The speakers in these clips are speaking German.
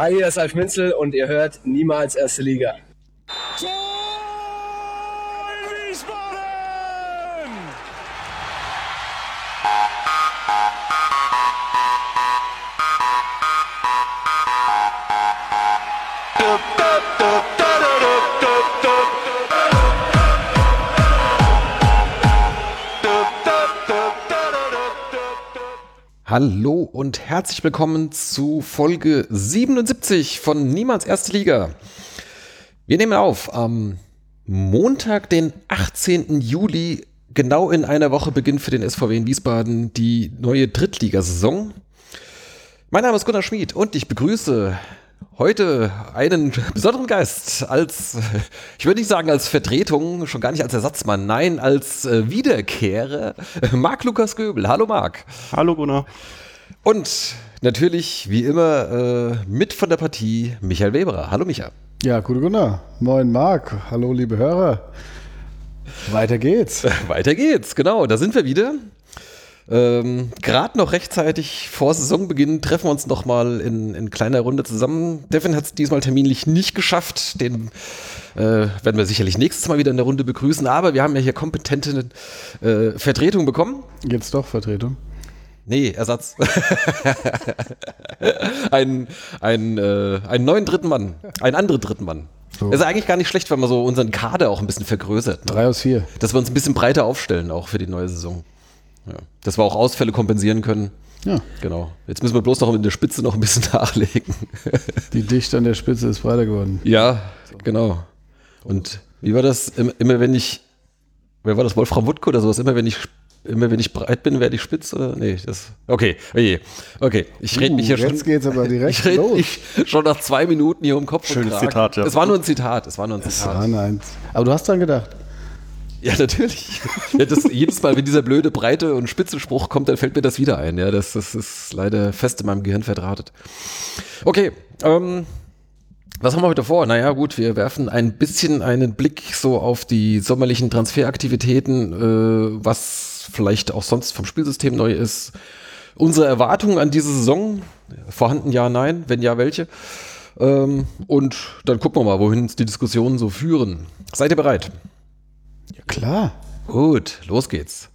Hi, hier ist Alf Minzel und ihr hört niemals erste Liga. Hallo und herzlich willkommen zu Folge 77 von Niemands Erste Liga. Wir nehmen auf am Montag, den 18. Juli, genau in einer Woche beginnt für den SVW in Wiesbaden die neue Drittligasaison. Mein Name ist Gunnar Schmid und ich begrüße heute einen besonderen Geist als, ich würde nicht sagen als Vertretung, schon gar nicht als Ersatzmann, nein, als äh, Wiederkehrer, Marc Lukas Göbel. Hallo Marc. Hallo Gunnar. Und natürlich, wie immer, äh, mit von der Partie Michael Weberer. Hallo Micha. Ja, gute Gunnar. Moin Marc. Hallo liebe Hörer. Weiter geht's. Weiter geht's, genau, da sind wir wieder. Ähm, Gerade noch rechtzeitig vor Saisonbeginn treffen wir uns noch mal in, in kleiner Runde zusammen. Devin hat es diesmal terminlich nicht geschafft. Den äh, werden wir sicherlich nächstes Mal wieder in der Runde begrüßen. Aber wir haben ja hier kompetente äh, Vertretung bekommen. Jetzt doch Vertretung. Nee, Ersatz. ein, ein, äh, einen neuen dritten Mann. Einen anderen dritten Mann. So. Ist eigentlich gar nicht schlecht, wenn man so unseren Kader auch ein bisschen vergrößert. Ne? Drei aus vier. Dass wir uns ein bisschen breiter aufstellen, auch für die neue Saison. Ja. Dass wir auch Ausfälle kompensieren können. Ja. Genau. Jetzt müssen wir bloß noch in der Spitze noch ein bisschen nachlegen. Die Dichte an der Spitze ist breiter geworden. ja, genau. Und wie war das? Immer, wenn ich, wer war das? Wolfram Wuttke oder sowas? Immer wenn ich Immer wenn ich breit bin, werde ich spitz oder? Nee, das. Okay, oje. Okay, ich rede mich hier Uh, jetzt schon. geht's aber direkt Ich rede los. mich schon nach zwei Minuten hier um Kopf und Schönes. Zitat, ja. Es war nur ein Zitat, es war nur ein Zitat. war nein. Aber du hast dran gedacht. Ja, natürlich. Ja, das, jedes Mal, wenn dieser blöde breite und spitze Spruch kommt, dann fällt mir das wieder ein. Ja, das, das ist leider fest in meinem Gehirn verdrahtet. Okay, ähm, was haben wir heute vor? Naja, gut, wir werfen ein bisschen einen Blick so auf die sommerlichen Transferaktivitäten, äh, was vielleicht auch sonst vom Spielsystem neu ist. Unsere Erwartungen an diese Saison, vorhanden ja, nein, wenn ja, welche. Ähm, und dann gucken wir mal, wohin die Diskussionen so führen. Seid ihr bereit? Klar. Gut, los geht's.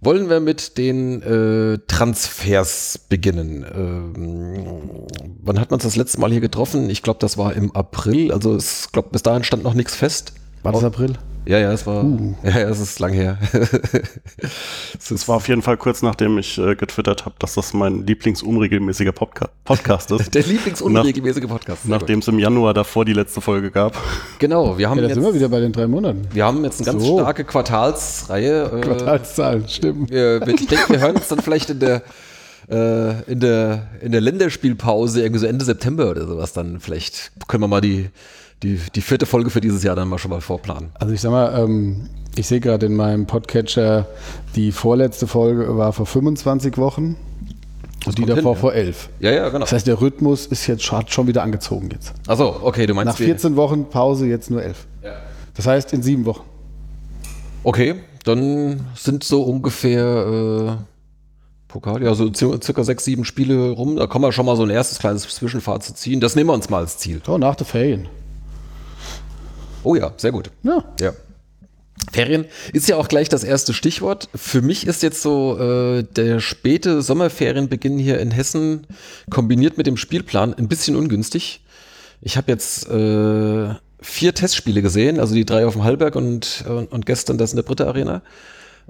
Wollen wir mit den äh, Transfers beginnen? Ähm, wann hat man uns das letzte Mal hier getroffen? Ich glaube, das war im April. Also ich glaube, bis dahin stand noch nichts fest. War das April? Ja, ja, es war. Ja, ja, es ist lang her. es ist, war auf jeden Fall kurz nachdem ich äh, getwittert habe, dass das mein lieblingsunregelmäßiger Podca Podcast ist. der lieblingsunregelmäßige Podcast. Sehr gut. Nachdem es im Januar davor die letzte Folge gab. Genau, wir haben, Ja, jetzt, wieder bei den drei Monaten. wir haben jetzt eine ganz So. starke Quartalsreihe. Äh, Quartalszahlen, stimmt. wir, wir, ich denke, wir hören uns dann vielleicht in der, äh, in der, in der Länderspielpause, irgendwie so Ende September oder sowas, dann vielleicht können wir mal die, die, die vierte Folge für dieses Jahr dann mal schon mal vorplanen. Also ich sag mal, ähm, ich sehe gerade in meinem Podcatcher, die vorletzte Folge war vor 25 Wochen und die davor hin, ja. vor 11. Ja, ja, genau. Das heißt, der Rhythmus ist jetzt schon, hat schon wieder angezogen jetzt. Achso, okay, du meinst Nach 14 Wochen Pause jetzt nur 11. Ja. Das heißt, in sieben Wochen. Okay, dann sind so ungefähr äh, Pokal, ja, so ci- circa sechs, sieben Spiele rum. Da kann man schon mal so ein erstes kleines Zwischenfazit ziehen. Das nehmen wir uns mal als Ziel. So, nach der Ferien. Oh ja, sehr gut. Ja. Ja. Ferien ist ja auch gleich das erste Stichwort. Für mich ist jetzt so äh, der späte Sommerferienbeginn hier in Hessen kombiniert mit dem Spielplan ein bisschen ungünstig. Ich habe jetzt äh, vier Testspiele gesehen, also die drei auf dem Hallberg und, und, und gestern das in der Britta Arena.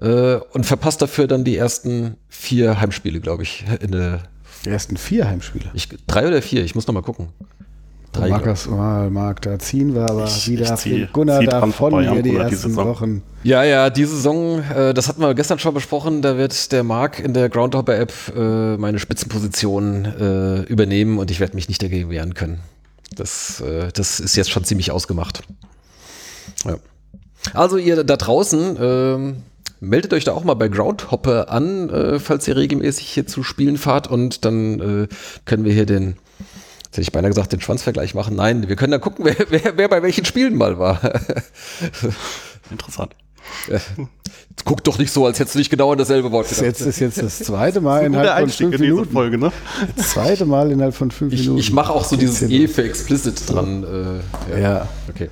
Äh, und verpasst dafür dann die ersten vier Heimspiele, glaube ich. In der, Die ersten vier Heimspiele. ich, drei oder vier, ich muss noch mal gucken. Ich. Markus, mal, Marc, da ziehen wir aber Ich- wieder ich zieh- Gunnar zieh davon vorbei hier die Gunnar ersten. Wochen. Ja, ja, die Saison, äh, das hatten wir gestern schon besprochen, da wird der Marc in der Groundhopper-App äh, meine Spitzenposition äh, übernehmen und ich werde mich nicht dagegen wehren können. Das, äh, das ist jetzt schon ziemlich ausgemacht. Ja. Also ihr da draußen, ähm, meldet euch da auch mal bei Groundhopper an, äh, falls ihr regelmäßig hier zu Spielen fahrt und dann äh, können wir hier den, jetzt hätte ich beinahe gesagt, den Schwanzvergleich machen. Nein, wir können dann gucken, wer, wer, wer bei welchen Spielen mal war. Interessant. Äh, Guck doch nicht so, als hättest du nicht genau an dasselbe Wort Das gedacht. ist jetzt, ist jetzt das zweite Mal Guter innerhalb von fünf in Minuten. Folge, ne? Das zweite Mal innerhalb von fünf Ich, Minuten. ich mache auch so dieses E für explicit dran. Äh, Ja, Okay.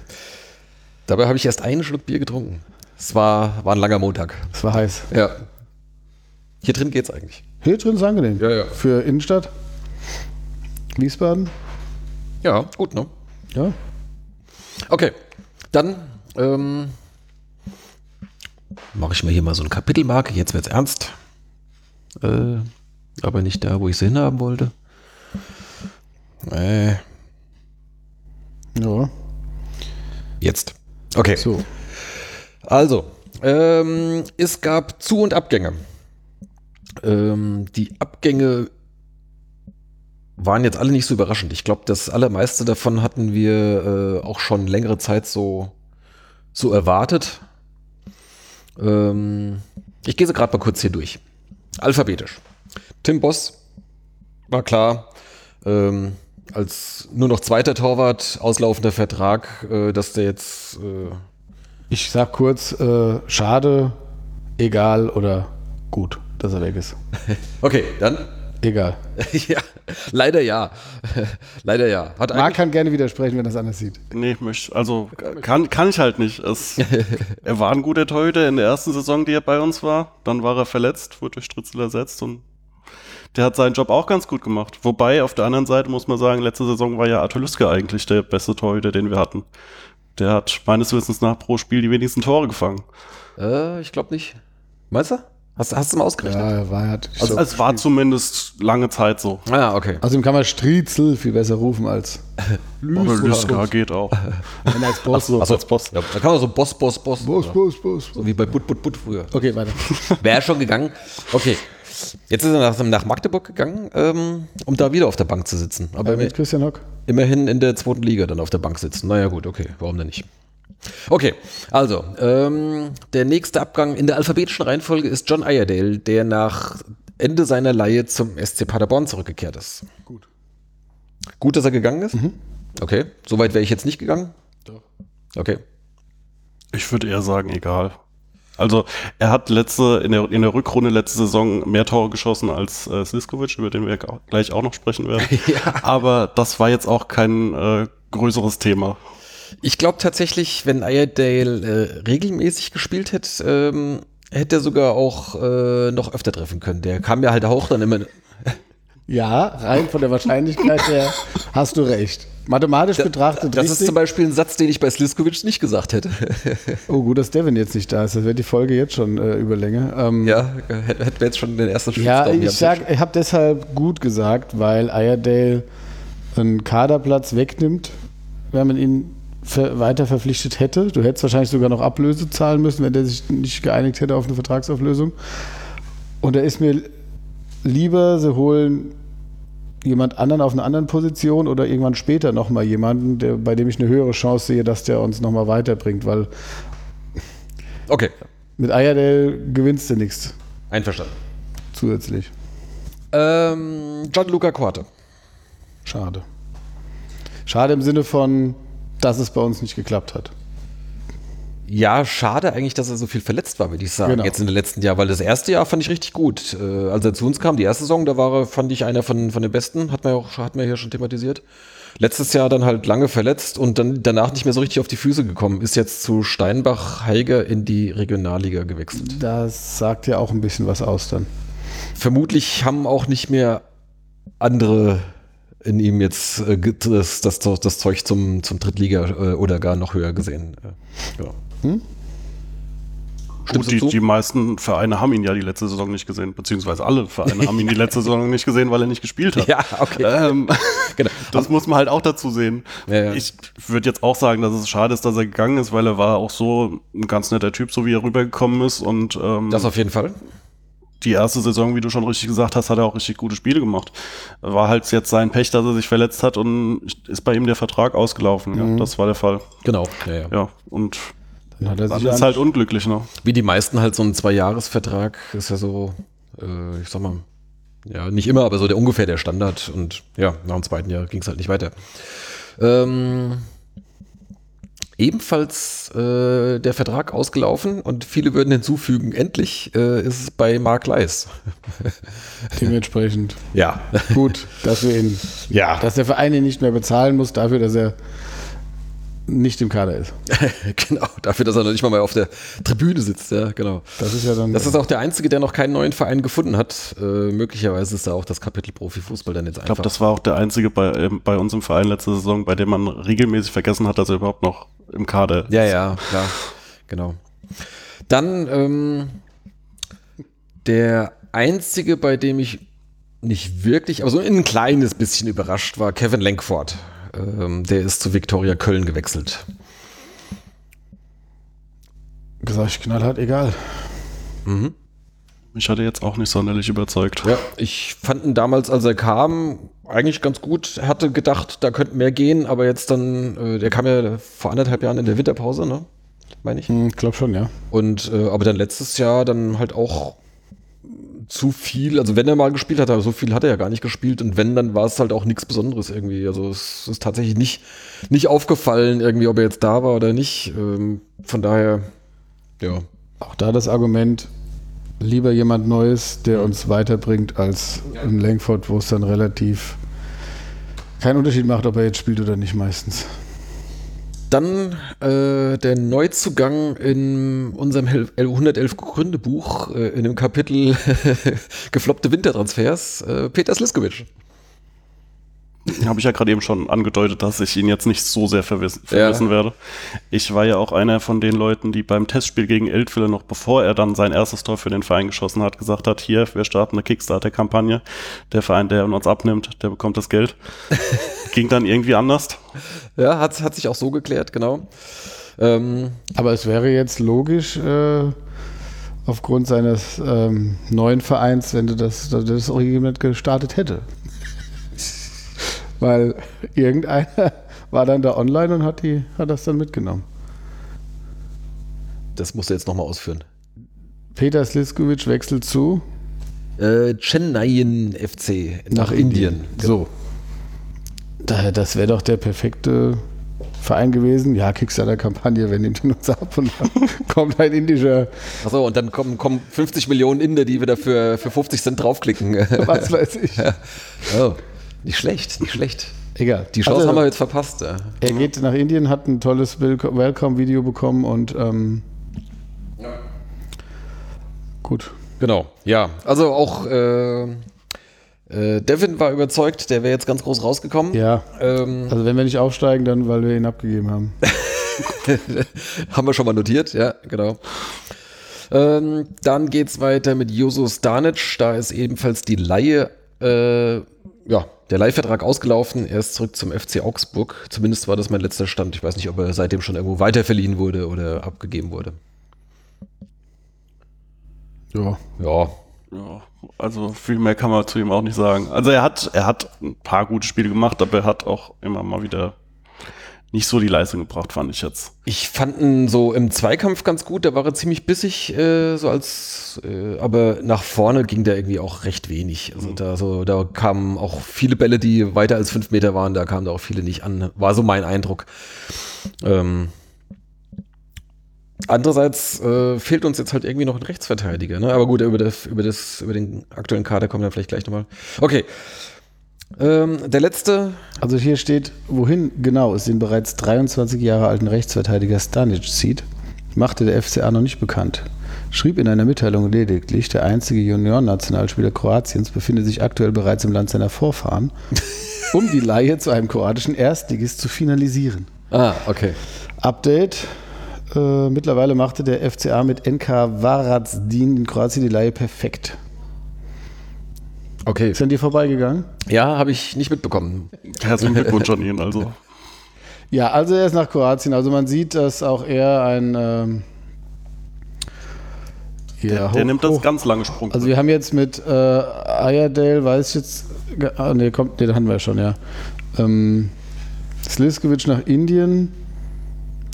Dabei habe ich erst einen Schluck Bier getrunken. Es war, war ein langer Montag. es war heiß. Ja. Hier drin geht's eigentlich. Hier drin ist angenehm. Ja, ja. Für Innenstadt? Wiesbaden? Ja, gut, ne? Ja. Okay. Dann ähm, mache ich mir hier mal so eine Kapitelmarke. Jetzt wird's ernst. Äh, aber nicht da, wo ich sie hinhaben wollte. Äh, Ja. jetzt. Okay. So. Also, ähm, es gab Zu- und Abgänge. Ähm, die Abgänge waren jetzt alle nicht so überraschend. Ich glaube, das allermeiste davon hatten wir äh, auch schon längere Zeit so, so erwartet. Ähm, ich gehe sie gerade mal kurz hier durch. Alphabetisch. Tim Boss war klar, ähm, als nur noch zweiter Torwart, auslaufender Vertrag, äh, dass der jetzt äh, Ich sag kurz, äh, schade, egal oder gut, dass er weg ist. Okay, dann. Egal. ja, leider ja. leider ja. Hat Marc kann gerne widersprechen, wenn er das anders sieht. Nee, möchte, also kann, kann ich halt nicht. Es, er war ein guter Torhüter in der ersten Saison, die er bei uns war. Dann war er verletzt, wurde durch Stritzel ersetzt und der hat seinen Job auch ganz gut gemacht. Wobei, auf der anderen Seite muss man sagen, letzte Saison war ja Arthur Lüske eigentlich der beste Torhüter, den wir hatten. Der hat meines Wissens nach pro Spiel die wenigsten Tore gefangen. äh, ich glaube nicht. Meinst du? Hast, hast du mal ausgerechnet? Ja, er war halt. Also es war zumindest lange Zeit so. Ah, okay. Außerdem kann man Striezel viel besser rufen als Aber Lüska geht auch. wenn er als Boss so. Achso, Boss. Ja, da kann man so Boss, Boss, Boss. Boss, Ja. Boss, Boss. So wie bei Butt, Butt, Butt früher. Okay, weiter. Wäre schon gegangen. Okay. Jetzt ist er nach, nach Magdeburg gegangen, ähm, um da wieder auf der Bank zu sitzen. Aber Mit Christian Hock. immerhin in der zweiten Liga dann auf der Bank sitzen. Naja, gut, okay, warum denn nicht? Okay, also, ähm, der nächste Abgang in der alphabetischen Reihenfolge ist John Iredale, der nach Ende seiner Leihe zum SC Paderborn zurückgekehrt ist. Gut. Gut, dass er gegangen ist? Okay, soweit wäre ich jetzt nicht gegangen. Doch. Okay. Ich würde eher sagen, egal. Also er hat letzte in der, in der Rückrunde letzte Saison mehr Tore geschossen als äh, Sliskovic, über den wir gleich auch noch sprechen werden. Aber das war jetzt auch kein äh, größeres Thema. Ich glaube tatsächlich, wenn Iredale äh, regelmäßig gespielt hätte, ähm, hätte er sogar auch äh, noch öfter treffen können. Der kam ja halt auch dann immer. Ja, rein von der Wahrscheinlichkeit her hast du recht. Mathematisch betrachtet Das ist richtig. zum Beispiel ein Satz, den ich bei Sliskovic nicht gesagt hätte. oh, gut, dass Devin jetzt nicht da ist. Das wird die Folge jetzt schon äh, Überlänge. Ähm, ja, hätte hätten wir jetzt schon den ersten Ja, Shitstorm hier ich sag, ich habe deshalb gut gesagt, weil Iredale einen Kaderplatz wegnimmt, wenn man ihn ver weiter verpflichtet hätte. Du hättest wahrscheinlich sogar noch Ablöse zahlen müssen, wenn der sich nicht geeinigt hätte auf eine Vertragsauflösung. Und da ist mir lieber, sie holen jemand anderen auf einer anderen Position oder irgendwann später nochmal jemanden, der, bei dem ich eine höhere Chance sehe, dass der uns nochmal weiterbringt, weil Okay, mit Iredale gewinnst du nichts einverstanden. zusätzlich. Ähm, Gianluca Quarte. Schade. Schade im Sinne von, dass es bei uns nicht geklappt hat. Ja, schade eigentlich, dass er so viel verletzt war, würde ich sagen, Genau. jetzt in den letzten Jahren, weil das erste Jahr fand ich richtig gut. Äh, als er zu uns kam, die erste Saison, da war er, fand ich, einer von, von den Besten, hat man ja auch, hat man hier schon thematisiert. Letztes Jahr dann halt lange verletzt und dann danach nicht mehr so richtig auf die Füße gekommen, ist jetzt zu Steinbach Heiger in die Regionalliga gewechselt. Das sagt ja auch ein bisschen was aus dann. Vermutlich haben auch nicht mehr andere in ihm jetzt äh, das, das, das Zeug zum, zum Drittliga äh, oder gar noch höher gesehen. Äh, ja. Stimmst Gut, die, die meisten Vereine haben ihn ja die letzte Saison nicht gesehen, beziehungsweise alle Vereine haben ihn die letzte Saison nicht gesehen, weil er nicht gespielt hat. Ja, okay. Ähm, Genau. Das muss man halt auch dazu sehen. Ja, ja. Ich würde jetzt auch sagen, dass es schade ist, dass er gegangen ist, weil er war auch so ein ganz netter Typ, so wie er rübergekommen ist. Und ähm, Das auf jeden Fall. Die erste Saison, wie du schon richtig gesagt hast, hat er auch richtig gute Spiele gemacht. War halt jetzt sein Pech, dass er sich verletzt hat und ist bei ihm der Vertrag ausgelaufen. Ja, das war der Fall. Genau. Ja, ja. Ja, und Dann hat er dann sich ist halt unglücklich, ne? Wie die meisten halt so ein Zweijahresvertrag ist ja so, äh, ich sag mal, ja, nicht immer, aber so der ungefähr der Standard. Und ja, nach dem zweiten Jahr ging es halt nicht weiter. Ähm, ebenfalls äh, der Vertrag ausgelaufen und viele würden hinzufügen, endlich äh, ist es bei Mark Leis. Dementsprechend. Ja, gut, dass wir ihn, ja, dass der Verein ihn nicht mehr bezahlen muss dafür, dass er nicht im Kader ist. genau, dafür, dass er noch nicht mal mehr auf der Tribüne sitzt, ja, genau. Das ist ja dann. Das ist auch der Einzige, der noch keinen neuen Verein gefunden hat. Äh, möglicherweise ist da auch das Kapitel Profifußball dann jetzt Ich einfach. glaube, das war auch der einzige bei, ähm, bei uns im Verein letzte Saison, bei dem man regelmäßig vergessen hat, dass er überhaupt noch im Kader Ja, ja, klar. Genau. Dann ähm, der einzige, bei dem ich nicht wirklich, aber so ein kleines bisschen überrascht war, Kevin Lenkford. Ähm, der ist zu Viktoria Köln gewechselt. gesagt, ich knallhart, egal. Mich hat er jetzt auch nicht sonderlich überzeugt. Ja, ich fand ihn damals, als er kam, eigentlich ganz gut. Hatte gedacht, da könnte mehr gehen, aber jetzt dann, äh, der kam ja vor anderthalb Jahren in der Winterpause, ne? Meine ich. Hm, glaub schon, ja. Und äh, aber dann letztes Jahr dann halt auch zu viel, also wenn er mal gespielt hat, aber so viel hat er ja gar nicht gespielt und wenn, dann war es halt auch nichts Besonderes irgendwie. Also es ist tatsächlich nicht, nicht aufgefallen, irgendwie, ob er jetzt da war oder nicht. Ähm, von daher, ja. Auch da das Argument, lieber jemand Neues, der uns weiterbringt, als ein Langford, wo es dann relativ keinen Unterschied macht, ob er jetzt spielt oder nicht meistens. Dann äh, der Neuzugang in unserem Hel- 111 Gründebuch, äh, in dem Kapitel gefloppte Wintertransfers, äh, Peter Sliskovic. Habe ich ja gerade eben schon angedeutet, dass ich ihn jetzt nicht so sehr verwissen, vermissen Ja. werde. Ich war ja auch einer von den Leuten, die beim Testspiel gegen Eltville noch bevor er dann sein erstes Tor für den Verein geschossen hat, gesagt hat, hier, wir starten eine Kickstarter-Kampagne. Der Verein, der uns abnimmt, der bekommt das Geld. Ging dann irgendwie anders. Ja, hat, hat sich auch so geklärt, genau. Ähm, Aber es wäre jetzt logisch, äh, aufgrund seines ähm, neuen Vereins, wenn du das, das jemand gestartet hätte. Weil irgendeiner war dann da online und hat, die, hat das dann mitgenommen. das musst du jetzt nochmal ausführen. Peter Sliskovic wechselt zu Äh, Chennai FC nach, Indien. So. Daher, das wäre doch der perfekte Verein gewesen. Ja, Kickstarter-Kampagne, wir nehmen den uns ab und dann kommt ein indischer, Achso, und dann kommen, kommen 50 Millionen Inder, die wieder für, für 50 Cent draufklicken. was weiß ich. oh, nicht schlecht, nicht schlecht. Egal. Die Chance Also, haben wir jetzt verpasst. Ja. Er geht nach Indien, hat ein tolles Wel- Welcome-Video bekommen und ähm, gut. Genau, ja. Also auch äh, äh, Devin war überzeugt, der wäre jetzt ganz groß rausgekommen. Ja, Ähm, also wenn wir nicht aufsteigen, dann weil wir ihn abgegeben haben. haben wir schon mal notiert, ja, genau. Ähm, dann geht's weiter mit Joso Stanic. Da ist ebenfalls die Laie, äh, ja, der Leihvertrag ausgelaufen. Er ist zurück zum FC Augsburg. Zumindest war das mein letzter Stand. Ich weiß nicht, ob er seitdem schon irgendwo weiterverliehen wurde oder abgegeben wurde. Ja. Ja, Ja, also viel mehr kann man zu ihm auch nicht sagen. Also er hat, er hat ein paar gute Spiele gemacht, aber er hat auch immer mal wieder nicht so die Leistung gebracht, fand ich jetzt. Ich fand ihn so im Zweikampf ganz gut, da war er ziemlich bissig, äh, so als, äh, aber nach vorne ging der irgendwie auch recht wenig. Also da so, da kamen auch viele Bälle, die weiter als fünf Meter waren, da kamen da auch viele nicht an. War so mein Eindruck. Ähm, andererseits äh, fehlt uns jetzt halt irgendwie noch ein Rechtsverteidiger, ne? Aber gut, über das, über das, über den aktuellen Kader kommen wir vielleicht gleich nochmal. Okay. Ähm, der letzte, Also hier steht, wohin genau es den bereits 23 Jahre alten Rechtsverteidiger Stanic zieht, machte der FCA noch nicht bekannt. Schrieb in einer Mitteilung lediglich, der einzige Juniorennationalspieler Kroatiens befinde sich aktuell bereits im Land seiner Vorfahren, um die Leihe zu einem kroatischen Erstligist zu finalisieren. ah, okay. Update. Äh, mittlerweile machte der FCA mit NK Varazdin in Kroatien die Leihe perfekt. Okay. Ist an dir vorbeigegangen? Ja, habe ich nicht mitbekommen. Herzlichen Glückwunsch an ihn, also. Ja, also er ist nach Kroatien. Also man sieht, dass auch er ein. Ähm, ja, Der hoch- nimmt das hoch- ganz lange Sprung. Also wir haben jetzt mit äh, Ayerdale, weiß ich jetzt. Ah, nee, kommt, nee, den hatten wir ja schon, ja. Ähm, Sliskovic nach Indien.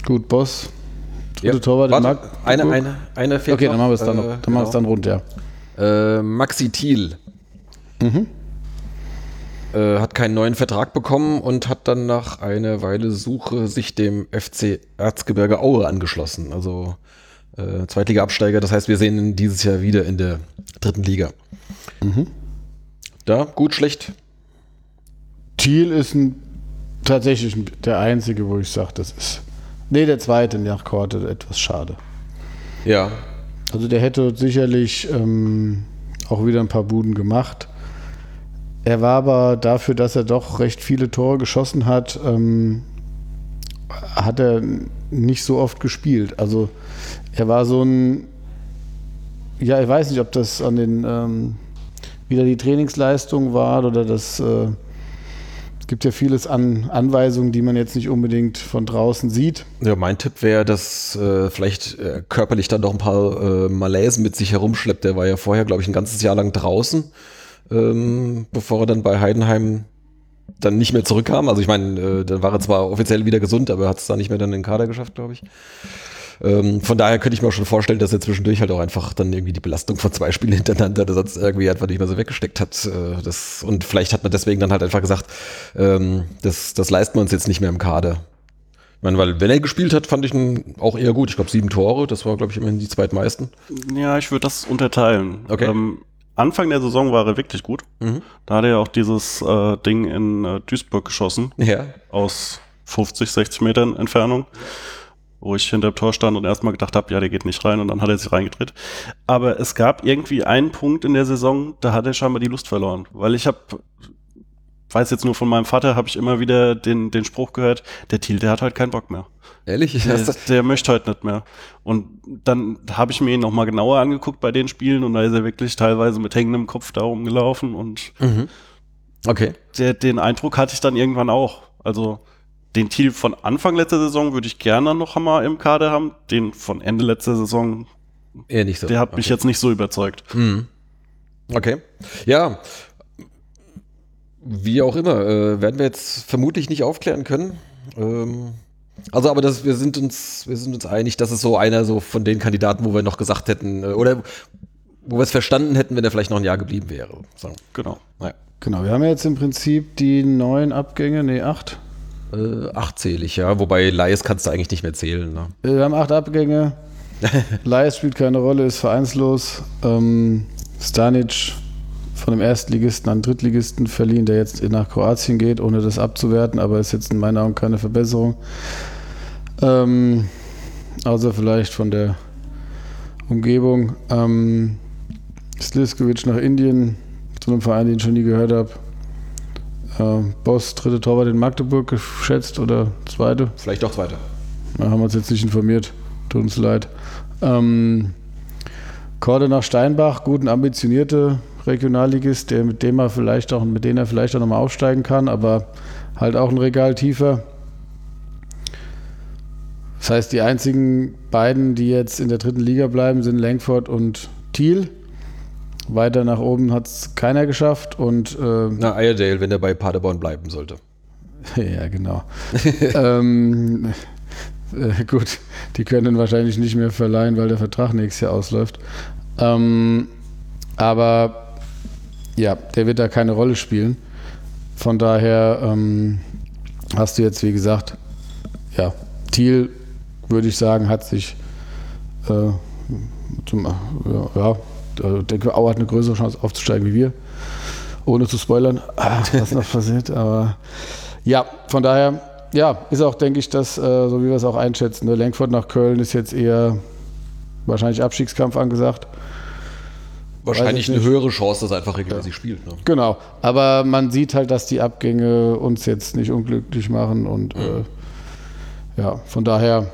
Gut, Boss. Dritte Torwart. Warte, Mark- eine, eine, eine fehlt Okay, noch. dann machen wir es dann, Äh, noch. dann, machen wir es genau. dann rund, ja. Äh, Maxi Thiel. Äh, hat keinen neuen Vertrag bekommen und hat dann nach einer Weile Suche sich dem FC Erzgebirge Aue angeschlossen. Also äh, Zweitliga-Absteiger. Das heißt, wir sehen ihn dieses Jahr wieder in der dritten Liga. Da, gut, schlecht. Thiel ist ein, tatsächlich der einzige, wo ich sage, das ist. Nee, der zweite nach Korte, etwas schade. Ja. Also der hätte sicherlich ähm, auch wieder ein paar Buden gemacht. Er war aber dafür, dass er doch recht viele Tore geschossen hat, ähm, hat er nicht so oft gespielt. Also er war so ein, ja, ich weiß nicht, ob das an den ähm, wieder die Trainingsleistung war oder das. Äh, es gibt ja vieles an Anweisungen, die man jetzt nicht unbedingt von draußen sieht. Ja, mein Tipp wäre, dass äh, vielleicht äh, körperlich dann noch ein paar äh, Malaisen mit sich herumschleppt. Der war ja vorher, glaube ich, ein ganzes Jahr lang draußen, ähm, bevor er dann bei Heidenheim dann nicht mehr zurückkam. Also ich meine, äh, dann war er zwar offiziell wieder gesund, aber er hat es dann nicht mehr dann in den Kader geschafft, glaube ich. Ähm, von daher könnte ich mir auch schon vorstellen, dass er zwischendurch halt auch einfach dann irgendwie die Belastung von zwei Spielen hintereinander, der sonst irgendwie einfach nicht mehr so weggesteckt hat. Äh, das, und vielleicht hat man deswegen dann halt einfach gesagt, ähm, das, das leisten wir uns jetzt nicht mehr im Kader. Ich meine, weil wenn er gespielt hat, fand ich ihn auch eher gut. Ich glaube sieben Tore, das war, glaube ich, immerhin die zweitmeisten. Ja, ich würde das unterteilen. Okay. Ähm, Anfang der Saison war er wirklich gut. Mhm. Da hat er ja auch dieses äh, Ding in äh, Duisburg geschossen, Ja. aus 50, 60 Metern Entfernung, wo ich hinter dem Tor stand und erstmal gedacht habe, ja, der geht nicht rein und dann hat er sich reingedreht. Aber es gab irgendwie einen Punkt in der Saison, da hat er scheinbar die Lust verloren, weil ich habe weiß jetzt nur von meinem Vater, habe ich immer wieder den, den Spruch gehört, der Thiel, der hat halt keinen Bock mehr. Ehrlich? Der, der möchte heute nicht mehr. Und dann habe ich mir ihn nochmal genauer angeguckt bei den Spielen und da ist er wirklich teilweise mit hängendem Kopf da rumgelaufen und Okay. der, den Eindruck hatte ich dann irgendwann auch. Also den Thiel von Anfang letzter Saison würde ich gerne noch mal im Kader haben. Den von Ende letzter Saison, Eher nicht so. der hat mich okay. jetzt nicht so überzeugt. Okay. Ja. Wie auch immer, äh, werden wir jetzt vermutlich nicht aufklären können. Ähm, also, aber das, wir sind uns, wir sind uns einig, dass es so einer so von den Kandidaten, wo wir noch gesagt hätten, äh, oder wo wir es verstanden hätten, wenn er vielleicht noch ein Jahr geblieben wäre. So. Genau. Naja. Genau, wir haben jetzt im Prinzip die neun Abgänge, nee, acht. Äh, achtzählig, ja. Wobei Leis kannst du eigentlich nicht mehr zählen. Ne? Äh, Wir haben acht Abgänge. Leis spielt keine Rolle, ist vereinslos. Ähm, Stanic von dem Erstligisten an Drittligisten verliehen, der jetzt nach Kroatien geht, ohne das abzuwerten, aber ist jetzt in meinen Augen keine Verbesserung. Ähm, außer vielleicht von der Umgebung. Ähm, Sliskovic nach Indien, zu einem Verein, den ich schon nie gehört habe. Ähm, Boss, dritte Torwart in Magdeburg geschätzt oder zweite? Vielleicht auch zweiter. Da haben wir uns jetzt nicht informiert. Tut uns leid. Ähm, Korde nach Steinbach, gut, ein ambitionierter Regionalligist, der mit dem er vielleicht auch, mit denen er vielleicht auch nochmal aufsteigen kann, aber halt auch ein Regal tiefer. Das heißt, die einzigen beiden, die jetzt in der dritten Liga bleiben, sind Langford und Thiel. Weiter nach oben hat es keiner geschafft und äh, Na, Iredale, wenn er bei Paderborn bleiben sollte. ja, genau. ähm, äh, gut, die können wahrscheinlich nicht mehr verleihen, weil der Vertrag nächstes Jahr ausläuft. Ähm, aber ja, der wird da keine Rolle spielen. Von daher ähm, hast du jetzt, wie gesagt, ja, Thiel, würde ich sagen, hat sich äh, zum, ja, ja, äh, denke, Auer hat eine größere Chance aufzusteigen wie wir. Ohne zu spoilern, ah, was noch passiert. Aber ja, von daher, ja, ist auch, denke ich, dass, äh, so wie wir es auch einschätzen, ne, Lenkfurt nach Köln ist jetzt eher wahrscheinlich Abstiegskampf angesagt. Wahrscheinlich eine höhere Chance, dass er einfach regelmäßig spielt. Ne? Genau, aber man sieht halt, dass die Abgänge uns jetzt nicht unglücklich machen und äh, ja, von daher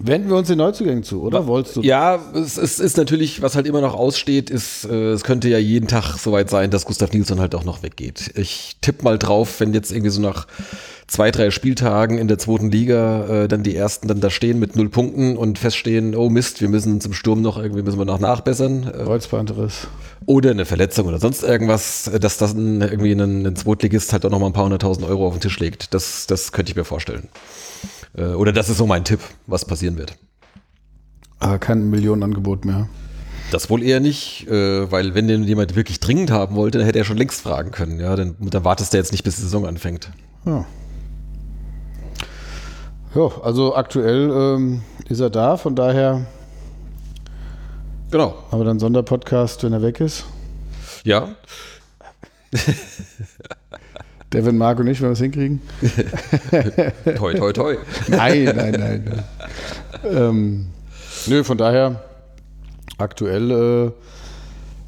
wenden wir uns den Neuzugängen zu, oder? Wolltest du? Ja, es, es ist natürlich, was halt immer noch aussteht, ist, äh, es könnte ja jeden Tag soweit sein, dass Gustav Nilsson halt auch noch weggeht. Ich tippe mal drauf, wenn jetzt irgendwie so nach zwei, drei Spieltagen in der zweiten Liga äh, dann die ersten dann da stehen mit null Punkten und feststehen, oh Mist, wir müssen zum Sturm noch irgendwie müssen wir noch nachbessern. Äh, Kreuzbandriss. oder eine Verletzung oder sonst irgendwas, dass das ein, irgendwie ein, ein Zweitligist halt auch noch mal ein paar hunderttausend Euro auf den Tisch legt. Das, das könnte ich mir vorstellen. Äh, Oder das ist so mein Tipp, was passieren wird. Aber kein Millionenangebot mehr. Das wohl eher nicht, äh, weil wenn den jemand wirklich dringend haben wollte, dann hätte er schon längst fragen können. Ja, dann, dann wartest du jetzt nicht, bis die Saison anfängt. Ja. Ja, also aktuell ähm, ist er da, von daher Genau. haben wir dann Sonderpodcast, wenn er weg ist. Ja, Devin, Marc und ich, wenn wir es hinkriegen. toi, toi, toi. Nein, nein, nein. nein. ähm, nö, von daher aktuell, äh,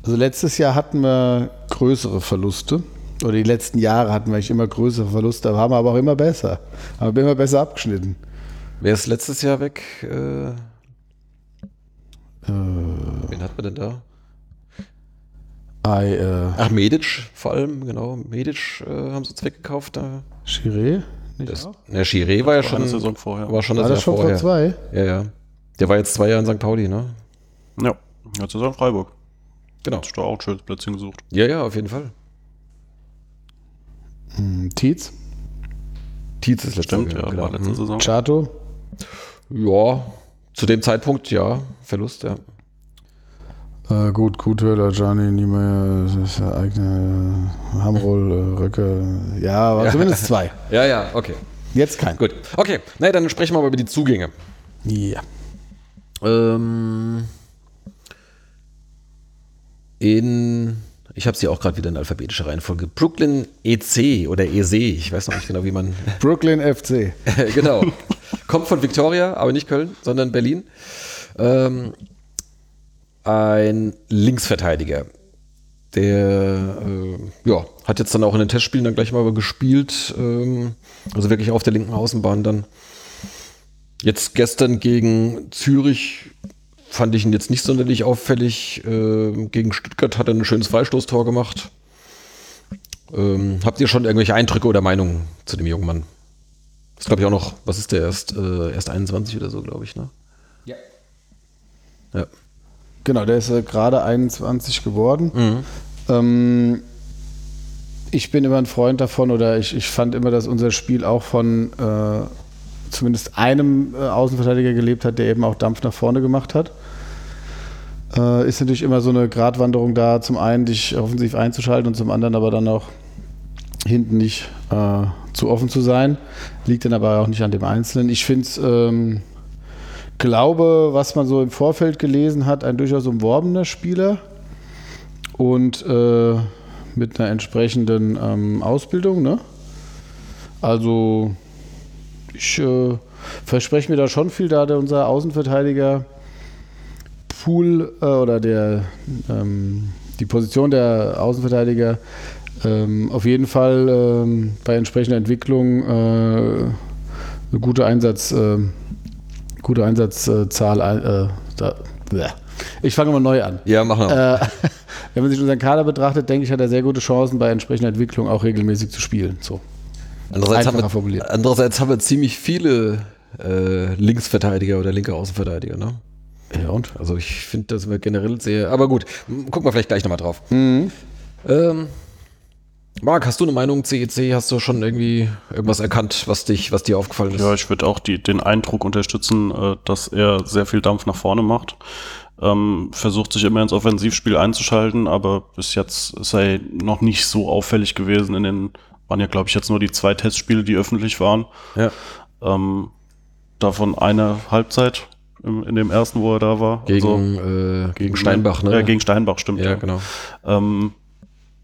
also letztes Jahr hatten wir größere Verluste. Oder die letzten Jahre hatten wir eigentlich immer größere Verluste, haben wir aber auch immer besser. Haben wir immer besser abgeschnitten. Wer ist letztes Jahr weg? Äh, wen hat man denn da? I, äh, Ach, Medic vor allem, genau. Medic äh, haben sie uns weggekauft. Da. Chiré? Nicht Das, auch? na, Chiré war ja schon, eine Saison vorher. war schon War das das Jahr schon vor vorher. zwei? Ja, ja. Der war jetzt zwei Jahre in St. Pauli, ne? Ja, jetzt ist er in Freiburg. Genau. Hast du auch ein schönes Plätzchen gesucht. Ja, ja, auf jeden Fall. Hm, Tietz? Tietz ist letztes Stimmt, Jahr, ja, genau. war letzte Mhm. Saison. Chato? Ja, zu dem Zeitpunkt, ja, Verlust, ja. Äh, gut, Kuthöhler, Gianni, Niemeyer, das ist der eigene Hamroll, äh, Röcke. Ja, aber Ja. zumindest zwei. Ja, ja, okay. Jetzt kein. Gut. Okay, na, dann sprechen wir mal über die Zugänge. Ja. Ähm, in, ich habe sie auch gerade wieder in alphabetischer Reihenfolge. Brooklyn EC oder EC, ich weiß noch nicht genau, wie man. Brooklyn FC. genau. Kommt von Victoria, aber nicht Köln, sondern Berlin. Ähm, ein Linksverteidiger. Der äh, ja, hat jetzt dann auch in den Testspielen dann gleich mal gespielt. Ähm, also wirklich auf der linken Außenbahn dann. Jetzt gestern gegen Zürich fand ich ihn jetzt nicht sonderlich auffällig. Ähm, gegen Stuttgart hat er ein schönes Freistoßtor gemacht. Ähm, habt ihr schon irgendwelche Eindrücke oder Meinungen zu dem jungen Mann? Das glaube ich auch noch, was ist der erst, äh, erst 21 oder so, glaube ich, ne? Ja. Ja. Genau, der ist äh, gerade 21 geworden. Mhm. Ähm, ich bin immer ein Freund davon oder ich, ich fand immer, dass unser Spiel auch von äh, zumindest einem äh, Außenverteidiger gelebt hat, der eben auch Dampf nach vorne gemacht hat. Äh, ist natürlich immer so eine Gratwanderung da, zum einen dich offensiv einzuschalten und zum anderen aber dann auch hinten nicht äh, zu offen zu sein. Liegt dann aber auch nicht an dem Einzelnen. Ich finde es, ähm, glaube, was man so im Vorfeld gelesen hat, ein durchaus umworbener Spieler und äh, mit einer entsprechenden ähm, Ausbildung. Ne? Also ich äh, verspreche mir da schon viel, da der unser Außenverteidiger Pool äh, oder der ähm, die Position der Außenverteidiger ähm, auf jeden Fall ähm, bei entsprechender Entwicklung äh, eine gute Einsatz, äh, gute Einsatzzahl. Äh, bleh. ich fange mal neu an. Ja, machen wir. Äh, wenn man sich unseren Kader betrachtet, denke ich, hat er sehr gute Chancen, bei entsprechender Entwicklung auch regelmäßig zu spielen. So. andererseits, haben wir, formuliert. andererseits haben wir ziemlich viele äh, Linksverteidiger oder linke Außenverteidiger, ne? Ja, und? Also ich finde, das wir generell sehr. Aber gut, gucken wir vielleicht gleich nochmal drauf. Mhm. Ähm, Marc, hast du eine Meinung CEC? Hast du schon irgendwie irgendwas erkannt, was dich, was dir aufgefallen ist? Ja, ich würde auch die, den Eindruck unterstützen, äh, dass er sehr viel Dampf nach vorne macht. Ähm, versucht sich immer ins Offensivspiel einzuschalten, aber bis jetzt ist er noch nicht so auffällig gewesen. In den waren ja, glaube ich, jetzt nur die zwei Testspiele, die öffentlich waren. Ja. Ähm, davon eine Halbzeit im, in dem ersten, wo er da war. Gegen, äh, gegen Steinbach, ne? Ja, gegen Steinbach, stimmt. ja, genau. Ähm,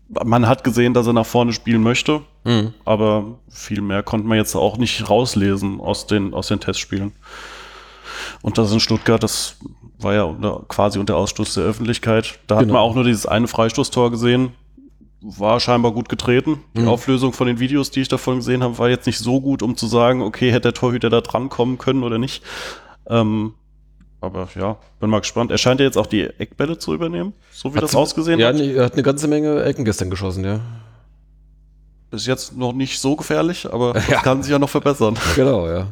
man hat gesehen, dass er nach vorne spielen möchte, Mhm. aber viel mehr konnte man jetzt auch nicht rauslesen aus den, aus den Testspielen. Und das in Stuttgart, das war ja unter, quasi unter Ausschluss der Öffentlichkeit. Da hat Genau. man auch nur dieses eine Freistoßtor gesehen. War scheinbar gut getreten. Die Mhm. Auflösung von den Videos, die ich davon gesehen habe, war jetzt nicht so gut, um zu sagen, okay, hätte der Torhüter da dran kommen können oder nicht. Ähm, aber ja, bin mal gespannt. Er scheint ja jetzt auch die Eckbälle zu übernehmen, so wie Hat das sie- ausgesehen Ja, hat. nee, er hat eine ganze Menge Ecken gestern geschossen, ja. Bis jetzt noch nicht so gefährlich, aber Ja. kann sich ja noch verbessern. Genau, ja.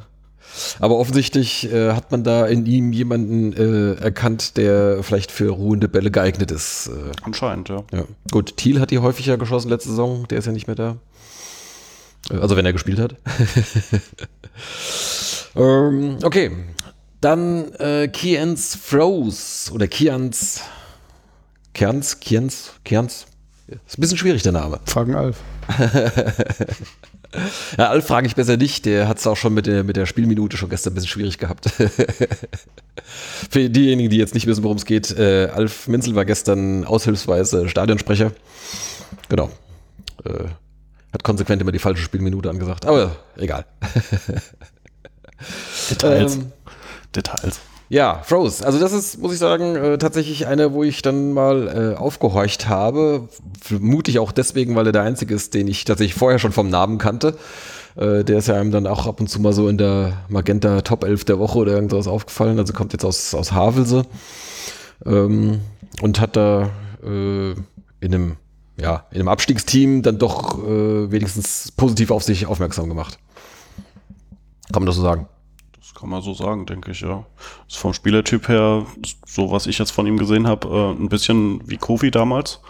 Aber offensichtlich äh, hat man da in ihm jemanden äh, erkannt, der vielleicht für ruhende Bälle geeignet ist. Äh, Anscheinend, ja. ja. Gut, Thiel hat die häufiger geschossen letzte Saison, der ist ja nicht mehr da. Äh, Also wenn er gespielt hat. ähm, okay, dann äh, Kians Froze oder Kians Kerns, Kienz, Kerns. Ist ein bisschen schwierig, der Name. Fragen Alf. Ja, Alf frage ich besser nicht, der hat es auch schon mit der, mit der Spielminute schon gestern ein bisschen schwierig gehabt. Für diejenigen, die jetzt nicht wissen, worum es geht, äh, Alf Minzel war gestern aushilfsweise Stadionsprecher. Genau. Äh, hat konsequent immer die falsche Spielminute angesagt, aber egal. Details. Ähm, Details. Ja, Froze. Also das ist, muss ich sagen, äh, tatsächlich eine, wo ich dann mal äh, aufgehorcht habe. Vermutlich auch deswegen, weil er der einzige ist, den ich tatsächlich vorher schon vom Namen kannte. Äh, der ist ja einem dann auch ab und zu mal so in der Magenta Top 11 der Woche oder irgendwas aufgefallen. Also kommt jetzt aus, aus Havelse. Ähm, und hat da äh, in einem, ja, in einem Abstiegsteam dann doch äh, wenigstens positiv auf sich aufmerksam gemacht. Kann man das so sagen? Kann man so sagen, denke ich, ja. Ist vom Spielertyp her, so was ich jetzt von ihm gesehen habe, äh, ein bisschen wie Kofi damals.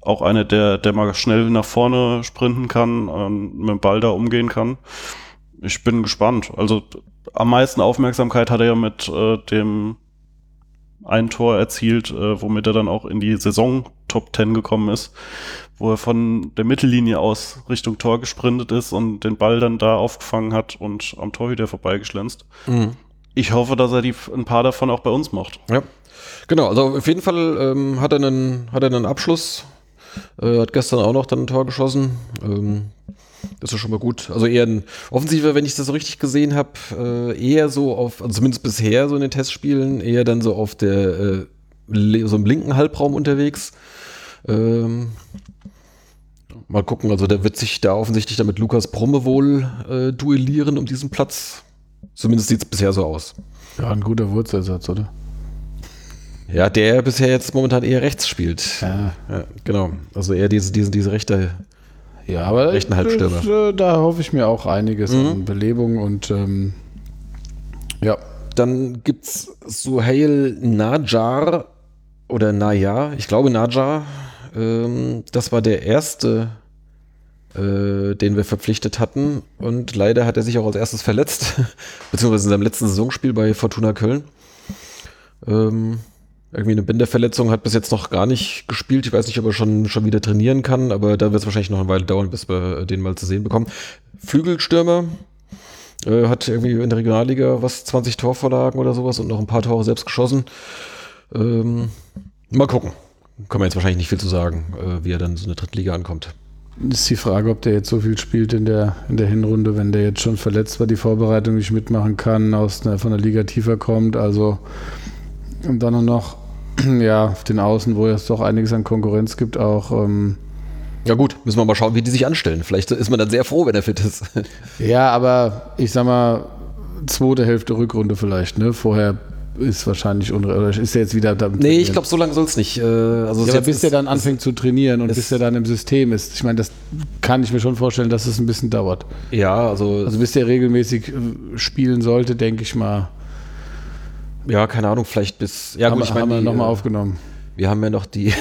Auch einer, der, der mal schnell nach vorne sprinten kann, ähm, mit dem Ball da umgehen kann. Ich bin gespannt. Also am meisten Aufmerksamkeit hat er ja mit äh, dem ein Tor erzielt, äh, womit er dann auch in die Saison Top 10 gekommen ist, wo er von der Mittellinie aus Richtung Tor gesprintet ist und den Ball dann da aufgefangen hat und am Torhüter vorbeigeschlänzt. Ich hoffe, dass er die, ein paar davon auch bei uns macht. Ja. Genau, also auf jeden Fall ähm, hat, er einen, hat er einen Abschluss. Äh, hat gestern auch noch dann ein Tor geschossen. Ähm, das ist schon mal gut. Also eher ein offensiver, wenn ich das so richtig gesehen habe, äh, eher so auf, also zumindest bisher so in den Testspielen, eher dann so auf der, äh, so im linken Halbraum unterwegs. Ähm, mal gucken, also der wird sich da offensichtlich dann mit Lukas Brumme wohl äh, duellieren um diesen Platz. Zumindest sieht es bisher so aus. Ja, ein guter Wurzersatz, oder? Ja, der bisher jetzt momentan eher rechts spielt. Ja. Ja, genau. Also eher diese, diese, diese rechte. Ja, aber Rechten Halbstürmer. das, äh, da hoffe ich mir auch einiges Mhm. an Belebung und ähm, ja. Dann gibt's Suhail Najar oder Najar, ich glaube Najar. Ähm, das war der erste, äh, den wir verpflichtet hatten. Und leider hat er sich auch als erstes verletzt, beziehungsweise in seinem letzten Saisonspiel bei Fortuna Köln. Ähm, irgendwie eine Bänderverletzung, hat bis jetzt noch gar nicht gespielt. Ich weiß nicht, ob er schon, schon wieder trainieren kann, aber da wird es wahrscheinlich noch eine Weile dauern, bis wir den mal zu sehen bekommen. Flügelstürmer, äh, hat irgendwie in der Regionalliga was, 20 Torvorlagen oder sowas und noch ein paar Tore selbst geschossen. Ähm, mal gucken. Kann man jetzt wahrscheinlich nicht viel zu sagen, äh, wie er dann so eine Drittliga ankommt. Ist die Frage, ob der jetzt so viel spielt in der, in der Hinrunde, wenn der jetzt schon verletzt war, die Vorbereitung nicht mitmachen kann, aus einer, von der Liga tiefer kommt. Also und dann noch ja, auf den Außen, wo es doch einiges an Konkurrenz gibt, auch. Ähm, Ja gut, müssen wir mal schauen, wie die sich anstellen. Vielleicht ist man dann sehr froh, wenn er fit ist. ja, aber ich sag mal, zweite Hälfte Rückrunde vielleicht, ne? Vorher ist wahrscheinlich unre oder ist er jetzt wieder da. nee, ich glaube, so lange soll es nicht. Äh, also Ja, aber bis der dann anfängt zu trainieren und bis der dann im System ist, ich meine, das kann ich mir schon vorstellen, dass es ein bisschen dauert. Ja, also, Also bis der regelmäßig äh, spielen sollte, denke ich mal, ja, keine Ahnung, vielleicht bis. Ja, haben, gut, ich haben wir meine, nochmal äh, aufgenommen. wir haben ja noch die,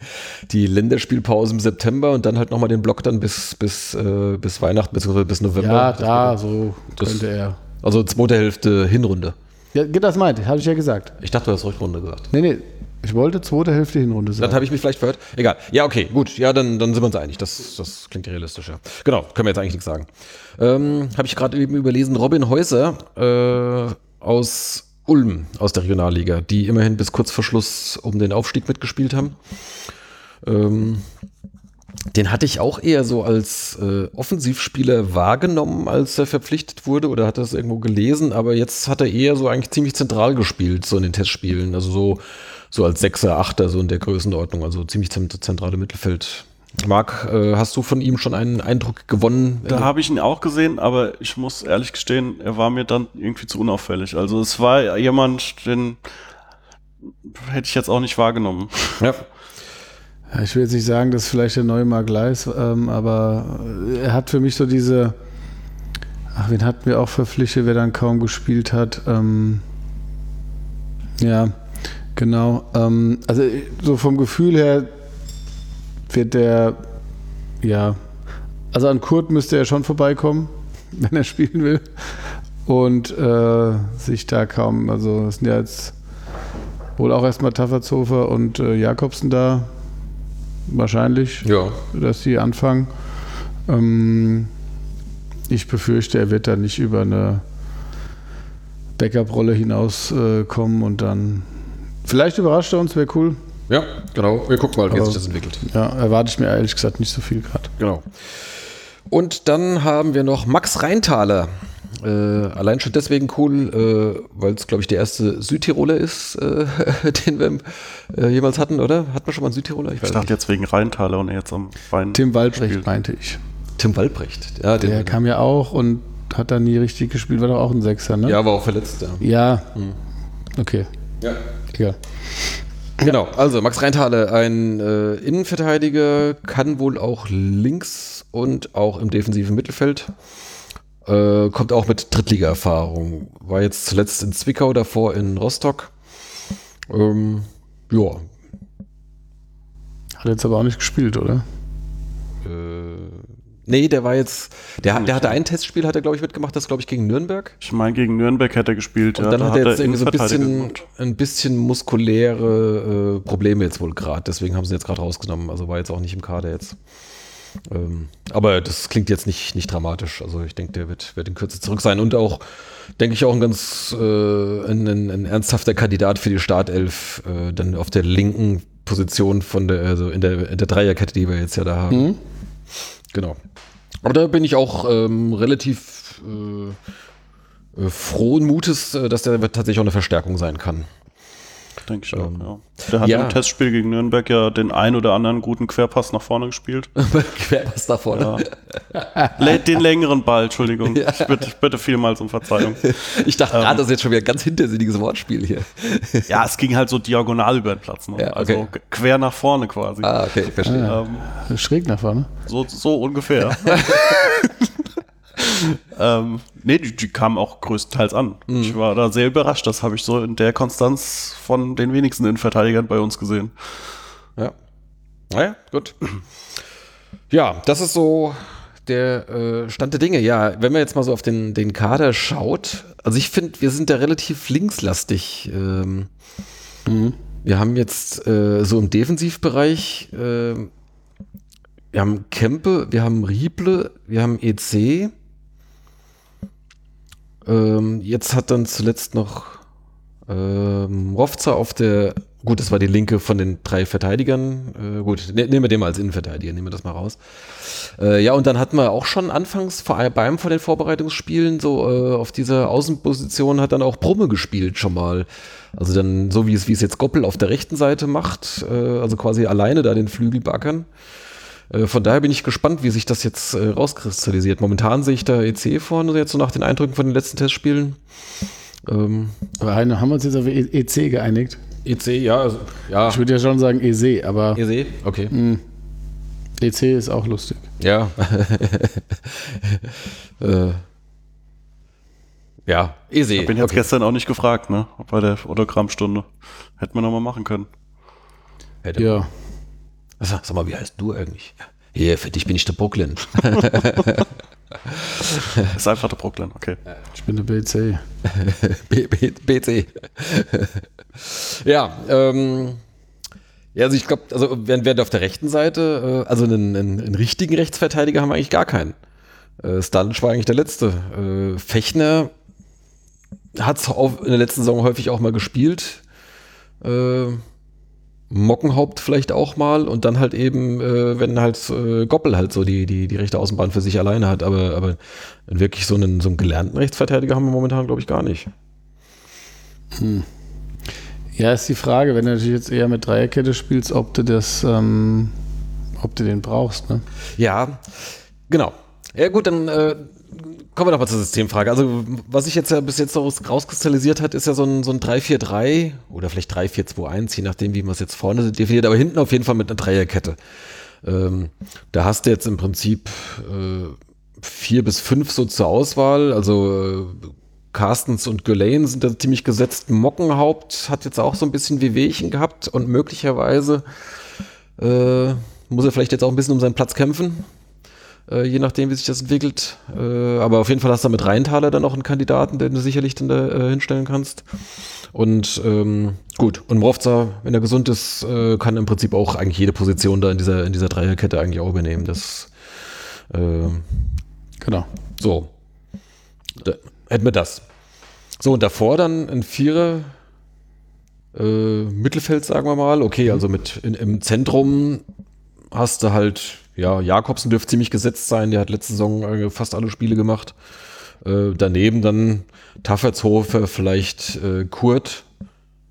die Länderspielpause im September und dann halt nochmal den Block dann bis, bis, äh, bis Weihnachten, beziehungsweise bis November. Ja, Das da, geht- so das- könnte er. Also zweite Hälfte Hinrunde. Ja, das meinte, habe ich ja gesagt. Ich dachte, du hast Rückrunde gesagt. Nee, nee, ich wollte zweite Hälfte Hinrunde Dann sagen. habe ich mich vielleicht verhört. Egal. Ja, okay, gut. Ja, dann, dann sind wir uns einig. Das, das klingt realistisch, ja. Genau, können wir jetzt eigentlich nichts sagen. Ähm, habe ich gerade eben überlesen, Robin Häuser äh, aus Ulm, aus der Regionalliga, die immerhin bis kurz vor Schluss um den Aufstieg mitgespielt haben. Ähm, den hatte ich auch eher so als äh, Offensivspieler wahrgenommen, als er verpflichtet wurde oder hatte das irgendwo gelesen, aber jetzt hat er eher so eigentlich ziemlich zentral gespielt, so in den Testspielen. Also so, so als Sechser, Achter, so in der Größenordnung, also ziemlich zent- zentrale Mittelfeld. Marc, äh, hast du von ihm schon einen Eindruck gewonnen? Da habe ich ihn auch gesehen, aber ich muss ehrlich gestehen, er war mir dann irgendwie zu unauffällig. Also es war jemand, den hätte ich jetzt auch nicht wahrgenommen. ja. Ich will jetzt nicht sagen, dass vielleicht der neue Mark Leis, ähm, aber er hat für mich so diese. Ach, wen hatten wir auch verpflichtet, wer dann kaum gespielt hat? Ähm, ja, genau. Ähm, also so vom Gefühl her wird der, ja, also an Kurt müsste er schon vorbeikommen, wenn er spielen will. Und äh, sich da kaum, also es sind ja jetzt Wohl auch erstmal Tafferzofer und äh, Jakobsen da. Wahrscheinlich, Ja. dass sie anfangen. Ähm, ich befürchte, er wird da nicht über eine Backup-Rolle hinauskommen äh, und dann. Vielleicht überrascht er uns, wäre cool. Ja, genau. Wir gucken mal, wie sich das entwickelt. Ja, erwarte ich mir ehrlich gesagt nicht so viel gerade. Genau. Und dann haben wir noch Max Reintaler. Äh, allein schon deswegen cool, äh, weil es, glaube ich, der erste Südtiroler ist, äh, den wir äh, jemals hatten, oder? Hatten wir schon mal einen Südtiroler? Ich dachte jetzt wegen Rheintaler und er jetzt am Bein. Tim Waldrecht spielt. meinte ich. Tim Waldbrecht. Ja, den, Der kam ja auch und hat da nie richtig gespielt, war doch auch ein Sechser, ne? ja, war auch verletzt. Ja. Ja. Okay, ja. egal. Genau, also Max Reintaler, ein äh, Innenverteidiger, kann wohl auch links und auch im defensiven Mittelfeld. Äh, kommt auch mit Drittliga-Erfahrung. War jetzt zuletzt in Zwickau, davor in Rostock. Ähm, ja, Hat jetzt aber auch nicht gespielt, oder? Nee, der war jetzt, der, der hatte ein Testspiel, hat er glaube ich mitgemacht, das glaube ich gegen Nürnberg. Ich meine, gegen Nürnberg hätte er gespielt. Und ja, dann da hat er jetzt irgendwie so ein bisschen, ein bisschen muskuläre äh, Probleme jetzt wohl gerade. Deswegen haben sie ihn jetzt gerade rausgenommen. Also war jetzt auch nicht im Kader jetzt. Ähm, aber das klingt jetzt nicht, nicht dramatisch. Also ich denke, der wird, wird in Kürze zurück sein. Und auch, denke ich, auch ein ganz äh, ein, ein, ein ernsthafter Kandidat für die Startelf, äh, dann auf der linken Position von der, also in der, in der Dreierkette, die wir jetzt ja da haben. Genau. Aber da bin ich auch ähm, relativ äh, äh, frohen Mutes, äh, dass der tatsächlich auch eine Verstärkung sein kann. Denke ich auch, ja. Der hat ja. im Testspiel gegen Nürnberg ja den ein oder anderen guten Querpass nach vorne gespielt. Querpass da vorne. Lä- den längeren Ball, Entschuldigung. Ich bitte, bitte vielmals um Verzeihung. Ich dachte gerade, das ist jetzt schon wieder ein ganz hintersinniges Wortspiel hier. Ja, es ging halt so diagonal über den Platz. Ne? Ja, okay. Also quer nach vorne quasi. Ah, okay, verstehe. Ähm, Schräg nach vorne. so, so ungefähr. ähm, nee, die, die kamen auch größtenteils an. Ich war da sehr überrascht. Das habe ich so in der Konstanz von den wenigsten Innenverteidigern bei uns gesehen. Ja. Naja, gut. Ja, das ist so der äh, Stand der Dinge. Ja, wenn man jetzt mal so auf den, den Kader schaut, also ich finde, wir sind da relativ linkslastig. Ähm, Wir haben jetzt äh, so im Defensivbereich, äh, wir haben Kempe, wir haben Rieble, wir haben EC. Ähm, jetzt hat dann zuletzt noch ähm, Rovza auf der, gut, das war die linke von den drei Verteidigern. Äh, gut, ne, nehmen wir den mal als Innenverteidiger, nehmen wir das mal raus. Äh, ja, und dann hatten wir auch schon anfangs vor, allem beim von den Vorbereitungsspielen so äh, auf dieser Außenposition hat dann auch Brumme gespielt schon mal. Also dann so wie es wie es jetzt Goppel auf der rechten Seite macht, äh, also quasi alleine da den Flügel backern. Äh, Von daher bin ich gespannt, wie sich das jetzt äh, rauskristallisiert. Momentan sehe ich da EC vorne, jetzt so nach den Eindrücken von den letzten Testspielen. Ähm, Aber Heine, haben wir uns jetzt auf E- EC geeinigt? EC, ja, also, ja. Ich würde ja schon sagen EC, aber EC, okay. EC ist auch lustig. Ja. äh, ja, EC. Bin jetzt okay. gestern auch nicht gefragt, ne? Bei der Autogrammstunde. Hätten wir nochmal machen können. Hätte- Ja. Sag, sag mal, wie heißt du eigentlich? Hier, für dich bin ich der Brooklyn. Ist einfach der Brooklyn, okay. Ich bin der BC. B, B, BC. ja, ähm, ja, also ich glaube, also während, während auf der rechten Seite, äh, also einen, einen, einen richtigen Rechtsverteidiger haben wir eigentlich gar keinen. Äh, Stalic war eigentlich der letzte. Äh, Fechner hat es in der letzten Saison häufig auch mal gespielt. Äh, Mockenhaupt vielleicht auch mal und dann halt eben, äh, wenn halt äh, Goppel halt so die, die, die rechte Außenbahn für sich alleine hat, aber, aber wirklich so einen, so einen gelernten Rechtsverteidiger haben wir momentan, glaube ich, gar nicht. Ja, ist die Frage, wenn du natürlich jetzt eher mit Dreierkette spielst, ob du das, ähm, ob du den brauchst, ne? Ja, genau. Ja gut, dann äh, kommen wir doch mal zur Systemfrage. Also was sich jetzt ja bis jetzt raus, rauskristallisiert hat, ist ja so ein, so ein 3-4-3 oder vielleicht 3-4-2-1, je nachdem, wie man es jetzt vorne definiert, aber hinten auf jeden Fall mit einer Dreierkette. Ähm, da hast du jetzt im Prinzip äh, vier bis fünf so zur Auswahl, also äh, Carstens und Gulain sind da ziemlich gesetzt. Mockenhaupt hat jetzt auch so ein bisschen Wehwehchen gehabt und möglicherweise äh, muss er vielleicht jetzt auch ein bisschen um seinen Platz kämpfen. Äh, je nachdem, wie sich das entwickelt. Äh, aber auf jeden Fall hast du mit Rheintaler dann noch einen Kandidaten, den du sicherlich dann da äh, hinstellen kannst. Und ähm, gut, und Mrovza, wenn er gesund ist, äh, kann im Prinzip auch eigentlich jede Position da in dieser, in dieser Dreierkette eigentlich auch übernehmen. Das äh, Genau. so. Da, hätten wir das. So, und davor dann ein Vierer äh, Mittelfeld, sagen wir mal. Okay, also mit in, im Zentrum hast du halt, ja, Jakobsen dürfte ziemlich gesetzt sein. Der hat letzte Saison äh, fast alle Spiele gemacht. Äh, daneben dann Taffertshofer, vielleicht äh, Kurt,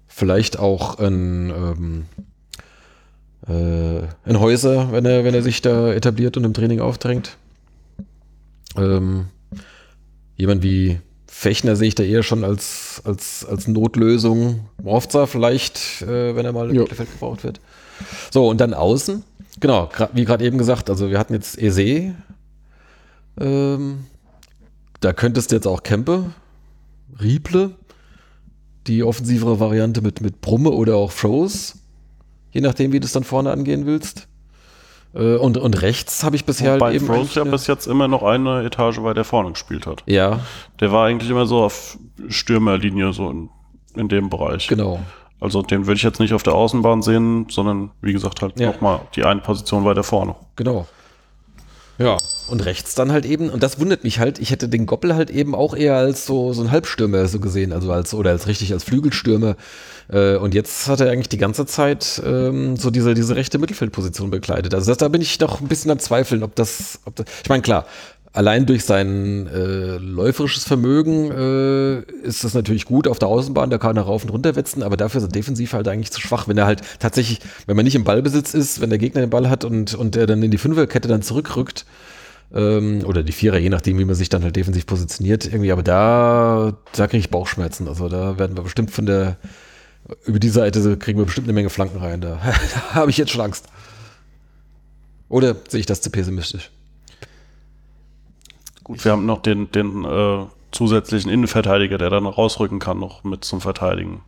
vielleicht auch ein, ähm, äh, ein Häuser, wenn er, wenn er sich da etabliert und im Training aufdrängt. Ähm, jemand wie Fechner sehe ich da eher schon als, als, als Notlösung. Morfza vielleicht, äh, wenn er mal im. Mittelfeld gebraucht wird. So, und dann außen. Genau, wie gerade eben gesagt, also wir hatten jetzt Ese. Ähm, da könntest du jetzt auch Kempe, Rieple, die offensivere Variante mit, mit Brumme oder auch Froze. Je nachdem, wie du es dann vorne angehen willst. Äh, und, und rechts habe ich bisher Wobei halt eben. Froze ja bis jetzt immer noch eine Etage weiter vorne gespielt hat. ja, Der war eigentlich immer so auf Stürmerlinie, so in, in dem Bereich. genau. Also den würde ich jetzt nicht auf der Außenbahn sehen, sondern wie gesagt halt Ja. nochmal die eine Position weiter vorne. Genau. Ja, und rechts dann halt eben, und das wundert mich halt, ich hätte den Goppel halt eben auch eher als so, so ein Halbstürmer so gesehen, also als, oder als richtig als Flügelstürmer. Äh, und jetzt hat er eigentlich die ganze Zeit ähm, so diese, diese rechte Mittelfeldposition bekleidet. Also das, da bin ich doch ein bisschen am Zweifeln, ob das, ob das ich meine, klar, allein durch sein äh, läuferisches Vermögen äh, ist das natürlich gut auf der Außenbahn, da kann er rauf und runter wetzen, aber dafür ist er defensiv halt eigentlich zu schwach, wenn er halt tatsächlich, wenn man nicht im Ballbesitz ist, wenn der Gegner den Ball hat und, und der dann in die Fünferkette dann zurückrückt, ähm, oder die Vierer, je nachdem, wie man sich dann halt defensiv positioniert, irgendwie, aber da, da kriege ich Bauchschmerzen. Also da werden wir bestimmt von der, über die Seite kriegen wir bestimmt eine Menge Flanken rein. Da, da habe ich jetzt schon Angst. Oder sehe ich das zu pessimistisch? Gut, wir haben noch den, den äh, zusätzlichen Innenverteidiger, der dann rausrücken kann, noch mit zum Verteidigen.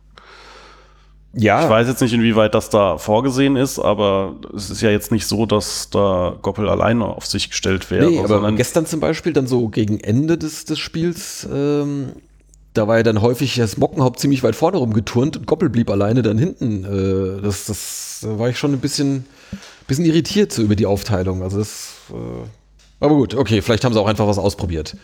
Ja, Ich weiß jetzt nicht, inwieweit das da vorgesehen ist, aber es ist ja jetzt nicht so, dass da Goppel alleine auf sich gestellt wäre. Nee, aber gestern zum Beispiel, dann so gegen Ende des, des Spiels, ähm, da war ja dann häufig das Mockenhaupt ziemlich weit vorne rumgeturnt und Goppel blieb alleine dann hinten. Äh, das, das da war ich schon ein bisschen, bisschen irritiert so über die Aufteilung. Also das, äh, aber gut, okay, vielleicht haben sie auch einfach was ausprobiert.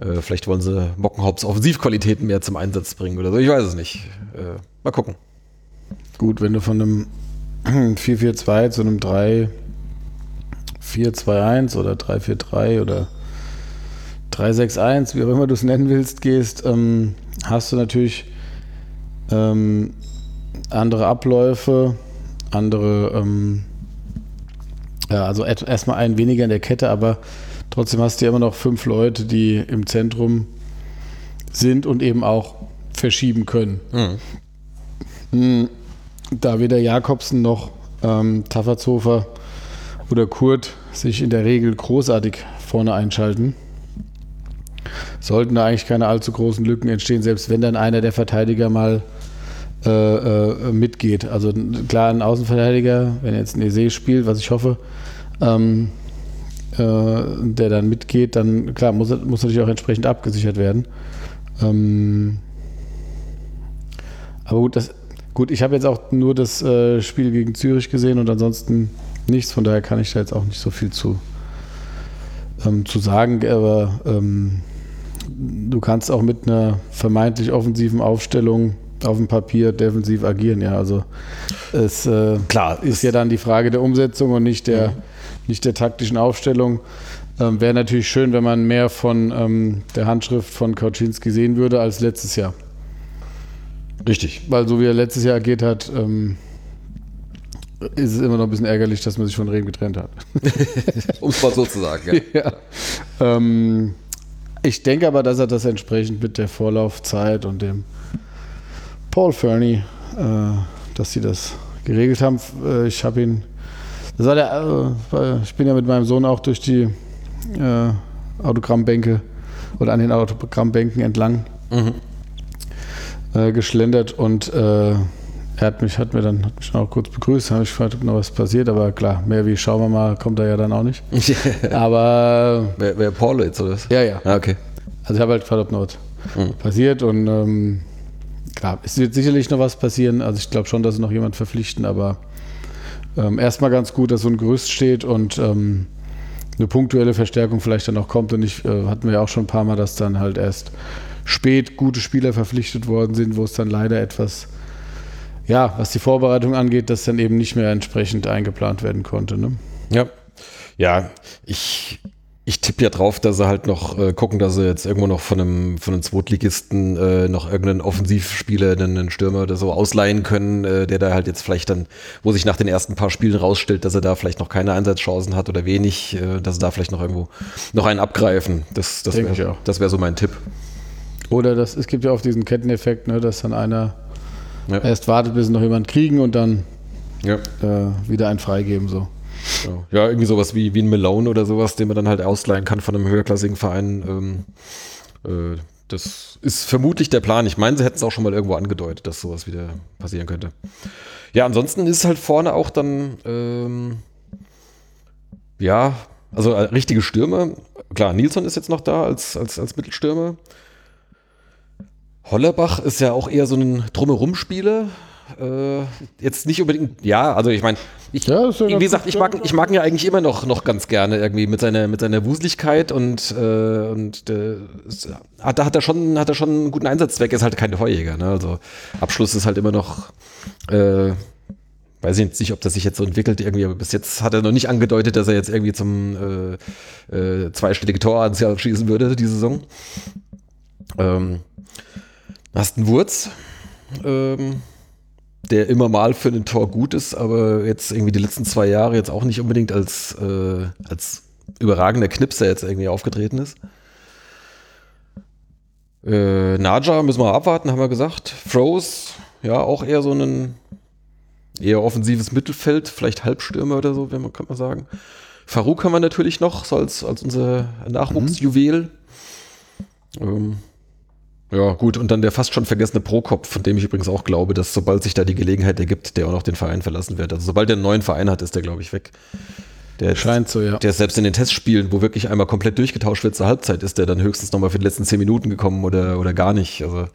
Äh, vielleicht wollen sie Mockenhaupts Offensivqualitäten mehr zum Einsatz bringen oder so. Ich weiß es nicht. Äh, mal gucken. Gut, wenn du von einem 4-4-2 zu einem 3-4-2-1 oder 3-4-3 oder 3-6-1, wie auch immer du es nennen willst, gehst, ähm, hast du natürlich ähm, andere Abläufe, andere, ähm, ja, also erstmal einen weniger in der Kette, aber trotzdem hast du ja immer noch fünf Leute, die im Zentrum sind und eben auch verschieben können. Hm, Da weder Jakobsen noch ähm, Taffertshofer oder Kurt sich in der Regel großartig vorne einschalten, sollten da eigentlich keine allzu großen Lücken entstehen, selbst wenn dann einer der Verteidiger mal äh, äh, mitgeht. Also klar, ein Außenverteidiger, wenn er jetzt ein Ese spielt, was ich hoffe, ähm, äh, der dann mitgeht, dann klar, muss, muss natürlich auch entsprechend abgesichert werden. Ähm, aber gut, das, gut ich habe jetzt auch nur das äh, Spiel gegen Zürich gesehen und ansonsten nichts, von daher kann ich da jetzt auch nicht so viel zu, ähm, zu sagen, aber ähm, du kannst auch mit einer vermeintlich offensiven Aufstellung auf dem Papier defensiv agieren, ja. Also es äh, Klar, ist ja dann die Frage der Umsetzung und nicht der, nicht der taktischen Aufstellung. Ähm, Wäre natürlich schön, wenn man mehr von ähm, der Handschrift von Kauczynski sehen würde als letztes Jahr. Richtig. Weil so wie er letztes Jahr agiert hat, ähm, ist es immer noch ein bisschen ärgerlich, dass man sich von Rehm getrennt hat. Um es mal so zu sagen. Ja. ja. ähm, ich denke aber, dass er das entsprechend mit der Vorlaufzeit und dem Paul Fernie, äh, dass sie das geregelt haben. Äh, ich habe ihn, das war der, äh, ich bin ja mit meinem Sohn auch durch die Autogrammbänke oder an den Autogrammbänken entlang Mhm. geschlendert und Er hat mich, hat mir dann, hat mich dann auch kurz begrüßt, habe ich gefragt, ob noch was passiert, aber klar, mehr wie schauen wir mal, kommt er ja dann auch nicht. Aber wer, wer Paul jetzt oder was? ja, ja. Ah, okay. Also ich habe halt gefragt, ob noch was Mhm. passiert und ähm, klar, es wird sicherlich noch was passieren. Also ich glaube schon, dass sie noch jemand verpflichten, aber ähm, erstmal ganz gut, dass so ein Gerüst steht und ähm, eine punktuelle Verstärkung vielleicht dann auch kommt. Und ich äh, hatten wir ja auch schon ein paar Mal, dass dann halt erst spät gute Spieler verpflichtet worden sind, wo es dann leider etwas, ja, was die Vorbereitung angeht, das dann eben nicht mehr entsprechend eingeplant werden konnte. Ne? Ja. Ja, ich, ich tippe ja drauf, dass sie halt noch äh, gucken, dass sie jetzt irgendwo noch von einem, von einem Zweitligisten äh, noch irgendeinen Offensivspieler, einen, Stürmer oder so ausleihen können, äh, der da halt jetzt vielleicht dann, wo sich nach den ersten paar Spielen rausstellt, dass er da vielleicht noch keine Einsatzchancen hat oder wenig, äh, dass sie da vielleicht noch irgendwo noch einen abgreifen. Das, das wäre auch. wär so mein Tipp. Oder das, es gibt ja oft diesen Ketteneffekt, ne, dass dann einer Ja. erst wartet, bis sie noch jemand kriegen und dann Ja. äh, wieder einen freigeben. So. Ja, irgendwie sowas wie, wie ein Malone oder sowas, den man dann halt ausleihen kann von einem höherklassigen Verein. Ähm, äh, das ist vermutlich der Plan. Ich meine, sie hätten es auch schon mal irgendwo angedeutet, dass sowas wieder passieren könnte. Ja, ansonsten ist halt vorne auch dann, ähm, ja, also äh, richtige Stürmer. Klar, Nilsson ist jetzt noch da als, als, als Mittelstürmer. Hollerbach ist ja auch eher so ein Drumherum-Spieler. Äh, jetzt nicht unbedingt, ja, also ich meine, ich, Ja, ja wie gesagt, ich mag, ich mag ihn ja eigentlich immer noch, noch ganz gerne irgendwie mit seiner, mit seiner Wuseligkeit und, äh, und äh, hat, da hat er schon, hat er schon einen guten Einsatzzweck, ist halt kein Torjäger, ne? Also Abschluss ist halt immer noch, äh, weiß ich nicht, ob das sich jetzt so entwickelt irgendwie, aber bis jetzt hat er noch nicht angedeutet, dass er jetzt irgendwie zum äh, äh, zweistellige Toranzahl schießen würde, die Saison. Ähm, hast einen Wurz, ähm, der immer mal für ein Tor gut ist, aber jetzt irgendwie die letzten zwei Jahre jetzt auch nicht unbedingt als, äh, als überragender Knipser jetzt irgendwie aufgetreten ist. Äh, Naja müssen wir abwarten, haben wir gesagt. Froze, ja, auch eher so ein eher offensives Mittelfeld, vielleicht Halbstürmer oder so, wenn man kann man sagen. Farouk haben wir natürlich noch, so als, als unser Nachwuchsjuwel. Ähm, ja, gut, und dann der fast schon vergessene Prokop, von dem ich übrigens auch glaube, dass sobald sich da die Gelegenheit ergibt, der auch noch den Verein verlassen wird. Also sobald er einen neuen Verein hat, ist der, glaube ich, weg. Der Scheint so, ja. Der ist selbst in den Testspielen, wo wirklich einmal komplett durchgetauscht wird zur Halbzeit, ist der dann höchstens nochmal für die letzten zehn Minuten gekommen oder, oder gar nicht. Also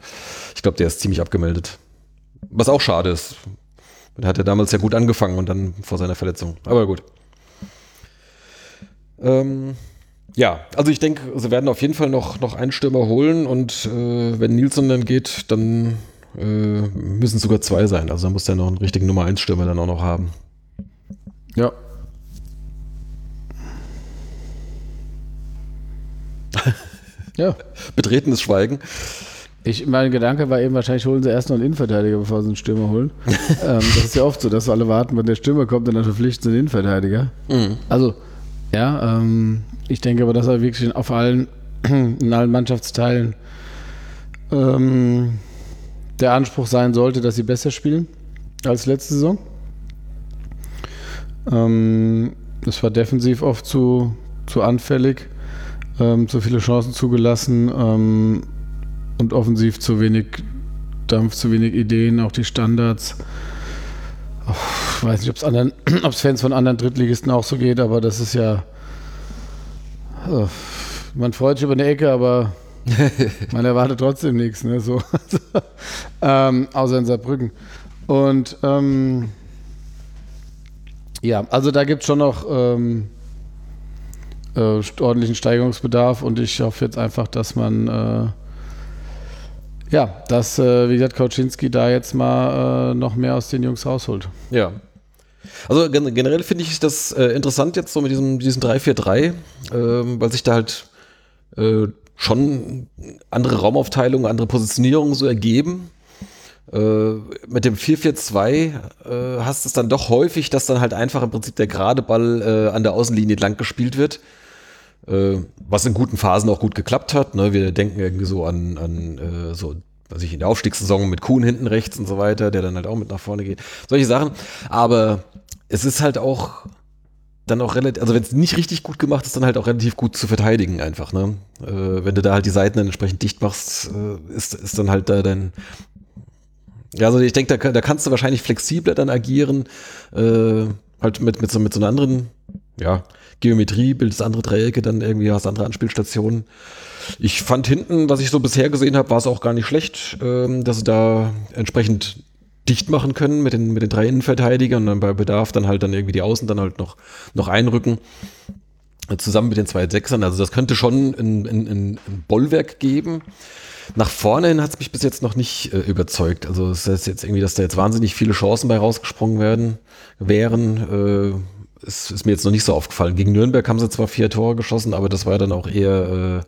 ich glaube, der ist ziemlich abgemeldet. Was auch schade ist. Der hat ja damals ja gut angefangen und dann vor seiner Verletzung. Aber gut. Ähm, ja, also ich denke, sie werden auf jeden Fall noch, noch einen Stürmer holen und äh, wenn Nilsson dann geht, dann äh, müssen es sogar zwei sein. Also dann muss der noch einen richtigen Nummer 1 Stürmer dann auch noch haben. Ja. ja. Betretenes Schweigen. Ich, mein Gedanke war eben, wahrscheinlich holen sie erst noch einen Innenverteidiger, bevor sie einen Stürmer holen. ähm, das ist ja oft so, dass alle warten, wenn der Stürmer kommt, und dann verpflichten sie den Innenverteidiger. Also, ja, ähm, ich denke aber, dass er wirklich auf allen, in allen Mannschaftsteilen ähm, der Anspruch sein sollte, dass sie besser spielen als letzte Saison. Ähm, es war defensiv oft zu, zu anfällig, ähm, zu viele Chancen zugelassen ähm, und offensiv zu wenig Dampf, zu wenig Ideen, auch die Standards. Ich weiß nicht, ob es Fans von anderen Drittligisten auch so geht, aber das ist ja. Man freut sich über eine Ecke, aber man erwartet trotzdem nichts, ne? So. ähm, außer in Saarbrücken. Und ähm, ja, also da gibt es schon noch ähm, äh, ordentlichen Steigerungsbedarf und ich hoffe jetzt einfach, dass man äh, ja, dass, äh, wie gesagt, Kauczynski da jetzt mal äh, noch mehr aus den Jungs rausholt. Ja. Also gen generell finde ich das äh, interessant jetzt so mit diesem, diesem 3-4-3, ähm, weil sich da halt äh, schon andere Raumaufteilungen, andere Positionierungen so ergeben. Äh, mit dem 4-4-2 äh, hast es dann doch häufig, dass dann halt einfach im Prinzip der gerade Ball äh, an der Außenlinie lang gespielt wird. Äh, was in guten Phasen auch gut geklappt hat. Ne? Wir denken irgendwie so an, an äh, so, was ich in der Aufstiegssaison mit Kuhn hinten rechts und so weiter, der dann halt auch mit nach vorne geht. Solche Sachen. Aber es ist halt auch dann auch relativ, also wenn es nicht richtig gut gemacht ist, dann halt auch relativ gut zu verteidigen einfach. Ne? Äh, wenn du da halt die Seiten dann entsprechend dicht machst, äh, ist, ist dann halt da dein Ja, also ich denke, da, da kannst du wahrscheinlich flexibler dann agieren, äh, halt mit, mit, so, mit so einer anderen, ja, Geometrie, bildest andere Dreiecke, dann irgendwie hast andere Anspielstationen. Ich fand hinten, was ich so bisher gesehen habe, war es auch gar nicht schlecht, ähm, dass sie da entsprechend dicht machen können mit den, mit den drei Innenverteidigern und dann bei Bedarf dann halt dann irgendwie die Außen dann halt noch, noch einrücken. Zusammen mit den zwei Sechsern. Also das könnte schon ein, ein, ein ein Bollwerk geben. Nach vorne hin hat es mich bis jetzt noch nicht äh, überzeugt. Also es ist jetzt irgendwie, dass da jetzt wahnsinnig viele Chancen bei rausgesprungen werden, wären. Äh, ist, ist mir jetzt noch nicht so aufgefallen. Gegen Nürnberg haben sie zwar vier Tore geschossen, aber das war dann auch eher, äh,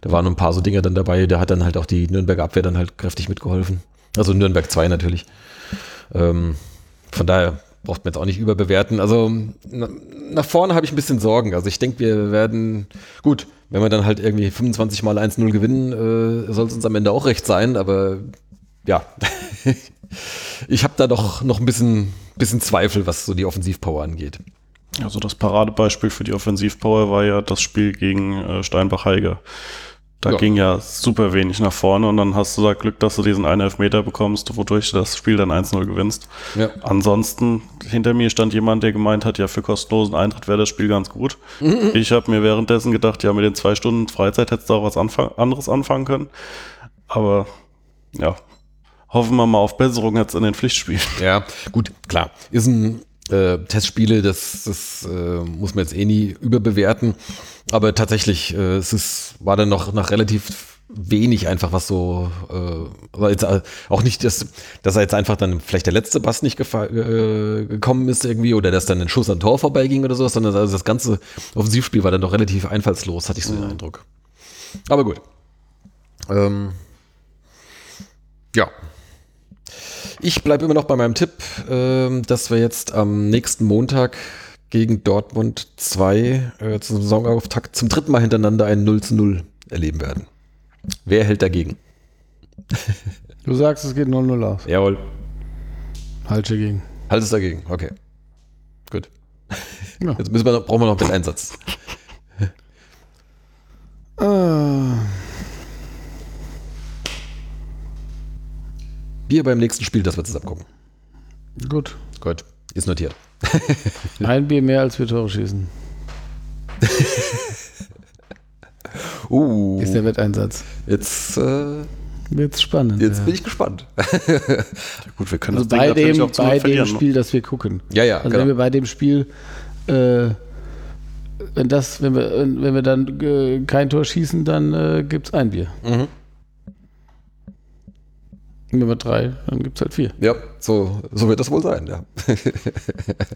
da waren ein paar so Dinge dann dabei, da hat dann halt auch die Nürnberger Abwehr dann halt kräftig mitgeholfen. Also Nürnberg 2 natürlich. Ähm, von daher braucht man jetzt auch nicht überbewerten. Also na, nach vorne habe ich ein bisschen Sorgen. Also ich denke, wir werden, gut, wenn wir dann halt irgendwie 25 mal 1-0 gewinnen, äh, soll es uns am Ende auch recht sein, aber ja, ich habe da doch noch ein bisschen, bisschen Zweifel, was so die Offensivpower angeht. Also das Paradebeispiel für die Offensivpower war ja das Spiel gegen äh, Steinbach-Heige. Da Ja. ging ja super wenig nach vorne und dann hast du da Glück, dass du diesen einen Elfmeter bekommst, wodurch du das Spiel dann 1-0 gewinnst. Ja. Ansonsten, hinter mir stand jemand, der gemeint hat, ja, für kostenlosen Eintritt wäre das Spiel ganz gut. Mhm. Ich habe mir währenddessen gedacht, ja, mit den zwei Stunden Freizeit hättest du auch was anfang anderes anfangen können. Aber ja, hoffen wir mal auf Besserung jetzt in den Pflichtspielen. Ja, gut, klar. Ist ein äh, Testspiele, das, das äh, muss man jetzt eh nie überbewerten. Aber tatsächlich, äh, es ist, war dann noch nach relativ wenig einfach, was so, äh, jetzt, äh, auch nicht, dass, dass er jetzt einfach dann vielleicht der letzte Bass nicht äh, gekommen ist irgendwie oder dass dann ein Schuss an Tor vorbeiging oder sowas, sondern also das ganze Offensivspiel war dann doch relativ einfallslos, hatte ich so den Eindruck. Aber gut. Ähm, ja, ich bleibe immer noch bei meinem Tipp, ähm, dass wir jetzt am nächsten Montag gegen Dortmund 2 äh, zum Saisonauftakt zum dritten Mal hintereinander ein 0 zu 0 erleben werden. Wer hält dagegen? Du sagst, es geht 0-0 aus. Jawohl. Halt dagegen. Halt es dagegen. Okay. Gut. Ja. Jetzt müssen wir noch, brauchen wir noch den Einsatz. Ah, Bier beim nächsten Spiel, das wir zusammen gucken. gut. Gut. Ist notiert. Ein Bier mehr, als wir Tore schießen. Uh, Ist der Wetteinsatz. jetzt, äh, Wird's spannend. jetzt ja. bin ich gespannt. Gut, wir können Also das Ding bei natürlich dem, bei dem ne? Spiel, das wir gucken. Ja, ja, Also genau. wenn wir bei dem Spiel, äh, wenn das, wenn wir, wenn wir dann äh, kein Tor schießen, dann äh, gibt's ein Bier. Mhm. Wenn wir drei, dann gibt's halt vier. Ja, so, so wird das wohl sein, ja.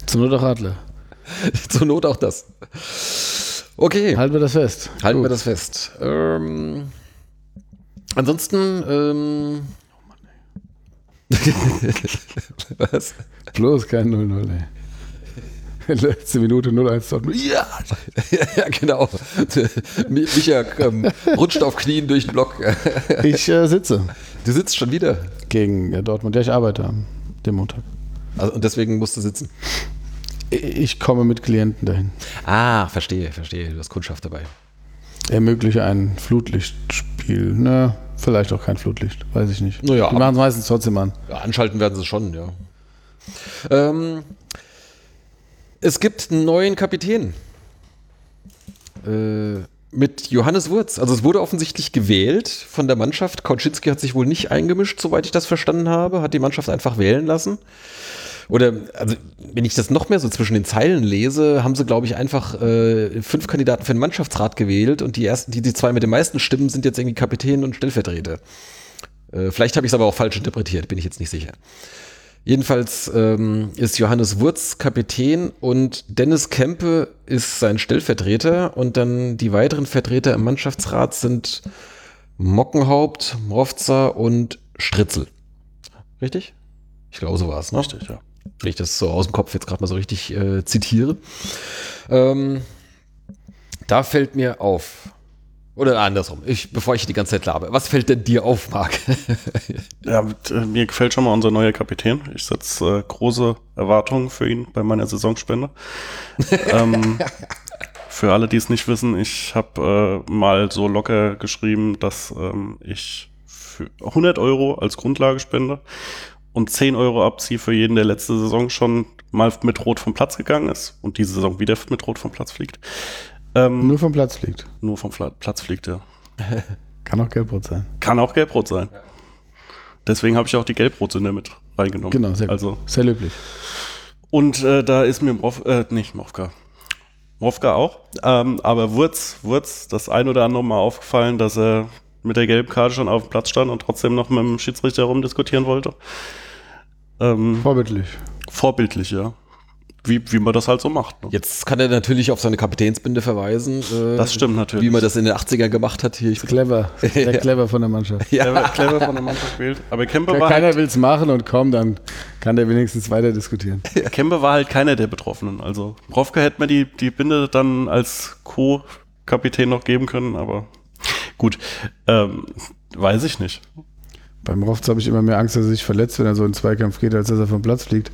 Zur Not auch Adler. Zur Not auch das. Okay. Halten wir das fest. Halten wir Gut. das fest. Ähm, ansonsten, ähm, was? Bloß kein 0-0, ey. Letzte Minute 0-1 Dortmund. Ja, ja, genau. Micha ähm, rutscht auf Knien durch den Block. Ich äh, sitze Du sitzt schon wieder. gegen äh, Dortmund. Ja, ich arbeite am dem Montag. Also, und deswegen musst du sitzen. Ich komme mit Klienten dahin. Ah, verstehe, verstehe. Du hast Kundschaft dabei. Ermögliche ein Flutlichtspiel. Na, vielleicht auch kein Flutlicht. Weiß ich nicht. Naja, Die machen es meistens trotzdem an. Ja, anschalten werden sie schon, ja. Ähm, es gibt einen neuen Kapitän. Äh, mit Johannes Wurz. Also es wurde offensichtlich gewählt von der Mannschaft. Kauczynski hat sich wohl nicht eingemischt, soweit ich das verstanden habe. Hat die Mannschaft einfach wählen lassen. Oder, also, wenn ich das noch mehr so zwischen den Zeilen lese, haben sie, glaube ich, einfach äh, fünf Kandidaten für den Mannschaftsrat gewählt und die ersten, die, die zwei mit den meisten Stimmen sind jetzt irgendwie Kapitän und Stellvertreter. Äh, vielleicht habe ich es aber auch falsch interpretiert, bin ich jetzt nicht sicher. Jedenfalls ähm, ist Johannes Wurz Kapitän und Dennis Kempe ist sein Stellvertreter und dann die weiteren Vertreter im Mannschaftsrat sind Mockenhaupt, Mrovza und Stritzel. Richtig? Ich glaube, so war es, ne? Richtig, ja. Wenn ich das so aus dem Kopf jetzt gerade mal so richtig äh, zitiere. Ähm, da fällt mir auf, oder andersrum, ich, bevor ich die ganze Zeit labe, was fällt denn dir auf, Marc? Ja, äh, mir gefällt schon mal unser neuer Kapitän. Ich setze äh, große Erwartungen für ihn bei meiner Saisonspende. ähm, für alle, die es nicht wissen, ich habe äh, mal so locker geschrieben, dass ähm, ich für 100 Euro als Grundlage spende und 10 Euro abziehe für jeden, der letzte Saison schon mal mit Rot vom Platz gegangen ist und diese Saison wieder mit Rot vom Platz fliegt. Ähm, Nur vom Platz fliegt. nur vom Fla Platz fliegt, ja. Kann auch Gelbrot sein. Kann auch Gelbrot sein. Deswegen habe ich auch die Gelbrotsünde mit reingenommen. Genau, sehr. Also, Sehr löblich. und äh, da ist mir Mrof, äh, nicht Mofka. Mofka auch. Ähm, aber Wurz, Wurz, das ein oder andere Mal aufgefallen, dass er mit der gelben Karte schon auf dem Platz stand und trotzdem noch mit dem Schiedsrichter rumdiskutieren wollte. Ähm, Vorbildlich. vorbildlich, ja. Wie, wie man das halt so macht. Ne? Jetzt kann er natürlich auf seine Kapitänsbinde verweisen. äh, Das stimmt natürlich. Wie man das in den 80ern gemacht hat. Hier, ich Clever. Sehr clever von der Mannschaft. Clever, clever von der Mannschaft gespielt. Aber Kempe war, Keiner halt, will es machen und komm, dann kann der wenigstens weiter diskutieren. Kempe war halt keiner der Betroffenen. Also Brovka hätte mir die, die Binde dann als Co-Kapitän noch geben können, aber gut. Ähm, weiß ich nicht. Beim Rofz habe ich immer mehr Angst, dass er sich verletzt, wenn er so in den Zweikampf geht, als dass er vom Platz fliegt.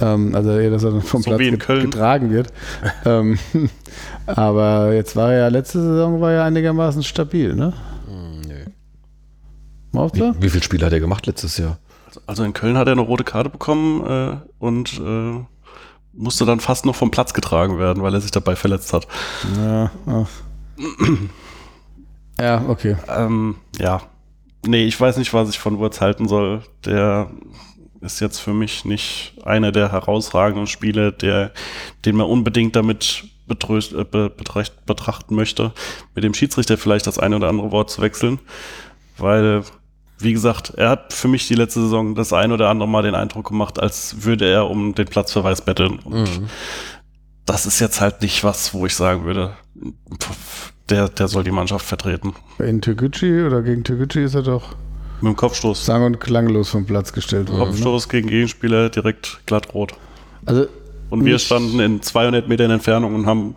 Ähm, also eher, dass er dann vom So Platz wie get- Köln. getragen wird. ähm, aber jetzt war er ja, letzte Saison war er einigermaßen stabil, ne? nee. Mauftler? Wie viel Spiele hat er gemacht letztes Jahr? Also in Köln hat er eine rote Karte bekommen äh, und äh, musste dann fast noch vom Platz getragen werden, weil er sich dabei verletzt hat. Ja, ach. ja, okay. Ähm, ja. Nee, ich weiß nicht, was ich von Wurz halten soll. Der ist jetzt für mich nicht einer der herausragenden Spiele, der, den man unbedingt damit betröst, äh, be, betracht, betrachten möchte, mit dem Schiedsrichter vielleicht das eine oder andere Wort zu wechseln. Weil, wie gesagt, er hat für mich die letzte Saison das ein oder andere Mal den Eindruck gemacht, als würde er um den Platzverweis betteln. Und das ist jetzt halt nicht was, wo ich sagen würde, pf, der, der soll die Mannschaft vertreten. In Türkgücü oder gegen Türkgücü ist er doch Mit dem Kopfstoß. sang- und klanglos vom Platz gestellt worden. Ne? Kopfstoß gegen Gegenspieler direkt glatt rot. Also, Und wir standen in 200 Metern Entfernung und haben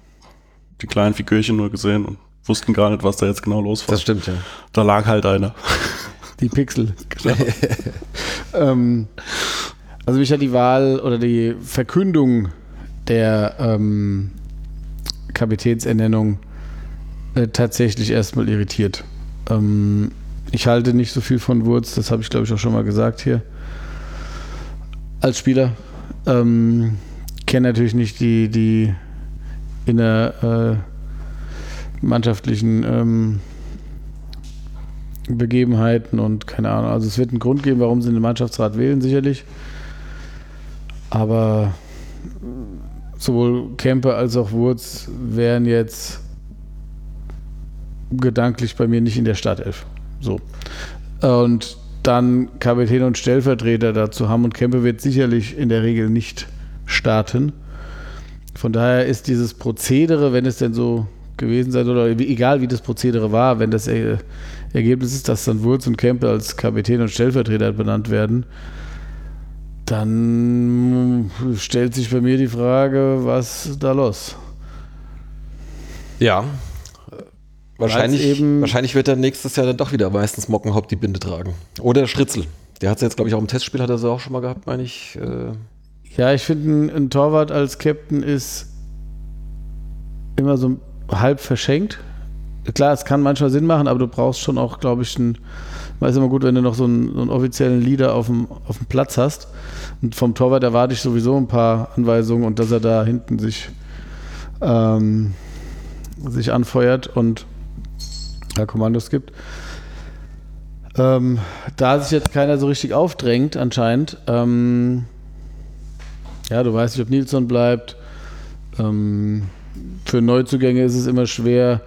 die kleinen Figürchen nur gesehen und wussten gar nicht, was da jetzt genau los war. Das stimmt, ja. Da lag halt einer. Die Pixel. ähm, also mich hat die Wahl oder die Verkündung der ähm, Kapitänsernennung äh, tatsächlich erstmal irritiert. Ähm, ich halte nicht so viel von Wurz, das habe ich glaube ich auch schon mal gesagt hier. Als Spieler. Ähm, kenne natürlich nicht die, die inner äh, ähm, Begebenheiten und keine Ahnung. Also es wird einen Grund geben, warum sie den Mannschaftsrat wählen, sicherlich. Aber sowohl Kempe als auch Wurz wären jetzt gedanklich bei mir nicht in der Startelf. So. Und dann Kapitän und Stellvertreter dazu haben und Kempe wird sicherlich in der Regel nicht starten. Von daher ist dieses Prozedere, wenn es denn so gewesen sein oder egal wie das Prozedere war, wenn das äh, Ergebnis ist, dass dann Wurz und Kempe als Kapitän und Stellvertreter benannt werden, dann stellt sich bei mir die Frage, was da los? Ja. Wahrscheinlich, eben- wahrscheinlich wird er nächstes Jahr dann doch wieder meistens Mockenhaupt die Binde tragen. Oder Stritzel. Der hat es jetzt, glaube ich, auch im Testspiel, hat er sie auch schon mal gehabt, meine ich. Äh, Ja, ich finde, ein, ein Torwart als Captain ist immer so halb verschenkt. Klar, es kann manchmal Sinn machen, aber du brauchst schon auch, glaube ich, ein, weiß immer gut, wenn du noch so einen, so einen offiziellen Leader auf dem, auf dem Platz hast. Und vom Torwart erwarte ich sowieso ein paar Anweisungen und dass er da hinten sich, ähm, sich anfeuert und da Kommandos gibt. Ähm, da sich jetzt keiner so richtig aufdrängt, anscheinend, ähm, ja, du weißt nicht, ob Nilsson bleibt. Ähm, für Neuzugänge ist es immer schwer.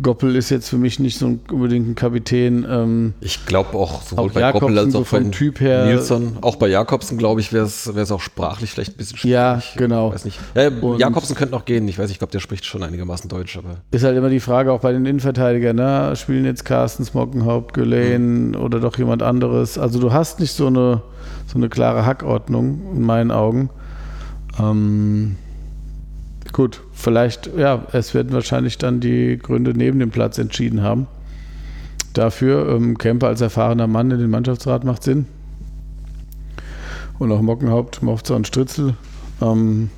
Goppel ist jetzt für mich nicht so ein, unbedingt ein Kapitän. Ähm, ich glaube auch sowohl Auch bei Goppel Jakobsen als so auch vom bei Typ her- Nilsson. Auch bei Jakobsen, glaube ich, wäre es auch sprachlich vielleicht ein bisschen schwierig. Ja, genau. Ich weiß nicht. Ja, Jakobsen könnte noch gehen. Ich weiß nicht, ich glaube, der spricht schon einigermaßen Deutsch, aber. ist halt immer die Frage, auch bei den Innenverteidigern, ne? spielen jetzt Carstens, Mockenhaupt, Gülen oder doch jemand anderes. Also du hast nicht so eine, so eine klare Hackordnung in meinen Augen. Ähm, gut, vielleicht, ja, es werden wahrscheinlich dann die Gründe neben dem Platz entschieden haben. Dafür, ähm, Kemper als erfahrener Mann in den Mannschaftsrat macht Sinn. Und auch Mockenhaupt, Mofzer und Stritzel. Ähm,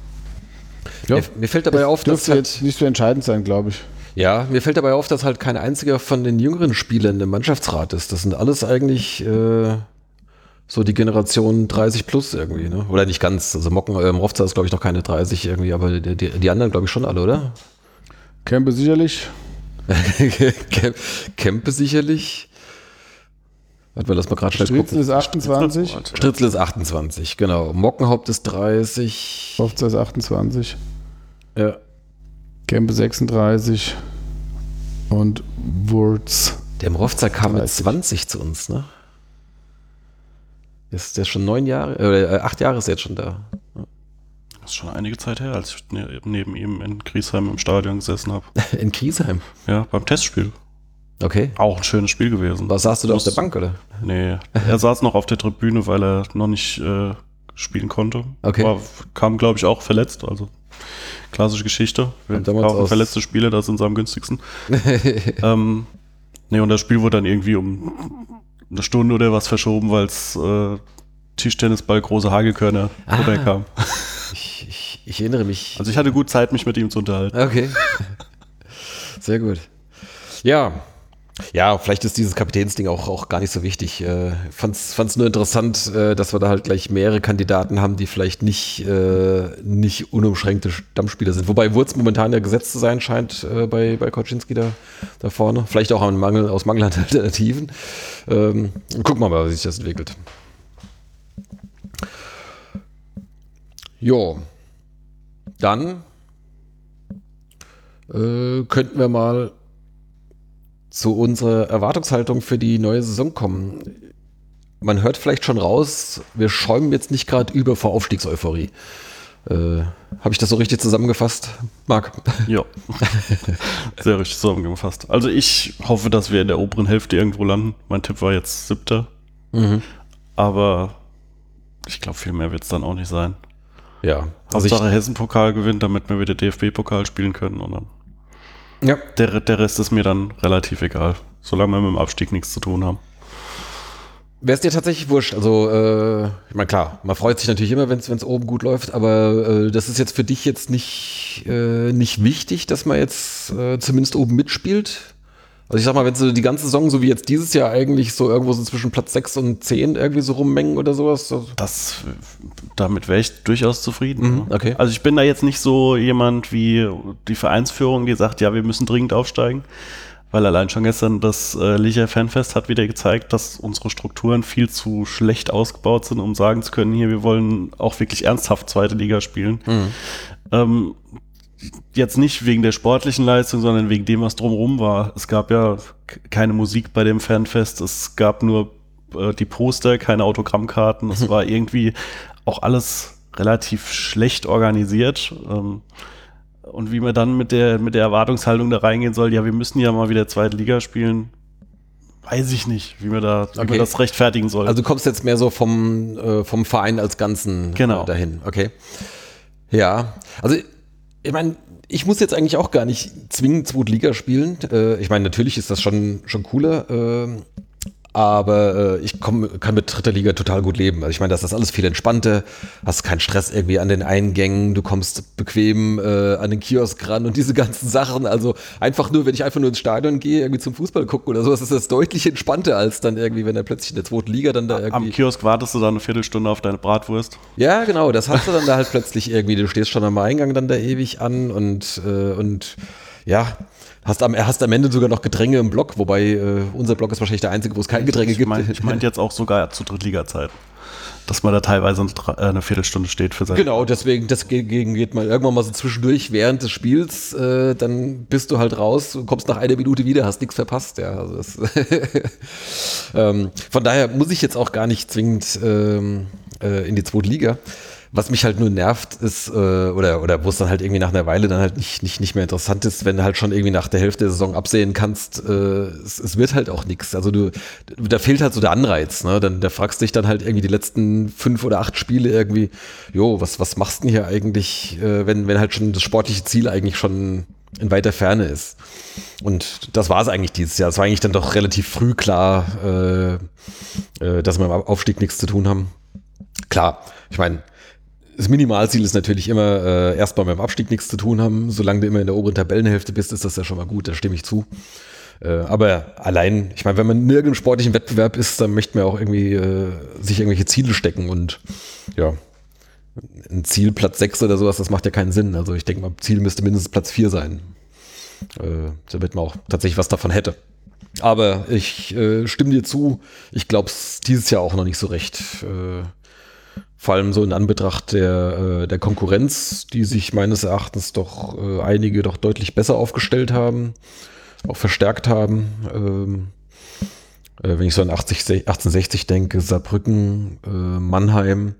ja, Mir, mir fällt dabei auf, dass dürfte halt, jetzt nicht so entscheidend sein, glaube ich. ja, mir fällt dabei auf, dass halt kein einziger von den jüngeren Spielern im Mannschaftsrat ist. Das sind alles eigentlich äh, so die Generation 30 plus irgendwie, ne? Oder nicht ganz. Also Mocken, ähm, Rofza ist, glaube ich, noch keine 30 irgendwie, aber die, die, die anderen, glaube ich, schon alle, oder? Kempe sicherlich. Kempe sicherlich. Warte mal, lass mal gerade schnell Stritzel gucken. ist 28. Stritzel ist 28, genau. Mockenhaupt ist 30. Hofzer ist 28. Ja. Kempe 36. Und Wurz. Der Mrowza kam mit 30. 20 zu uns, ne? Ist, der schon neun Jahre, äh, acht Jahre ist er jetzt schon da. Das ist schon einige Zeit her, als ich ne- neben ihm in Griesheim im Stadion gesessen habe. In Kriesheim. Ja, beim Testspiel. Okay. Auch ein schönes Spiel gewesen. Was saßt du da auf der Bank, oder? Nee, er saß noch auf der Tribüne, weil er noch nicht äh, spielen konnte. Okay. War, kam, glaube ich, auch verletzt. Also klassische Geschichte. Wir kaufen verletzte Spiele, das sind sie am günstigsten. ähm, nee, und das Spiel wurde dann irgendwie um eine Stunde oder was verschoben, weil es äh, Tischtennisball große Hagelkörner Ah. runterkam. Ich, ich, ich erinnere mich. Also ich hatte gut Zeit, mich mit ihm zu unterhalten. Okay. Sehr gut. Ja. Ja, vielleicht ist dieses Kapitänsding auch, auch gar nicht so wichtig. Äh, fand's, fand's nur interessant, äh, dass wir da halt gleich mehrere Kandidaten haben, die vielleicht nicht, äh, nicht unumschränkte Stammspieler sind. Wobei Wurz momentan ja gesetzt zu sein scheint äh, bei, bei Koczynski da, da vorne. Vielleicht auch an Mangel, aus Mangel an Alternativen. Ähm, gucken wir mal, wie sich das entwickelt. Jo. Dann äh, könnten wir mal zu unserer Erwartungshaltung für die neue Saison kommen. Man hört vielleicht schon raus, wir schäumen jetzt nicht gerade über vor Aufstiegseuphorie. Äh, Habe ich das so richtig zusammengefasst, Marc? Ja. Sehr richtig zusammengefasst. Also ich hoffe, dass wir in der oberen Hälfte irgendwo landen. Mein Tipp war jetzt siebter. Mhm. Aber ich glaube, viel mehr wird es dann auch nicht sein. Ja, also ich, Hauptsache Hessen-Pokal gewinnt, damit wir wieder DFB-Pokal spielen können. Und dann ja, der, der Rest ist mir dann relativ egal, solange wir mit dem Abstieg nichts zu tun haben. Wäre es dir tatsächlich wurscht? Also, äh, ich meine, klar, man freut sich natürlich immer, wenn es oben gut läuft, aber äh, das ist jetzt für dich jetzt nicht, äh, nicht wichtig, dass man jetzt äh, zumindest oben mitspielt. Also ich sag mal, wenn sie die ganze Saison, so wie jetzt dieses Jahr, eigentlich so irgendwo so zwischen Platz 6 und 10 irgendwie so rummengen oder sowas. So. Das, damit wäre ich durchaus zufrieden. Mhm, ne? okay. Also ich bin da jetzt nicht so jemand wie die Vereinsführung, die sagt, ja, wir müssen dringend aufsteigen. Weil allein schon gestern das äh, Licher Fanfest hat wieder gezeigt, dass unsere Strukturen viel zu schlecht ausgebaut sind, um sagen zu können, hier, wir wollen auch wirklich ernsthaft zweite Liga spielen. Ähm, jetzt nicht wegen der sportlichen Leistung, sondern wegen dem, was drumherum war. Es gab ja keine Musik bei dem Fanfest, es gab nur äh, die Poster, keine Autogrammkarten. Es war irgendwie auch alles relativ schlecht organisiert. Ähm, und wie man dann mit der, mit der Erwartungshaltung da reingehen soll, ja, wir müssen ja mal wieder zweite Liga spielen, weiß ich nicht, wie man da wie Okay. man das rechtfertigen soll. Also du kommst jetzt mehr so vom, äh, vom Verein als Ganzen Genau. äh, dahin. Okay. Ja, also ich meine, ich muss jetzt eigentlich auch gar nicht zwingend zweite Liga spielen. Äh, ich meine, natürlich ist das schon, schon cooler. ähm, aber äh, ich komm, kann mit dritter Liga total gut leben. Also ich meine, das ist alles viel entspannter, hast keinen Stress irgendwie an den Eingängen, du kommst bequem äh, an den Kiosk ran und diese ganzen Sachen. Also einfach nur, wenn ich einfach nur ins Stadion gehe, irgendwie zum Fußball gucken oder sowas, ist das deutlich entspannter als dann irgendwie, wenn er plötzlich in der zweiten Liga dann da Am irgendwie. Kiosk wartest du dann eine Viertelstunde auf deine Bratwurst. Ja, genau, das hast du dann da halt plötzlich irgendwie. Du stehst schon am Eingang dann da ewig an und, äh, und ja, hast am, hast am Ende sogar noch Gedränge im Block, wobei äh, unser Block ist wahrscheinlich der einzige, wo es kein Gedränge Ich gibt. ich meint jetzt auch sogar zu Drittliga-Zeiten. Dass man da teilweise eine äh, eine Viertelstunde steht für sein. Genau, deswegen, deswegen geht man irgendwann mal so zwischendurch während des Spiels, äh, dann bist du halt raus, du kommst nach einer Minute wieder, hast nichts verpasst, ja. Also das, ähm, von daher muss ich jetzt auch gar nicht zwingend ähm, äh, in die zweite Liga. Was mich halt nur nervt, ist, äh, oder, oder wo es dann halt irgendwie nach einer Weile dann halt nicht, nicht, nicht mehr interessant ist, wenn du halt schon irgendwie nach der Hälfte der Saison absehen kannst, äh, es, es wird halt auch nichts. Also du, da fehlt halt so der Anreiz, ne? Dann da fragst du dich dann halt irgendwie die letzten fünf oder acht Spiele irgendwie, jo, was, was machst du denn hier eigentlich, äh, wenn, wenn halt schon das sportliche Ziel eigentlich schon in weiter Ferne ist. Und das war es eigentlich dieses Jahr. Es war eigentlich dann doch relativ früh klar, äh, äh, dass wir mit dem Aufstieg nichts zu tun haben. Klar, ich meine, das Minimalziel ist natürlich immer, äh, erstmal mit dem Abstieg nichts zu tun haben. Solange du immer in der oberen Tabellenhälfte bist, ist das ja schon mal gut, da stimme ich zu. Äh, aber allein, ich meine, wenn man in irgendeinem sportlichen Wettbewerb ist, dann möchte man auch irgendwie äh, sich irgendwelche Ziele stecken und ja, ein Ziel Platz 6 oder sowas, das macht ja keinen Sinn. Also ich denke mal, Ziel müsste mindestens Platz 4 sein. Äh, damit man auch tatsächlich was davon hätte. Aber ich äh, stimme dir zu, ich glaube es dieses Jahr auch noch nicht so recht. Äh, vor allem so in Anbetracht der, äh, der Konkurrenz, die sich meines Erachtens doch äh, einige doch deutlich besser aufgestellt haben auch verstärkt haben. Ähm, äh, wenn ich so an 80, 1860 denke, Saarbrücken, Mannheim,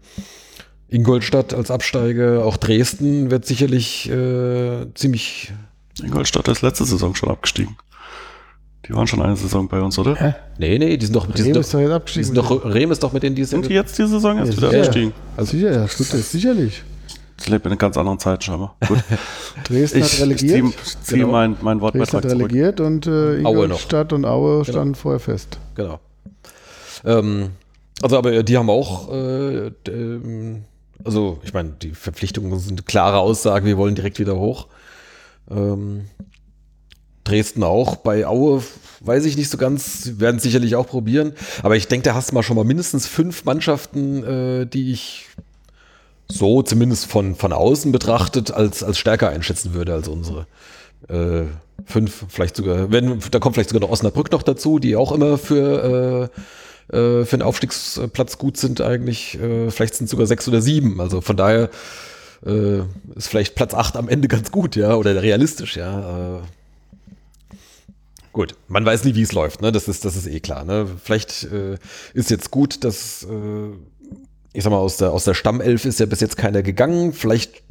Ingolstadt als Absteiger, auch Dresden wird sicherlich ziemlich. Ingolstadt ist letzte Saison schon abgestiegen. Die waren schon eine Saison bei uns, oder? Hä? Nee, nee, die sind doch, die Rehm sind ist doch jetzt die abgestiegen. sind doch, Rehm ist doch mit denen, die Sind die jetzt die Saison erst Ja, wieder sicher. abgestiegen? also sicher, ja, das ist sicherlich. Ich lebe in einer ganz anderen Zeit scheinbar. Gut. Dresden Ich, hat ich relegiert. ziehe zieh Genau. mein, mein Dresden Wortbeitrag hat zurück. relegiert und äh, noch. Ingolstadt und Aue Genau. standen vorher fest. Genau. Ähm, also, aber die haben auch, äh, d- ähm, also ich meine, die Verpflichtungen sind eine klare Aussage, wir wollen direkt wieder hoch. Ähm, Dresden auch. Bei Aue weiß ich nicht so ganz, sie werden sicherlich auch probieren. Aber ich denke, da hast du mal schon mal mindestens fünf Mannschaften, äh, die ich so zumindest von, von außen betrachtet als, als stärker einschätzen würde als unsere. Äh, fünf, vielleicht sogar, wenn, da kommt vielleicht sogar noch Osnabrück noch dazu, die auch immer für, äh, äh, für einen Aufstiegsplatz gut sind eigentlich. Äh, vielleicht sind es sogar sechs oder sieben. Also von daher äh, ist vielleicht Platz acht am Ende ganz gut, ja, oder realistisch, ja. Gut, man weiß nie, wie es läuft, ne? Das ist, das ist eh klar. Ne? Vielleicht äh, ist jetzt gut, dass äh, ich sag mal, aus der, aus der Stammelf ist ja bis jetzt keiner gegangen. Vielleicht,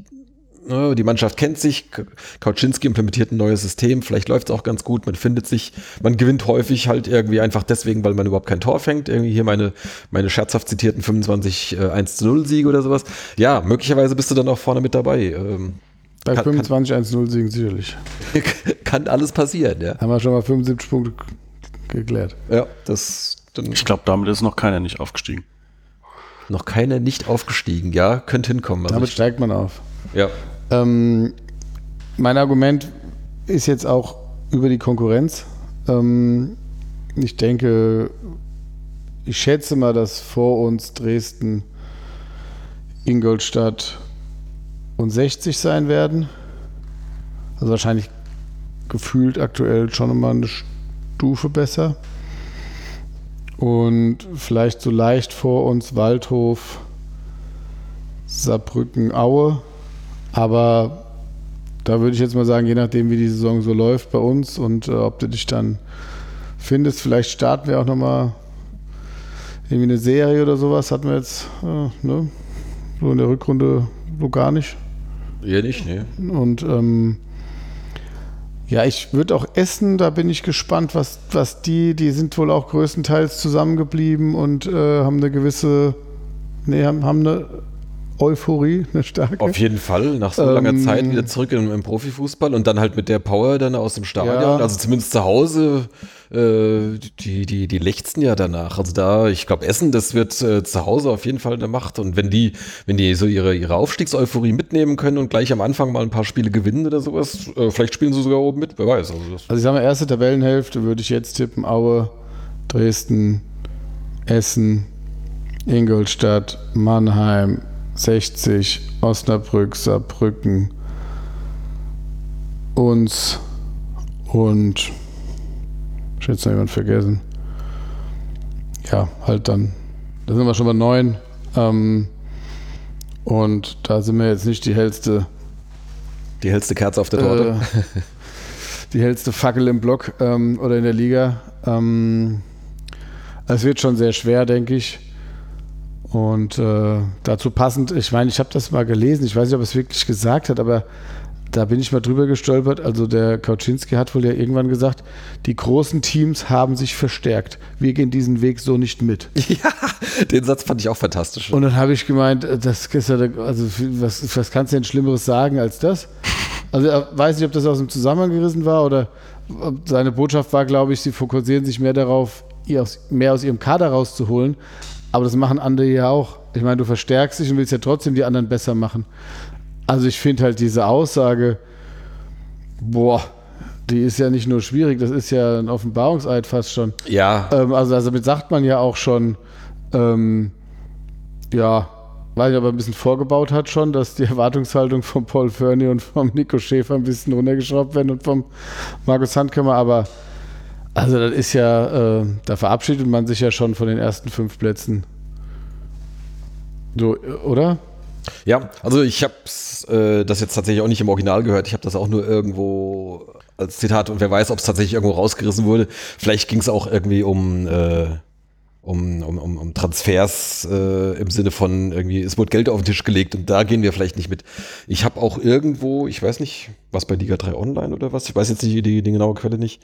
ne, die Mannschaft kennt sich, K- Kauczynski implementiert ein neues System, vielleicht läuft es auch ganz gut, man findet sich, man gewinnt häufig halt irgendwie einfach deswegen, weil man überhaupt kein Tor fängt. Irgendwie hier meine, meine scherzhaft zitierten 25 äh, 1 zu 0 Siege oder sowas. Ja, möglicherweise bist du dann auch vorne mit dabei. Ähm, Bei Kann- 25 1-0 Siegen sicherlich. kann alles passieren, ja. Haben wir schon mal 75 Punkte geklärt. Ja, das dann Ich glaube, damit ist noch keiner nicht aufgestiegen. noch keiner nicht aufgestiegen. Ja, könnte hinkommen. Also Damit ich, steigt man auf. ja. Ähm, mein Argument ist jetzt auch über die Konkurrenz. Ähm, ich denke, ich schätze mal, dass vor uns Dresden, Ingolstadt und 60 sein werden. Also wahrscheinlich gefühlt aktuell schon mal eine Stufe besser. Und vielleicht so leicht vor uns Waldhof, Saarbrücken, Aue. Aber da würde ich jetzt mal sagen, je nachdem, wie die Saison so läuft bei uns und äh, ob du dich dann findest, vielleicht starten wir auch nochmal irgendwie eine Serie oder sowas. Hatten wir jetzt äh, ne? so in der Rückrunde so gar nicht. Ihr nicht, ne? Und ähm, ja, ich würde auch essen, da bin ich gespannt, was, was die, die sind wohl auch größtenteils zusammengeblieben und äh, haben eine gewisse, nee, haben, haben eine Euphorie, eine starke. Auf jeden Fall, nach so langer Ähm, Zeit wieder zurück im, im Profifußball und dann halt mit der Power dann aus dem Stadion. Ja. Also zumindest zu Hause, die, die, die lechzen ja danach. Also da, ich glaube, Essen, das wird äh, zu Hause auf jeden Fall eine Macht. Und wenn die, wenn die so ihre, ihre Aufstiegseuphorie mitnehmen können und gleich am Anfang mal ein paar Spiele gewinnen oder sowas, äh, vielleicht spielen sie sogar oben mit, wer weiß. Also Also ich sage mal, erste Tabellenhälfte würde ich jetzt tippen, Aue, Dresden, Essen, Ingolstadt, Mannheim, 60, Osnabrück, Saarbrücken, uns und ich jetzt noch jemand vergessen. Ja, halt dann. Da sind wir schon bei neun. Ähm, und da sind wir jetzt nicht die hellste die hellste Kerze auf der Torte. äh, die hellste Fackel im Block ähm, oder in der Liga. Ähm, es wird schon sehr schwer, denke ich. Und äh, dazu passend, ich meine, ich habe das mal gelesen, ich weiß nicht, ob er es wirklich gesagt hat, aber da bin ich mal drüber gestolpert. Also der Kauczynski hat wohl ja irgendwann gesagt, die großen Teams haben sich verstärkt. Wir gehen diesen Weg so nicht mit. ja, den Satz fand ich auch fantastisch. Und dann habe ich gemeint, äh, das also was, was kannst du denn Schlimmeres sagen als das? Also er weiß nicht, ob das aus dem Zusammenhang gerissen war oder seine Botschaft war, glaube ich, sie fokussieren sich mehr darauf, mehr aus ihrem Kader rauszuholen. Aber das machen andere ja auch. Ich meine, du verstärkst dich und willst ja trotzdem die anderen besser machen. Also ich finde halt diese Aussage, boah, die ist ja nicht nur schwierig, das ist ja ein Offenbarungseid fast schon. Ja, Ähm, also, also damit sagt man ja auch schon, ähm, ja, weil ich aber ein bisschen vorgebaut hat schon, dass die Erwartungshaltung von Paul Fernie und vom Nico Schäfer ein bisschen runtergeschraubt werden und vom Markus Handkämmer, aber also das ist ja, äh, da verabschiedet man sich ja schon von den ersten fünf Plätzen. So, oder? Ja, also ich habe äh, das jetzt tatsächlich auch nicht im Original gehört. Ich habe das auch nur irgendwo als Zitat und wer weiß, ob es tatsächlich irgendwo rausgerissen wurde. Vielleicht ging es auch irgendwie um, äh, um, um, um, um Transfers äh, im Sinne von irgendwie, es wurde Geld auf den Tisch gelegt und da gehen wir vielleicht nicht mit. Ich habe auch irgendwo, ich weiß nicht, was bei Liga 3 Online oder was, ich weiß jetzt nicht die, die genaue Quelle nicht.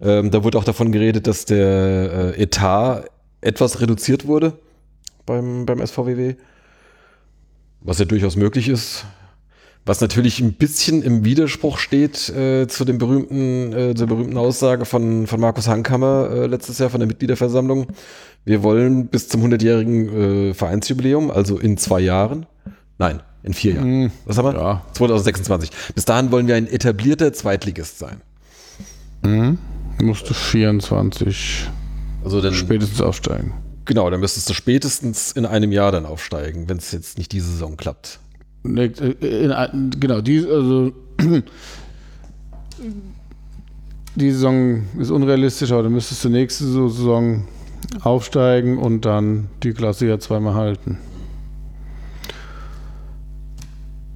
Ähm, da wurde auch davon geredet, dass der äh, Etat etwas reduziert wurde beim, beim SVWW was ja durchaus möglich ist. Was natürlich ein bisschen im Widerspruch steht äh, zu dem berühmten, äh, zur berühmten Aussage von, von Markus Hankammer äh, letztes Jahr von der Mitgliederversammlung. Wir wollen bis zum 100-jährigen äh, Vereinsjubiläum, also in zwei Jahren, nein, in vier Jahren. Was haben wir? ja. 2026. Bis dahin wollen wir ein etablierter Zweitligist sein. Musste 24 Also dann, spätestens aufsteigen. Genau, dann müsstest du spätestens in einem Jahr dann aufsteigen, wenn es jetzt nicht diese Saison klappt. Ne, äh, genau, die, also, die Saison ist unrealistisch, aber dann müsstest du nächste Saison aufsteigen und dann die Klasse ja zweimal halten.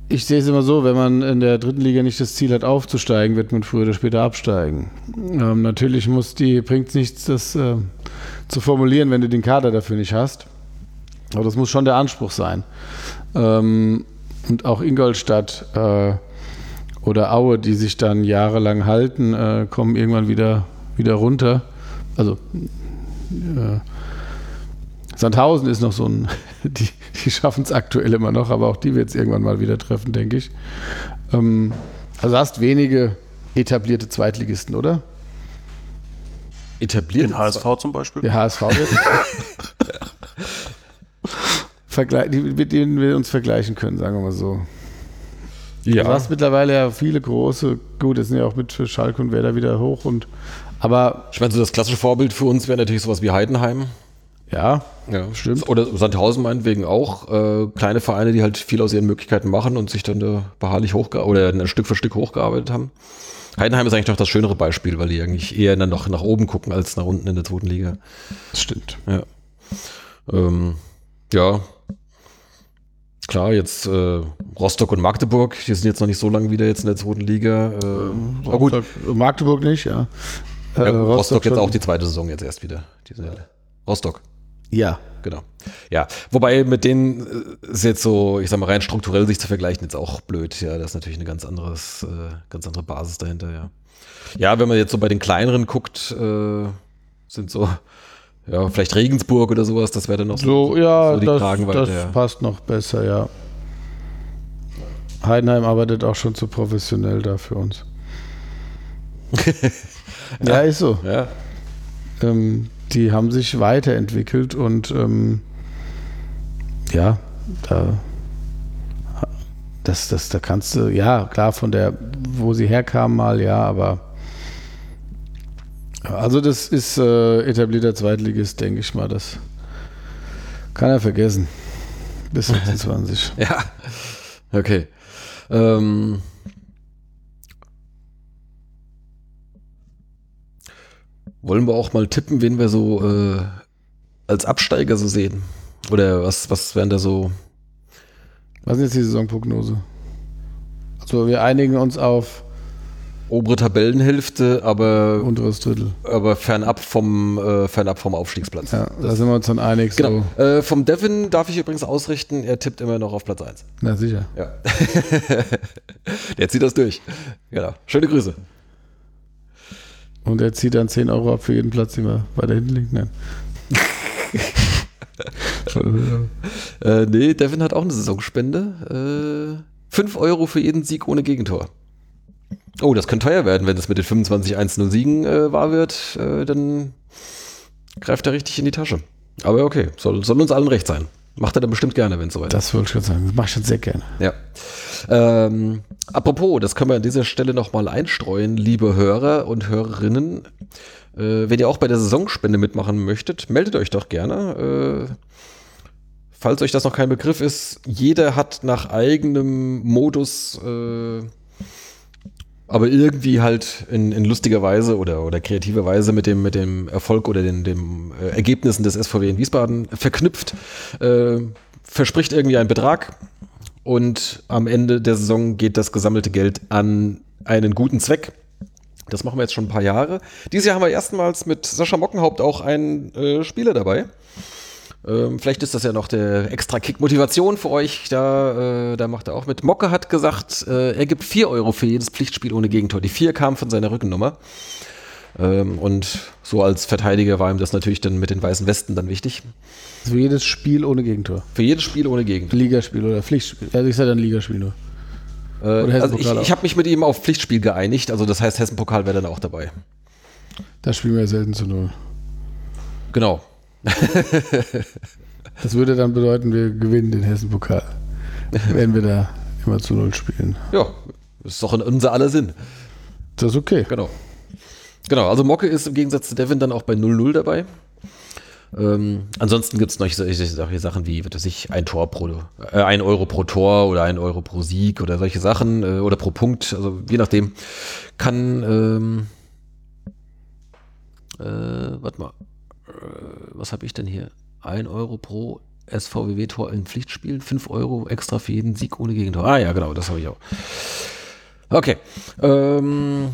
Ich sehe es immer so, wenn man in der dritten Liga nicht das Ziel hat, aufzusteigen, wird man früher oder später absteigen. Ähm, natürlich muss die, bringt es nichts, das äh, zu formulieren, wenn du den Kader dafür nicht hast. Aber das muss schon der Anspruch sein. Ähm, und auch Ingolstadt äh, oder Aue, die sich dann jahrelang halten, äh, kommen irgendwann wieder, wieder runter. Also äh, Sandhausen ist noch so ein, die, die schaffen es aktuell immer noch, aber auch die wird es irgendwann mal wieder treffen, denke ich. Ähm, also hast wenige etablierte Zweitligisten, oder? Etabliert? Den HSV zum Beispiel. Der HSV wird. Mit denen wir uns vergleichen können, sagen wir mal so. Ja. Du hast mittlerweile ja viele große, gut, jetzt sind ja auch mit Schalke und Werder wieder hoch und aber Ich meine, so das klassische Vorbild für uns wäre natürlich sowas wie Heidenheim. Ja, Ja, Stimmt. Oder Sandhausen meinetwegen auch. Äh, kleine Vereine, die halt viel aus ihren Möglichkeiten machen und sich dann da beharrlich hochgearbeitet oder ein Stück für Stück hochgearbeitet haben. Heidenheim ist eigentlich noch das schönere Beispiel, weil die eigentlich eher dann noch nach oben gucken als nach unten in der zweiten Liga. das stimmt. Ja. Ähm, ja. Klar, jetzt äh, Rostock und Magdeburg, die sind jetzt noch nicht so lange wieder jetzt in der zweiten Liga. Äh, aber gut, Rostock- Magdeburg nicht, ja. ja, Äh, Rostock, jetzt schon. auch die zweite Saison jetzt erst wieder. Diese, Rostock. Ja. Genau. Ja, wobei mit denen äh, ist jetzt so, ich sag mal, rein strukturell sich zu vergleichen, jetzt auch blöd. Ja, das ist natürlich eine ganz anderes, äh, ganz andere Basis dahinter, ja. Ja, wenn man jetzt so bei den kleineren guckt, äh, sind so, ja, vielleicht Regensburg oder sowas, das wäre dann noch so, So, ja, so die das, Kragenweite, das ja. passt noch besser, ja. Heidenheim arbeitet auch schon zu professionell da für uns. ja, ist so. Ja, Ähm, die haben sich weiterentwickelt und ähm, ja, da, das, das, da kannst du, ja, klar, von der, wo sie herkamen mal, ja, aber also das ist äh, etablierter Zweitligist, denke ich mal, das kann er vergessen. Bis 26. ja. Okay. Ähm, wollen wir auch mal tippen, wen wir so äh, als Absteiger so sehen? Oder was, was wären da so Was ist jetzt die Saisonprognose? Also wir einigen uns auf obere Tabellenhälfte, aber, unteres Drittel. aber fernab vom, äh, fernab vom Aufstiegsplatz. Ja, da sind wir uns dann einig. Genau. So. Äh, vom Devin darf ich übrigens ausrichten, er tippt immer noch auf Platz 1. Na sicher. Ja. Der zieht das durch. Genau. Schöne Grüße. Und er zieht dann 10 Euro ab für jeden Platz, den wir weiter hinten liegen. Nein. Äh, nee, Devin hat auch eine Saisonspende. Äh, 5 Euro für jeden Sieg ohne Gegentor. Oh, das könnte teuer werden, wenn das mit den 25-1-0 Siegen äh, wahr wird. Äh, dann greift er richtig in die Tasche. Aber okay, soll, soll uns allen recht sein. Macht er dann bestimmt gerne, wenn es soweit ist. Das wollte ich gerade sagen. Das mache ich schon sehr gerne. Ja. Ähm, apropos, das können wir an dieser Stelle nochmal einstreuen, liebe Hörer und Hörerinnen. Äh, wenn ihr auch bei der Saisonspende mitmachen möchtet, meldet euch doch gerne. Äh, falls euch das noch kein Begriff ist, jeder hat nach eigenem Modus, äh, aber irgendwie halt in, in lustiger Weise oder, oder kreativer Weise mit dem, mit dem Erfolg oder den dem, äh, Ergebnissen des SVW in Wiesbaden verknüpft, äh, verspricht irgendwie einen Betrag und am Ende der Saison geht das gesammelte Geld an einen guten Zweck. Das machen wir jetzt schon ein paar Jahre. Dieses Jahr haben wir erstmals mit Sascha Mockenhaupt auch einen äh, Spieler dabei. Ähm, vielleicht ist das ja noch der extra Kick-Motivation für euch. Da, äh, da macht er auch mit. Mocke hat gesagt, äh, er gibt 4 Euro für jedes Pflichtspiel ohne Gegentor. Die 4 kamen von seiner Rückennummer. Ähm, und so als Verteidiger war ihm das natürlich dann mit den weißen Westen dann wichtig. Also für jedes Spiel ohne Gegentor. Für jedes Spiel ohne Gegentor. Ligaspiel oder Pflichtspiel. Also ich sage dann Ligaspiel nur. Äh, also ich ich habe mich mit ihm auf Pflichtspiel geeinigt. Also das heißt, Hessen-Pokal wäre dann auch dabei. Da spielen wir ja selten zu null. Genau. Das würde dann bedeuten, wir gewinnen den Hessen-Pokal. Wenn wir da immer zu null spielen. Ja, ist doch in unser aller Sinn. Das ist okay. Genau. Genau, also Mocke ist im Gegensatz zu Devin dann auch bei 0-0 dabei. Ähm, ansonsten gibt es noch solche, solche Sachen wie, was weiß ich, ein Tor pro, äh, ein Euro pro Tor oder ein Euro pro Sieg oder solche Sachen äh, oder pro Punkt, also je nachdem, kann, ähm, äh, warte mal, was habe ich denn hier? Ein Euro pro SVWW-Tor in Pflichtspielen, 5 Euro extra für jeden Sieg ohne Gegentor. Ah ja, genau, das habe ich auch. Okay. Ähm,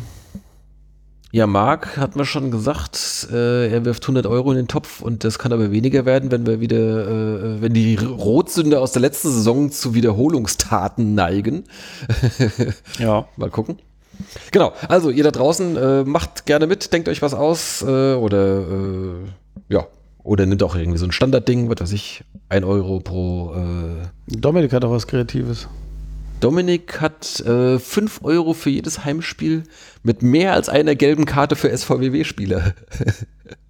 ja, Marc hat mir schon gesagt, äh, er wirft 100 Euro in den Topf und das kann aber weniger werden, wenn wir wieder, äh, wenn die Rotsünder aus der letzten Saison zu Wiederholungstaten neigen. Ja. Mal gucken. Genau, also ihr da draußen äh, macht gerne mit, denkt euch was aus äh, oder äh, ja, oder nimmt auch irgendwie so ein Standardding, was weiß ich, 1 Euro pro äh, Dominik hat auch was Kreatives. Dominik hat äh, 5 Euro für jedes Heimspiel mit mehr als einer gelben Karte für SVWW-Spieler.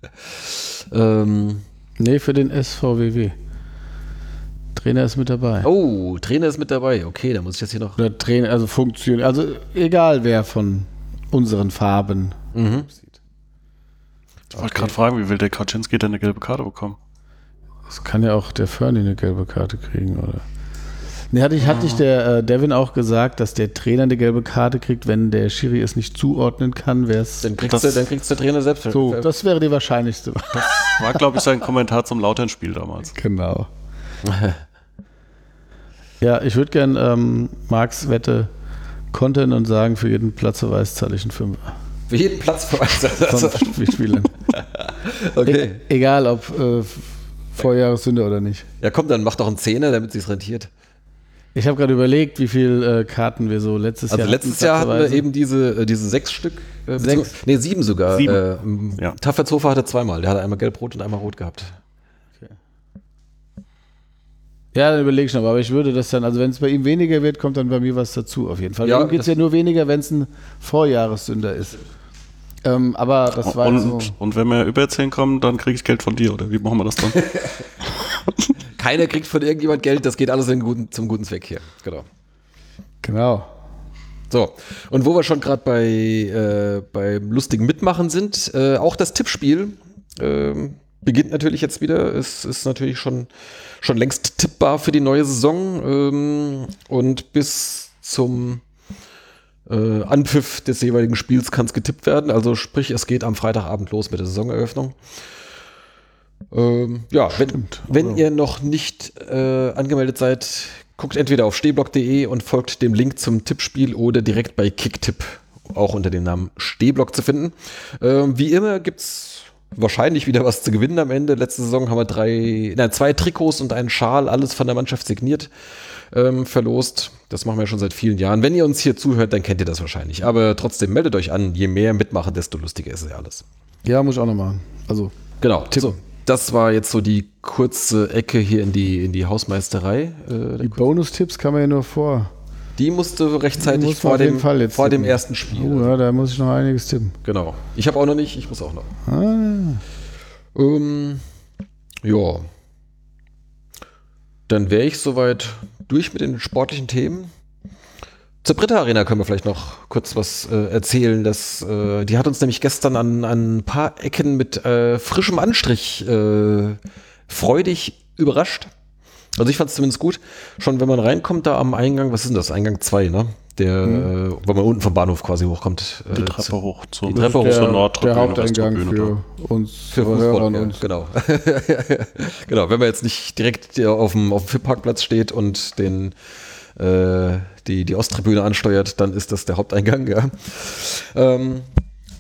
ähm, Nee, für den SVWW. Trainer ist mit dabei. oh, Trainer ist mit dabei. Okay, da muss ich jetzt hier noch. Oder Trainer, also Funktion, also egal wer von unseren Farben. Mhm. Ich wollte gerade fragen, wie will der Kaczynski denn eine gelbe Karte bekommen? Es kann ja auch der Fernie eine gelbe Karte kriegen, oder? Nee, hatte ich, hat nicht der äh, Devin auch gesagt, dass der Trainer eine gelbe Karte kriegt, wenn der Schiri es nicht zuordnen kann, wer es. Dann kriegst, Das- du, dann kriegst der Trainer selbst. So, das wäre die wahrscheinlichste. War, glaube ich, sein Kommentar zum Lautern-Spiel damals. Genau. ja, ich würde gern ähm, Marx Wette kontern und sagen, für jeden Platzverweis zahle ich einen Fünfer. Für jeden Platz. Von Also, Spielern. okay. E egal ob äh, Vorjahressünde oder nicht. Ja, komm, dann mach doch einen Zehner, damit sich's rentiert. Ich habe gerade überlegt, wie viele äh, Karten wir so letztes Also Jahr letztes Jahr hatten wir eben diese, äh, diese sechs Stück. Äh, Sechs? Nee, sieben sogar. Sieben. Äh, Ja. Hatte zweimal. Der hatte einmal gelb-rot und einmal rot gehabt. Ja, dann überlege ich noch, aber ich würde das dann, also wenn es bei ihm weniger wird, kommt dann bei mir was dazu auf jeden Fall. Ja, geht es ja nur weniger, wenn es ein Vorjahressünder ist. Ähm, aber das war Und, so. und wenn wir über 10 kommen, dann kriege ich Geld von dir, oder wie machen wir das dann? Keiner kriegt von irgendjemand Geld, das geht alles in guten, zum guten Zweck hier. Genau. Genau. So, und wo wir schon gerade bei äh, beim lustigen Mitmachen sind, äh, auch das Tippspiel ähm, beginnt natürlich jetzt wieder. Es ist natürlich schon, schon längst tippbar für die neue Saison ähm, und bis zum äh, Anpfiff des jeweiligen Spiels kann es getippt werden. Also sprich, es geht am Freitagabend los mit der Saisoneröffnung. Ähm, ja, wenn, wenn ihr noch nicht äh, angemeldet seid, guckt entweder auf stehblock.de und folgt dem Link zum Tippspiel oder direkt bei Kicktipp, auch unter dem Namen Stehblock zu finden. Ähm, wie immer gibt's wahrscheinlich wieder was zu gewinnen am Ende. Letzte Saison haben wir drei, nein, zwei Trikots und einen Schal, alles von der Mannschaft signiert, ähm, verlost. Das machen wir schon seit vielen Jahren. Wenn ihr uns hier zuhört, dann kennt ihr das wahrscheinlich. Aber trotzdem meldet euch an. Je mehr mitmachen, desto lustiger ist es ja alles. Ja, muss ich auch noch machen. Also, Genau. So, das war jetzt so die kurze Ecke hier in die, in die Hausmeisterei. Äh, die Bonustipps kann man ja nur vor. Die musste rechtzeitig Muss vor, dem, vor dem ersten Spiel. Oh, ja, da muss ich noch einiges tippen. Genau. Ich habe auch noch nicht, ich muss auch noch. Ah, Ähm, ja. dann wäre ich soweit durch mit den sportlichen Themen. Zur Britta Arena können wir vielleicht noch kurz was äh, erzählen. Das, äh, die hat uns nämlich gestern an, an ein paar Ecken mit äh, frischem Anstrich äh, freudig überrascht. Also ich fand es zumindest gut. Schon wenn man reinkommt da am Eingang, was ist denn das? Eingang 2, ne? Der, Mhm. äh, wenn man unten vom Bahnhof quasi hochkommt. Die äh, Treppe zu- hoch zur, die Treppe hoch der, zur der Nordtribüne, Haupteingang Westtribüne für uns Für Fußball, uns. genau. genau, wenn man jetzt nicht direkt auf dem, auf dem FIP-Parkplatz steht und den, äh, die, die Osttribüne ansteuert, dann ist das der Haupteingang, ja. Ähm,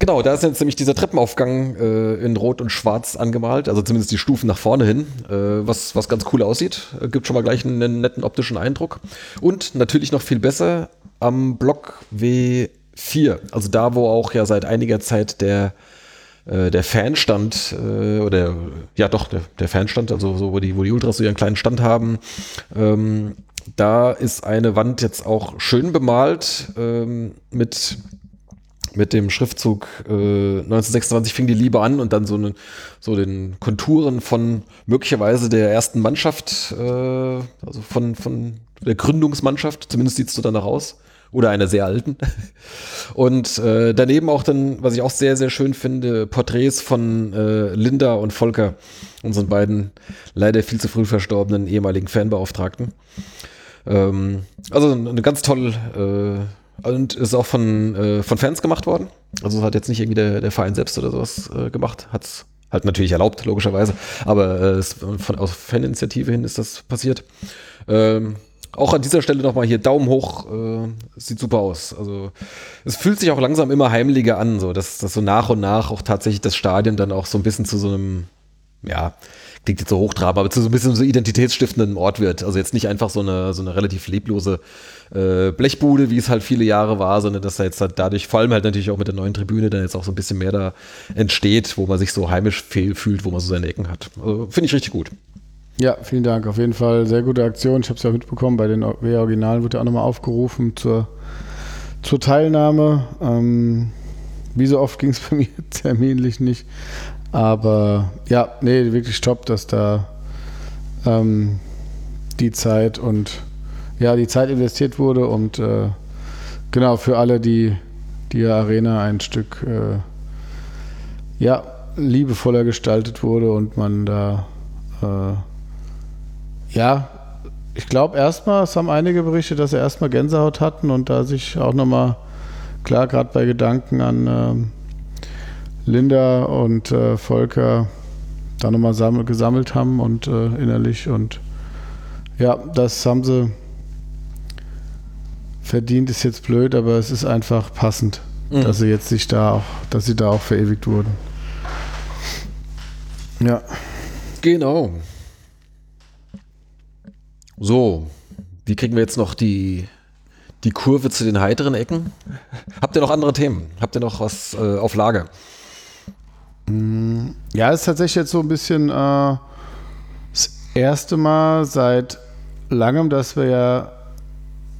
genau, da ist jetzt nämlich dieser Treppenaufgang äh, in Rot und Schwarz angemalt, also zumindest die Stufen nach vorne hin, äh, was, was ganz cool aussieht. Äh, Gibt schon mal gleich einen netten optischen Eindruck. Und natürlich noch viel besser am Block W4, also da, wo auch ja seit einiger Zeit der äh, der Fanstand, äh, oder ja doch, der, der Fanstand, also so, wo die, wo die Ultras so ihren kleinen Stand haben, ähm, da ist eine Wand jetzt auch schön bemalt ähm, mit, mit dem Schriftzug äh, 1926 fing die Liebe an und dann so, ne, so den Konturen von möglicherweise der ersten Mannschaft, äh, also von, von der Gründungsmannschaft, zumindest sieht es so danach aus. Oder einer sehr alten. Und äh, daneben auch dann, was ich auch sehr, sehr schön finde, Porträts von äh, Linda und Volker, unseren beiden leider viel zu früh verstorbenen ehemaligen Fanbeauftragten. Ähm, also eine ganz toll äh, und ist auch von, äh, von Fans gemacht worden. Also hat jetzt nicht irgendwie der, der Verein selbst oder sowas äh, gemacht, hat es halt natürlich erlaubt, logischerweise, aber äh, es, von aus Faninitiative hin ist das passiert. Ähm, auch an dieser Stelle nochmal hier Daumen hoch, äh, sieht super aus. Also es fühlt sich auch langsam immer heimeliger an, so dass, dass so nach und nach auch tatsächlich das Stadion dann auch so ein bisschen zu so einem, ja, klingt jetzt so hochtrabend, aber zu so ein bisschen so identitätsstiftenden Ort wird. Also jetzt nicht einfach so eine, so eine relativ leblose äh, Blechbude, wie es halt viele Jahre war, sondern dass da jetzt halt dadurch, vor allem halt natürlich auch mit der neuen Tribüne, dann jetzt auch so ein bisschen mehr da entsteht, wo man sich so heimisch fühlt, wo man so seine Ecken hat. Also finde ich richtig gut. Ja, vielen Dank. Auf jeden Fall sehr gute Aktion. Ich habe es ja mitbekommen, bei den W-Originalen wurde ja auch nochmal aufgerufen zur, zur Teilnahme. Ähm, wie so oft ging es bei mir terminlich nicht. Aber ja, nee, wirklich top, dass da ähm, die Zeit und ja, die Zeit investiert wurde und äh, genau für alle, die die Arena ein Stück äh, ja, liebevoller gestaltet wurde und man da äh, ja, ich glaube erstmal, es haben einige berichtet, dass sie erstmal Gänsehaut hatten und da sich auch nochmal, klar, gerade bei Gedanken an ähm, Linda und äh, Volker da nochmal sammel, gesammelt haben und äh, innerlich und ja, das haben sie verdient, ist jetzt blöd, aber es ist einfach passend, Mhm. dass sie jetzt sich da auch, dass sie da auch verewigt wurden. Ja. Genau. So, wie kriegen wir jetzt noch die, die Kurve zu den heiteren Ecken? Habt ihr noch andere Themen? Habt ihr noch was äh, auf Lager? Ja, es ist tatsächlich jetzt so ein bisschen äh, das erste Mal seit langem, dass wir ja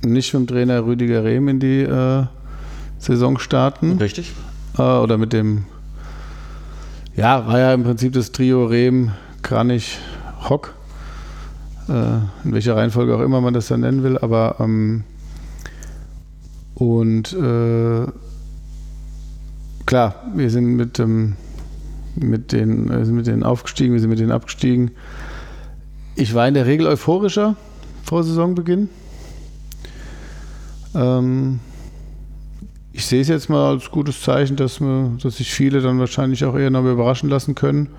nicht mit dem Trainer Rüdiger Rehm in die äh, Saison starten. Richtig. Äh, oder mit dem, ja, war ja im Prinzip das Trio Rehm, Kranich, Hock. Äh, in welcher Reihenfolge auch immer man das dann nennen will, aber ähm, und äh, klar, wir sind mit dem mit den, sind mit denen aufgestiegen, wir sind mit denen abgestiegen. Ich war in der Regel euphorischer vor Saisonbeginn. Ähm, ich sehe es jetzt mal als gutes Zeichen, dass, wir, dass sich viele dann wahrscheinlich auch eher noch überraschen lassen können.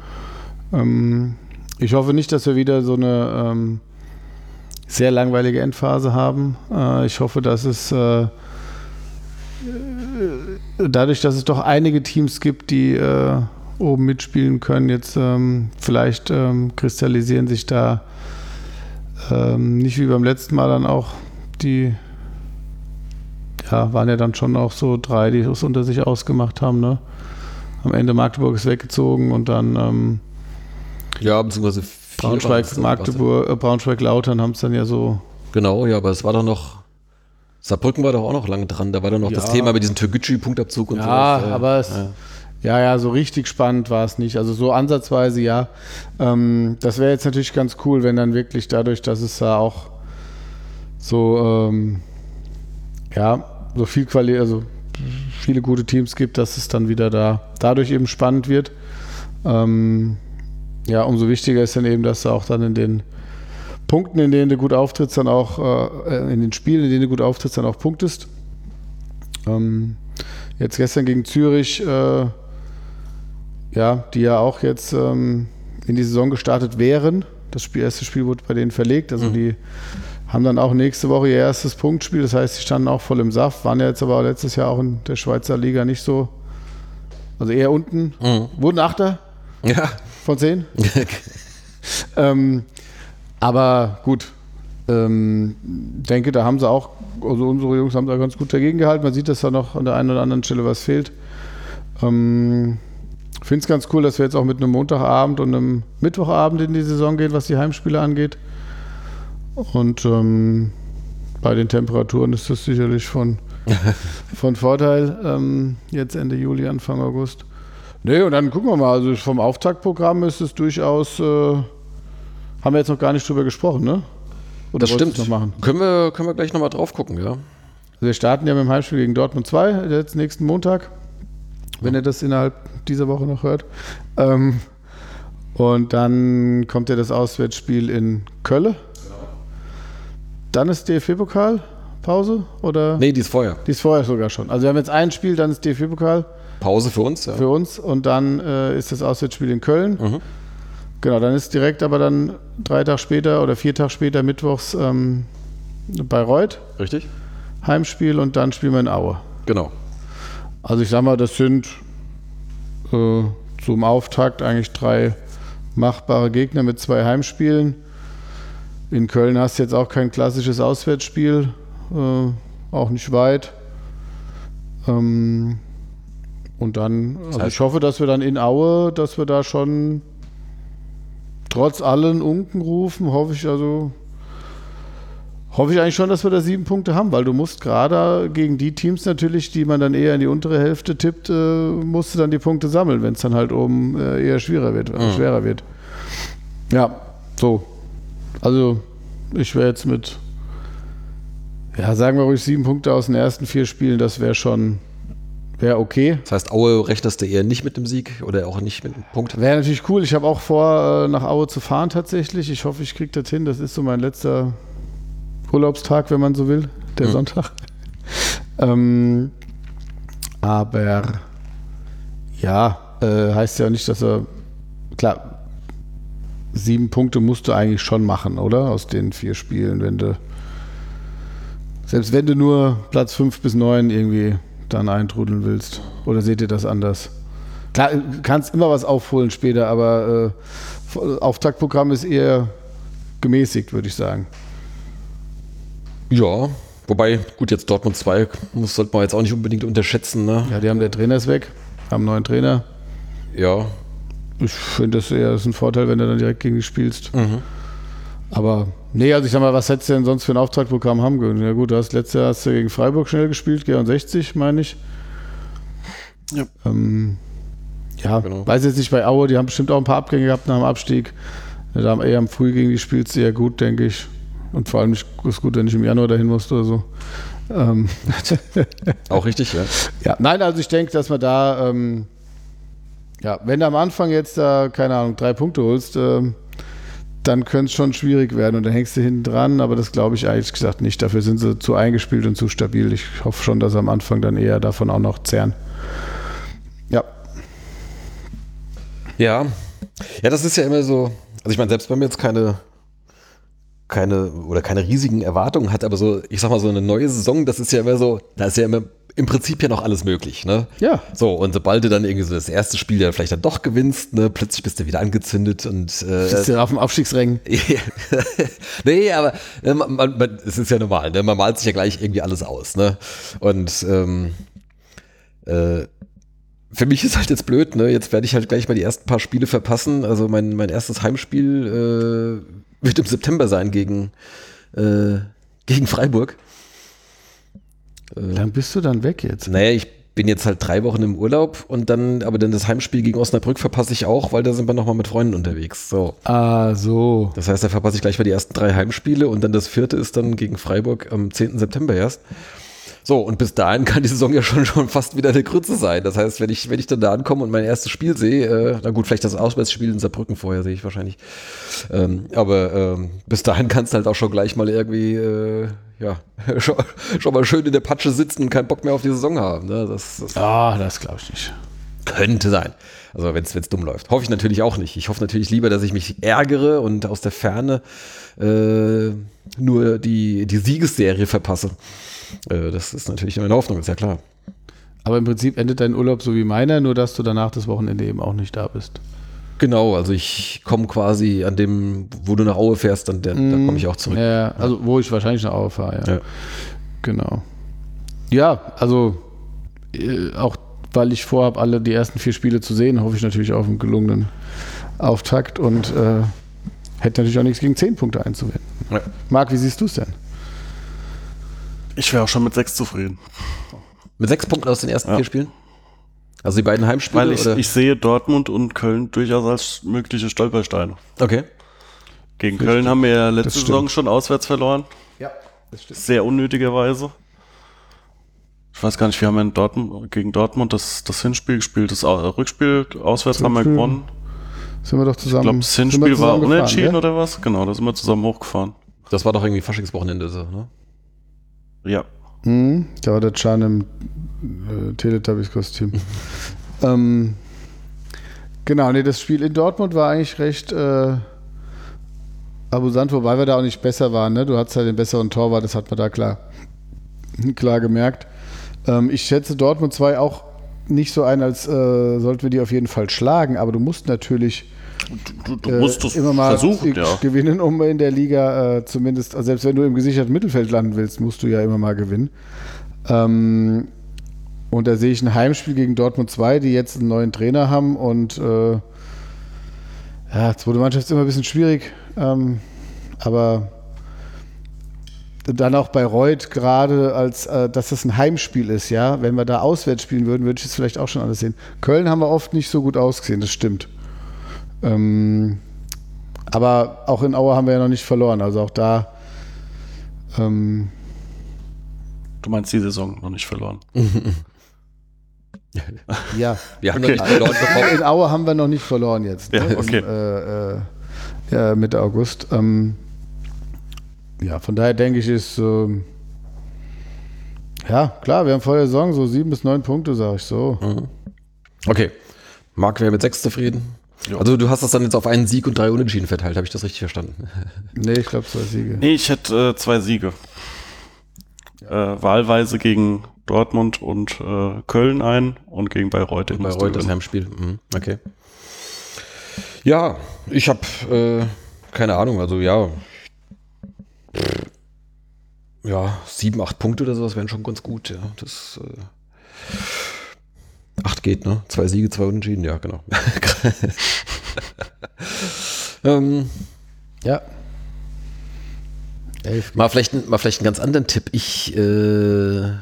Ähm, ich hoffe nicht, dass wir wieder so eine ähm, sehr langweilige Endphase haben. Äh, ich hoffe, dass es äh, dadurch, dass es doch einige Teams gibt, die äh, oben mitspielen können, jetzt ähm, vielleicht ähm, kristallisieren sich da ähm, nicht wie beim letzten Mal dann auch die, ja, waren ja dann schon auch so drei, die es unter sich ausgemacht haben. Ne? Am Ende Magdeburg ist weggezogen und dann ähm, Ja, beziehungsweise Braunschweig, Magdeburg, äh, Braunschweig, Lautern haben es dann ja so. Genau, ja, aber es war doch noch. Saarbrücken war doch auch noch lange dran. Da war doch noch das Ja. Thema mit diesem Türkgücü-Punktabzug und Ja, so. aber es, Ja, ja, so richtig spannend war es nicht. Also so ansatzweise ja. Ähm, das wäre jetzt natürlich ganz cool, wenn dann wirklich dadurch, dass es da auch so, ähm, ja, so viel Qualität, also viele gute Teams gibt, dass es dann wieder da dadurch eben spannend wird. Ähm, ja, umso wichtiger ist dann eben, dass du auch dann in den Punkten, in denen du gut auftrittst, dann auch äh, in den Spielen, in denen du gut auftrittst, dann auch punktest. Ähm, jetzt gestern gegen Zürich, äh, ja, die ja auch jetzt ähm, in die Saison gestartet wären. Das Spiel, erste Spiel wurde bei denen verlegt. Also die haben dann auch nächste Woche ihr erstes Punktspiel. Das heißt, sie standen auch voll im Saft, waren ja jetzt aber letztes Jahr auch in der Schweizer Liga nicht so, also eher unten. Wurden Achter Ja. von zehn. ähm, aber gut, ähm, denke, da haben sie auch, also unsere Jungs haben da ganz gut dagegen gehalten. Man sieht, dass da noch an der einen oder anderen Stelle was fehlt. Ähm, Finde es ganz cool, dass wir jetzt auch mit einem Montagabend und einem Mittwochabend in die Saison gehen, was die Heimspiele angeht. Und ähm, bei den Temperaturen ist das sicherlich von, von Vorteil. Ähm, jetzt Ende Juli, Anfang August. Nee, und dann gucken wir mal. Also vom Auftaktprogramm ist es durchaus. Äh, haben wir jetzt noch gar nicht drüber gesprochen, ne? Oder Das stimmt. Noch machen? Können, wir, können wir gleich nochmal drauf gucken, ja. Also wir starten ja mit dem Heimspiel gegen Dortmund 2, jetzt nächsten Montag, wenn ihr das innerhalb dieser Woche noch hört. Ähm, und dann kommt ja das Auswärtsspiel in Köln. Dann ist DFB-Pokal, Pause? Oder? Nee, die ist vorher. Die ist vorher sogar schon. Also wir haben jetzt ein Spiel, dann ist DFB-Pokal Pause für uns, ja. für uns und dann äh, ist das Auswärtsspiel in Köln. Genau, dann ist direkt aber dann drei Tage später oder vier Tage später mittwochs ähm, Bayreuth Richtig? Heimspiel und dann spielen wir in Aue. Genau. Also ich sag mal, das sind äh, zum Auftakt eigentlich drei machbare Gegner mit zwei Heimspielen. In Köln hast du jetzt auch kein klassisches Auswärtsspiel, äh, auch nicht weit. Ähm, und dann, also ich hoffe, dass wir dann in Aue, dass wir da schon trotz allen Unkenrufen, hoffe ich also, hoffe ich eigentlich schon, dass wir da sieben Punkte haben, weil du musst gerade gegen die Teams natürlich, die man dann eher in die untere Hälfte tippt, äh, musst du dann die Punkte sammeln, wenn es dann halt oben äh, eher schwerer wird, äh, schwerer wird. Ja, so. Also ich wäre jetzt mit, ja, sagen wir ruhig sieben Punkte aus den ersten vier Spielen, das wäre schon, wäre okay. Das heißt, Aue rechnest du eher nicht mit dem Sieg oder auch nicht mit dem Punkt? Wäre natürlich cool. Ich habe auch vor, äh, nach Aue zu fahren tatsächlich. Ich hoffe, ich kriege das hin. Das ist so mein letzter Urlaubstag, wenn man so will, der Sonntag. ähm, aber ja, äh, heißt ja nicht, dass er, klar, sieben Punkte musst du eigentlich schon machen, oder? Aus den vier Spielen, wenn du, selbst wenn du nur Platz fünf bis neun irgendwie dann eintrudeln willst. Oder seht ihr das anders? Klar, du kannst immer was aufholen später, aber äh, Auftaktprogramm ist eher gemäßigt, würde ich sagen. Ja, wobei, gut, jetzt Dortmund 2 muss, sollte man jetzt auch nicht unbedingt unterschätzen, ne? Ja, die haben der Trainer ist weg, haben einen neuen Trainer. Ja. Ich finde das eher ist ein Vorteil, wenn du dann direkt gegen die spielst. Aber nee, also ich sag mal, was hättest du denn sonst für ein Auftaktprogramm haben können? Ja gut, du hast letztes Jahr hast du gegen Freiburg schnell gespielt, G60, meine ich. Ja. Ähm, ja, Genau. weiß jetzt nicht bei Aue, die haben bestimmt auch ein paar Abgänge gehabt nach dem Abstieg. Da haben eher am Früh gegen die spielst du eher gut, denke ich. Und vor allem nicht, ist gut, wenn ich im Januar dahin musste oder so. Ähm, Auch richtig, ja. ja, nein, also ich denke, dass man da, ähm, ja, wenn du am Anfang jetzt da, keine Ahnung, drei Punkte holst, ähm, dann könnte es schon schwierig werden und dann hängst du hinten dran, aber das glaube ich ehrlich gesagt nicht. Dafür sind sie zu eingespielt und zu stabil. Ich hoffe schon, dass sie am Anfang dann eher davon auch noch zehren. Ja, Ja. Ja, das ist ja immer so. Also ich meine, selbst wenn man jetzt keine keine oder keine riesigen Erwartungen hat, aber so, ich sag mal, so eine neue Saison, das ist ja immer so, da ist ja immer im Prinzip ja noch alles möglich, ne? Ja. So, und sobald du dann irgendwie so das erste Spiel ja vielleicht dann doch gewinnst, ne, plötzlich bist du wieder angezündet und äh, bist du auf dem Aufstiegsrängen. nee, aber äh, man, man, man, es ist ja normal, ne? man malt sich ja gleich irgendwie alles aus. Ne? Und ähm, äh, für mich ist halt jetzt blöd, ne? jetzt werde ich halt gleich mal die ersten paar Spiele verpassen. Also mein, mein erstes Heimspiel äh, wird im September sein gegen, äh, gegen Freiburg. Wie lange bist du dann weg jetzt? Naja, ich bin jetzt halt drei Wochen im Urlaub und dann, aber dann das Heimspiel gegen Osnabrück verpasse ich auch, weil da sind wir nochmal mit Freunden unterwegs. So. Ah, so. Das heißt, da verpasse ich gleich mal die ersten drei Heimspiele und dann das vierte ist dann gegen Freiburg am 10. September erst. So, und bis dahin kann die Saison ja schon, schon fast wieder eine Grütze sein. Das heißt, wenn ich, wenn ich dann da ankomme und mein erstes Spiel sehe, äh, na gut, vielleicht das Auswärtsspiel in Saarbrücken vorher sehe ich wahrscheinlich. Ähm, aber ähm, bis dahin kannst du halt auch schon gleich mal irgendwie, äh, ja, schon, schon mal schön in der Patsche sitzen und keinen Bock mehr auf die Saison haben. Ne? Das, das Ah, das glaube ich nicht. könnte sein. Also wenn es dumm läuft. Hoffe ich natürlich auch nicht. Ich hoffe natürlich lieber, dass ich mich ärgere und aus der Ferne äh, nur die, die Siegesserie verpasse. Äh, das ist natürlich meine Hoffnung, ist ja klar. Aber im Prinzip endet dein Urlaub so wie meiner, nur dass du danach das Wochenende eben auch nicht da bist. Genau, also ich komme quasi an dem, wo du nach Aue fährst, dann, der, da komme ich auch zurück. Ja, also wo ich wahrscheinlich nach Aue fahre, ja. Ja. Genau. Ja, also äh, auch weil ich vorhabe, alle die ersten vier Spiele zu sehen, hoffe ich natürlich auf einen gelungenen Auftakt und äh, hätte natürlich auch nichts gegen zehn Punkte einzuwenden. Ja. Marc, wie siehst du es denn? Ich wäre auch schon mit sechs zufrieden. Mit sechs Punkten aus den ersten Ja. vier Spielen? Also die beiden Heimspiele? Weil ich, oder? ich sehe Dortmund und Köln durchaus als mögliche Stolpersteine. okay. Gegen Köln haben wir ja letzte. Saison schon auswärts verloren. Ja, das stimmt. Sehr unnötigerweise. Ich weiß gar nicht, wir haben ja in Dortmund, gegen Dortmund das, das Hinspiel gespielt, das Rückspiel auswärts haben wir gewonnen. Sind wir doch Ich zusammen. glaube, das Hinspiel war unentschieden gell? oder was? Genau, da sind wir zusammen hochgefahren. Das war doch irgendwie Faschingswochenende, so, ne? Ja. Mhm, da war der Chan im äh, Teletubbies-Kostüm. ähm, genau, nee, das Spiel in Dortmund war eigentlich recht äh, abusant, wobei wir da auch nicht besser waren. Ne? Du hattest halt den besseren Torwart, das hat man da klar, klar gemerkt. Ähm, ich schätze Dortmund 2 auch nicht so ein, als äh, sollten wir die auf jeden Fall schlagen, aber du musst natürlich Du, du äh, musst es immer mal versuchen, ja. gewinnen, um in der Liga äh, zumindest, also selbst wenn du im gesicherten Mittelfeld landen willst, musst du ja immer mal gewinnen. Ähm, und da sehe ich ein Heimspiel gegen Dortmund 2, die jetzt einen neuen Trainer haben und äh, ja, zweite Mannschaft ist immer ein bisschen schwierig, ähm, aber dann auch bei Reut gerade, als äh, dass das ein Heimspiel ist, ja. Wenn wir da auswärts spielen würden, würde ich es vielleicht auch schon alles sehen. Köln haben wir oft nicht so gut ausgesehen, das stimmt. Ähm, aber auch in Aue haben wir ja noch nicht verloren. Also auch da. Ähm, Du meinst die Saison noch nicht verloren. ja. Wir haben Okay. noch nicht verloren bekommen. In Aue haben wir noch nicht verloren jetzt. Ja, ne? okay. Im, äh, äh, ja, Mitte August. Ähm, ja, von daher denke ich, ist. ähm, ja, klar, wir haben vor der Saison so sieben bis neun Punkte, sage ich so. Okay. Marc wäre mit sechs zufrieden. Ja. Also du hast das dann jetzt auf einen Sieg und drei Unentschieden verteilt, habe ich das richtig verstanden? Nee, ich glaube, zwei Siege. Nee, ich hätte äh, zwei Siege. Äh, wahlweise gegen Dortmund und äh, Köln ein und gegen Bayreuth. du Reut das gewinnen. Heimspiel. Mhm. Okay. Ja, ich habe äh, keine Ahnung, also ja. Pff, Ja, sieben, acht Punkte oder sowas wären schon ganz gut, ja. Das äh, acht geht, ne? Zwei Siege, zwei Unentschieden, ja, genau. ähm, Ja. Elf. Mal vielleicht, mal vielleicht einen ganz anderen Tipp. Ich, äh,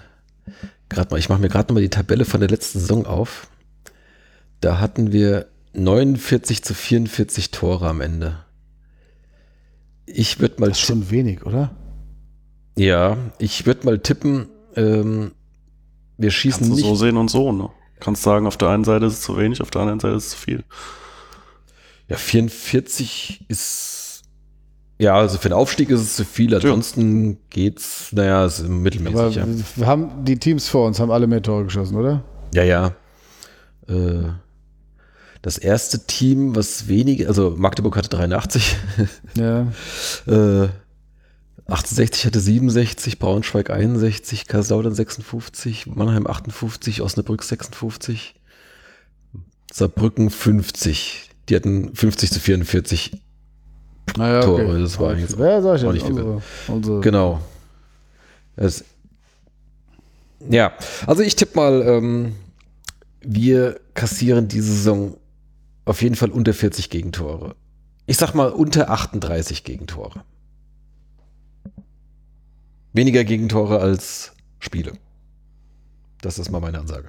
grad mal, ich mache mir gerade nochmal die Tabelle von der letzten Saison auf. Da hatten wir 49 zu 44 Tore am Ende. Ich würde mal, Das ist schon wenig, oder? ja, ich würde mal tippen, ähm, wir schießen Kannst du nicht. so sehen und so, ne? Kannst sagen, auf der einen Seite ist es zu wenig, auf der anderen Seite ist es zu viel. Ja, 44 ist, ja, also für den Aufstieg ist es zu viel. Ansonsten geht's, naja, ist mittelmäßig, Aber ja. wir haben die Teams vor uns, haben alle mehr Tore geschossen, oder? Ja, ja. Äh, das erste Team, was wenige, also Magdeburg hatte 83, Ja. äh, 68 hatte 67, Braunschweig 61, Kaiserslautern 56, Mannheim 58, Osnabrück 56, Saarbrücken 50. Die hatten 50 zu 44. Naja, Tore, das war jetzt ja, sag ich auch nicht viel unsere, unsere Genau. Das, ja, also ich tippe mal, ähm, wir kassieren diese Saison auf jeden Fall unter 40 Gegentore. Ich sag mal unter 38 Gegentore weniger Gegentore als Spiele. Das ist mal meine Ansage.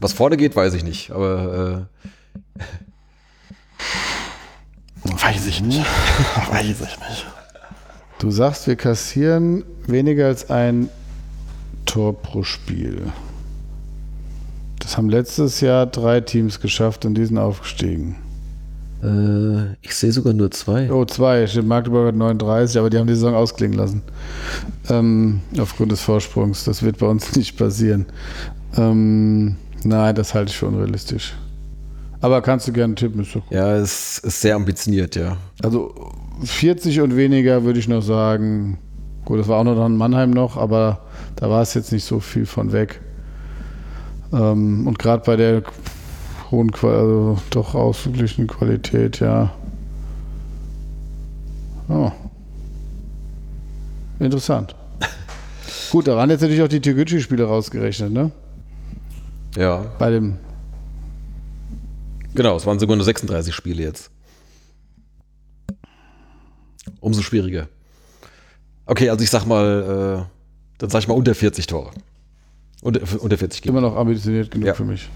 Was vorne geht, weiß ich nicht, aber äh, weiß ich nicht. weiß ich nicht. Du sagst, wir kassieren weniger als ein Tor pro Spiel. Das haben letztes Jahr drei Teams geschafft und die sind aufgestiegen äh, ich sehe sogar nur zwei. Oh, zwei. Stimmt, Magdeburg hat 39, aber die haben die Saison ausklingen lassen. Ähm, aufgrund des Vorsprungs. Das wird bei uns nicht passieren. Ähm, nein, das halte ich für unrealistisch. Aber kannst du gerne tippen, ist. Ja, es ist sehr ambitioniert, ja. Also 40 und weniger würde ich noch sagen. Gut, das war auch noch in Mannheim noch, aber da war es jetzt nicht so viel von weg. Ähm, und gerade bei der hohen, Qual also doch ausgeglichenen Qualität, ja. Oh. Interessant. Gut, da waren jetzt natürlich auch die Tegucci-Spiele rausgerechnet, ne? Ja, Bei dem. genau, es waren sogar nur 36 Spiele jetzt. Umso schwieriger. Okay, also ich sag mal, äh, dann sag ich mal unter 40 Tore. Unter, unter 40 Immer Gegner. noch ambitioniert genug Ja. für mich.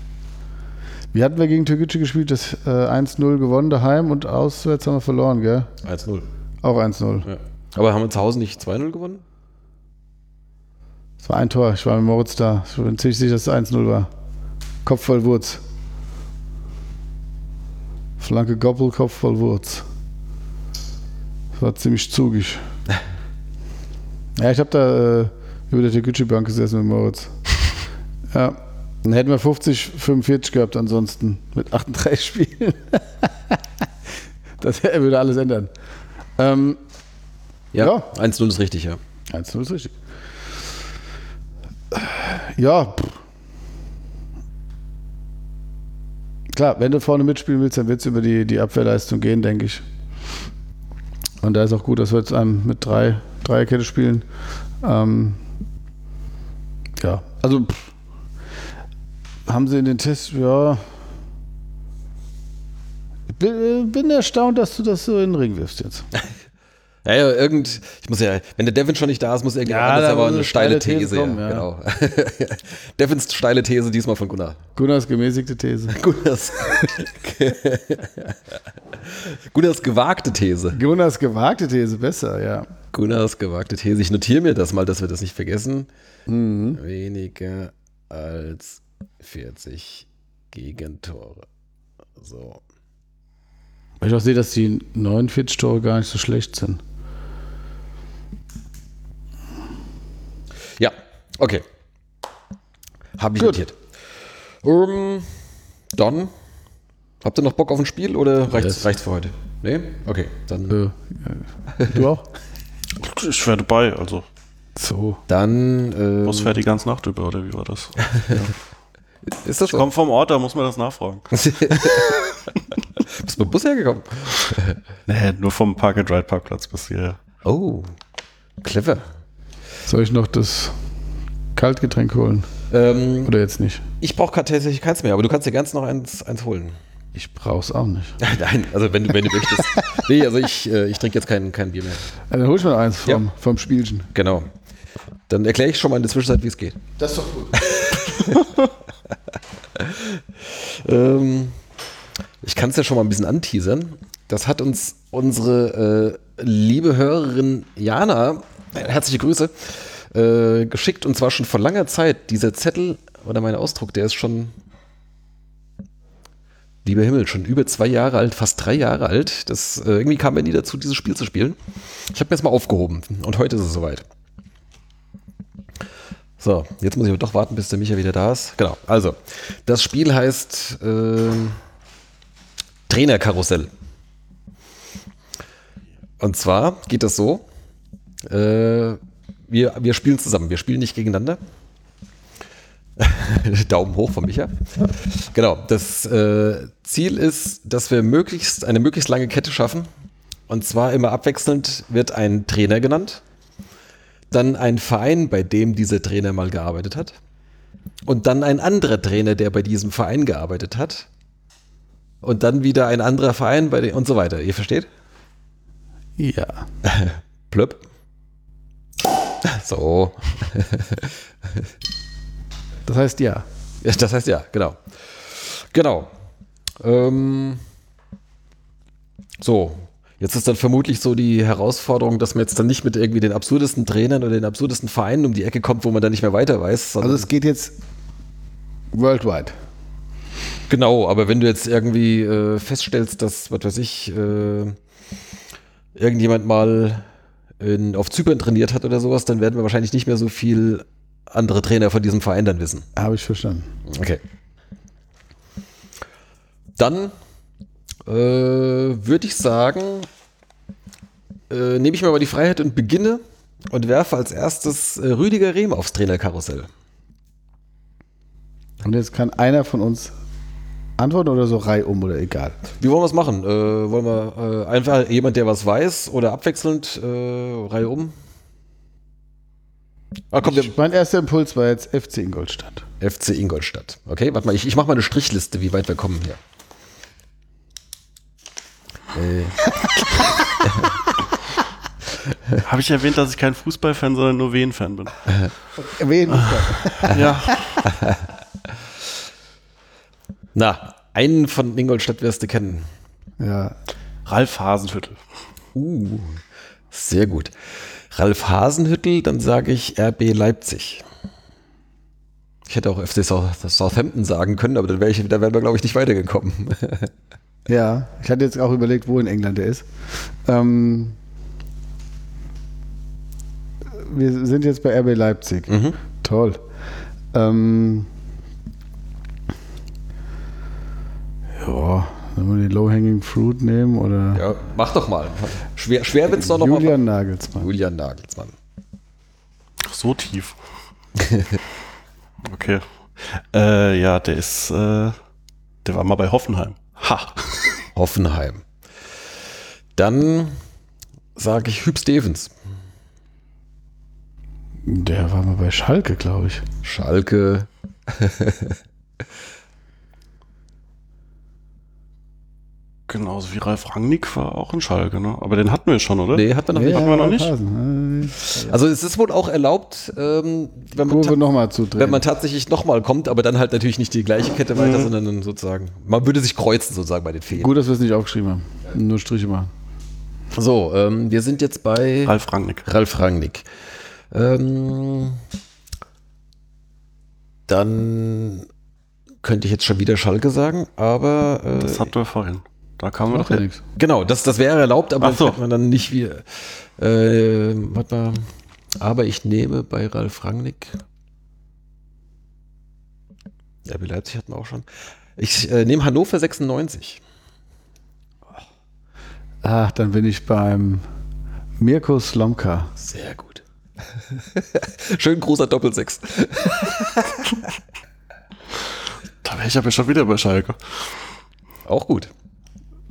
Wie hatten wir gegen Türkgücü gespielt? Das äh, 1-0 gewonnen daheim und auswärts haben wir verloren, gell? 1-0. Auch 1-0. Ja. Aber haben wir zu Hause nicht 2-0 gewonnen? Es war ein Tor. Ich war mit Moritz da. Ich bin ziemlich sicher, dass es 1-0 war. Kopf voll Wurz. Flanke Goppel, Kopf voll Wurz. Das war ziemlich zugig. Ja, ich habe da äh, über der Türkgücü-Bank gesessen mit Moritz. Ja. Dann hätten wir 50, 45 gehabt ansonsten mit 38 Spielen. das würde alles ändern. Ähm, Ja, Ja. 1-0 ist richtig, ja. 1-0 ist richtig. Ja. Klar, wenn du vorne mitspielen willst, dann wird es über die, die Abwehrleistung gehen, denke ich. Und da ist auch gut, dass wir jetzt einem mit drei Dreierkette spielen. Ähm, ja, also pff. Haben sie in den Tests, ja. Ich bin, bin erstaunt, dass du das so in den Ring wirfst jetzt. Ja, ja, irgend, ich muss ja, wenn der Devin schon nicht da ist, muss irgendjemand Ja, anders aber eine steile steile These. Kommen, ja. Genau. Devins steile These diesmal von Gunnar. Gunnars gemäßigte These. Gunnars, Gunnars gewagte These. Gunnars gewagte These, besser, ja. Gunnars gewagte These. Ich notiere mir das mal, dass wir das nicht vergessen. Weniger als 40 Gegentore. So. Weil ich auch sehe, dass die 49 Tore gar nicht so schlecht sind. Ja, okay. Habe ich Gut. notiert. Ähm, dann, habt ihr noch Bock auf ein Spiel oder reicht's, Yes. reicht's für heute? Nee? Okay, dann, Äh, du auch? Ich wäre dabei, also. So. dann ähm, Was fährt die ganze Nacht über, oder wie war das? ist das Ich so? komme vom Ort, da muss man das nachfragen. Bist du mit dem Bus hergekommen? Nee, nur vom Park-and-Ride-Parkplatz bis hier. Oh, clever. Soll ich noch das Kaltgetränk holen? Ähm, Oder jetzt nicht? ich brauche tatsächlich keins mehr, aber du kannst dir ganz noch eins, eins holen. Ich brauch's auch nicht. Nein, also wenn du, wenn du möchtest. Nee, also ich, äh, ich trinke jetzt kein, kein Bier mehr. Ja, dann hol ich mal eins vom, Ja. vom Spielchen. Genau. Dann erkläre ich schon mal in der Zwischenzeit, wie es geht. Das ist doch gut. Ähm, ich kann es ja schon mal ein bisschen anteasern. Das hat uns unsere äh, liebe Hörerin Jana, äh, herzliche Grüße, äh, geschickt und zwar schon vor langer Zeit. Dieser Zettel oder mein Ausdruck, der ist schon, lieber Himmel, schon über zwei Jahre alt, fast drei Jahre alt. Das, äh, irgendwie kam er nie dazu, dieses Spiel zu spielen. Ich habe mir jetzt mal aufgehoben und heute ist es soweit. So, jetzt muss ich aber doch warten, bis der Micha wieder da ist. Genau, also, das Spiel heißt ähm, Trainerkarussell. Und zwar geht das so, äh, wir, wir spielen zusammen, wir spielen nicht gegeneinander. Daumen hoch von Micha. Genau, das äh, Ziel ist, dass wir möglichst eine möglichst lange Kette schaffen. Und zwar immer abwechselnd wird ein Trainer genannt, dann ein Verein, bei dem dieser Trainer mal gearbeitet hat, und dann ein anderer Trainer, der bei diesem Verein gearbeitet hat, und dann wieder ein anderer Verein bei dem und so weiter. Ihr versteht? Ja. Plöpp. So. Das heißt ja. Das heißt ja, genau. Genau. Ähm, so, jetzt ist dann vermutlich so die Herausforderung, dass man jetzt dann nicht mit irgendwie den absurdesten Trainern oder den absurdesten Vereinen um die Ecke kommt, wo man dann nicht mehr weiter weiß. Also es geht jetzt worldwide. Genau, aber wenn du jetzt irgendwie äh, feststellst, dass, was weiß ich, äh, irgendjemand mal in, auf Zypern trainiert hat oder sowas, dann werden wir wahrscheinlich nicht mehr so viel andere Trainer von diesem Verein dann wissen. Habe ich verstanden. Okay. Dann äh, würde ich sagen, äh, nehme ich mir mal die Freiheit und beginne und werfe als erstes äh, Rüdiger Rehm aufs Trainerkarussell. Und jetzt kann einer von uns antworten oder so reihum oder egal. Wie wollen wir es machen? Äh, wollen wir äh, einfach jemand, der was weiß oder abwechselnd äh, Reihe um? Ah, komm, Ich, mein erster Impuls war jetzt FC Ingolstadt. FC Ingolstadt. Okay, warte mal, ich, ich mache mal eine Strichliste, wie weit wir kommen hier. Äh, Habe ich erwähnt, dass ich kein Fußballfan, sondern nur Wien-Fan bin? Wen? ja. na, einen von Ingolstadt wirst du kennen. ja. Ralf Hasenhüttel. Uh, sehr gut. Ralf Hasenhüttel, dann sage ich RB Leipzig. Ich hätte auch FC South- Southampton sagen können, aber dann wäre ich, da wären wir, glaube ich, nicht weitergekommen. Ja, ich hatte jetzt auch überlegt, wo in England er ist. Ähm, wir sind jetzt bei RB Leipzig. Mhm. Toll. Ähm, ja, sollen wir den Low-Hanging Fruit nehmen oder ja, mach doch mal. Schwer, schwer wird es doch noch mal. Julian Nagelsmann? Julian Nagelsmann. Ach, so tief. okay. Äh, ja, der ist, äh, der war mal bei Hoffenheim. Ha. Hoffenheim. Dann sage ich Hüb Stevens. Der war mal bei Schalke, glaube ich. Schalke. Genauso wie Ralf Rangnick war auch in Schalke, ne? Aber den hatten wir schon, oder? Nee, hat man noch nicht. Hatten wir noch nicht? Also es ist wohl auch erlaubt, ähm, wenn, man zudrehen. wenn man tatsächlich nochmal kommt, aber dann halt natürlich nicht die gleiche Kette weiter, sondern dann sozusagen, man würde sich kreuzen sozusagen bei den Feen. Gut, dass wir es nicht aufgeschrieben haben. Nur Striche machen. So, ähm, wir sind jetzt bei Ralf Rangnick. Ralf Rangnick. Ähm, dann könnte ich jetzt schon wieder Schalke sagen, aber äh, Das hatten wir vorhin. Da wir Macht doch ja nichts. genau, das, das wäre erlaubt, aber so. man dann nicht wie. Äh, warte mal. Aber ich nehme bei Ralf Rangnick. RB Leipzig hatten wir auch schon. Ich äh, nehme Hannover 96. Ach, dann bin ich beim Mirko Slomka. Sehr gut. Schön großer Doppelsechs. Da wäre ich aber schon wieder bei Schalke. Auch gut.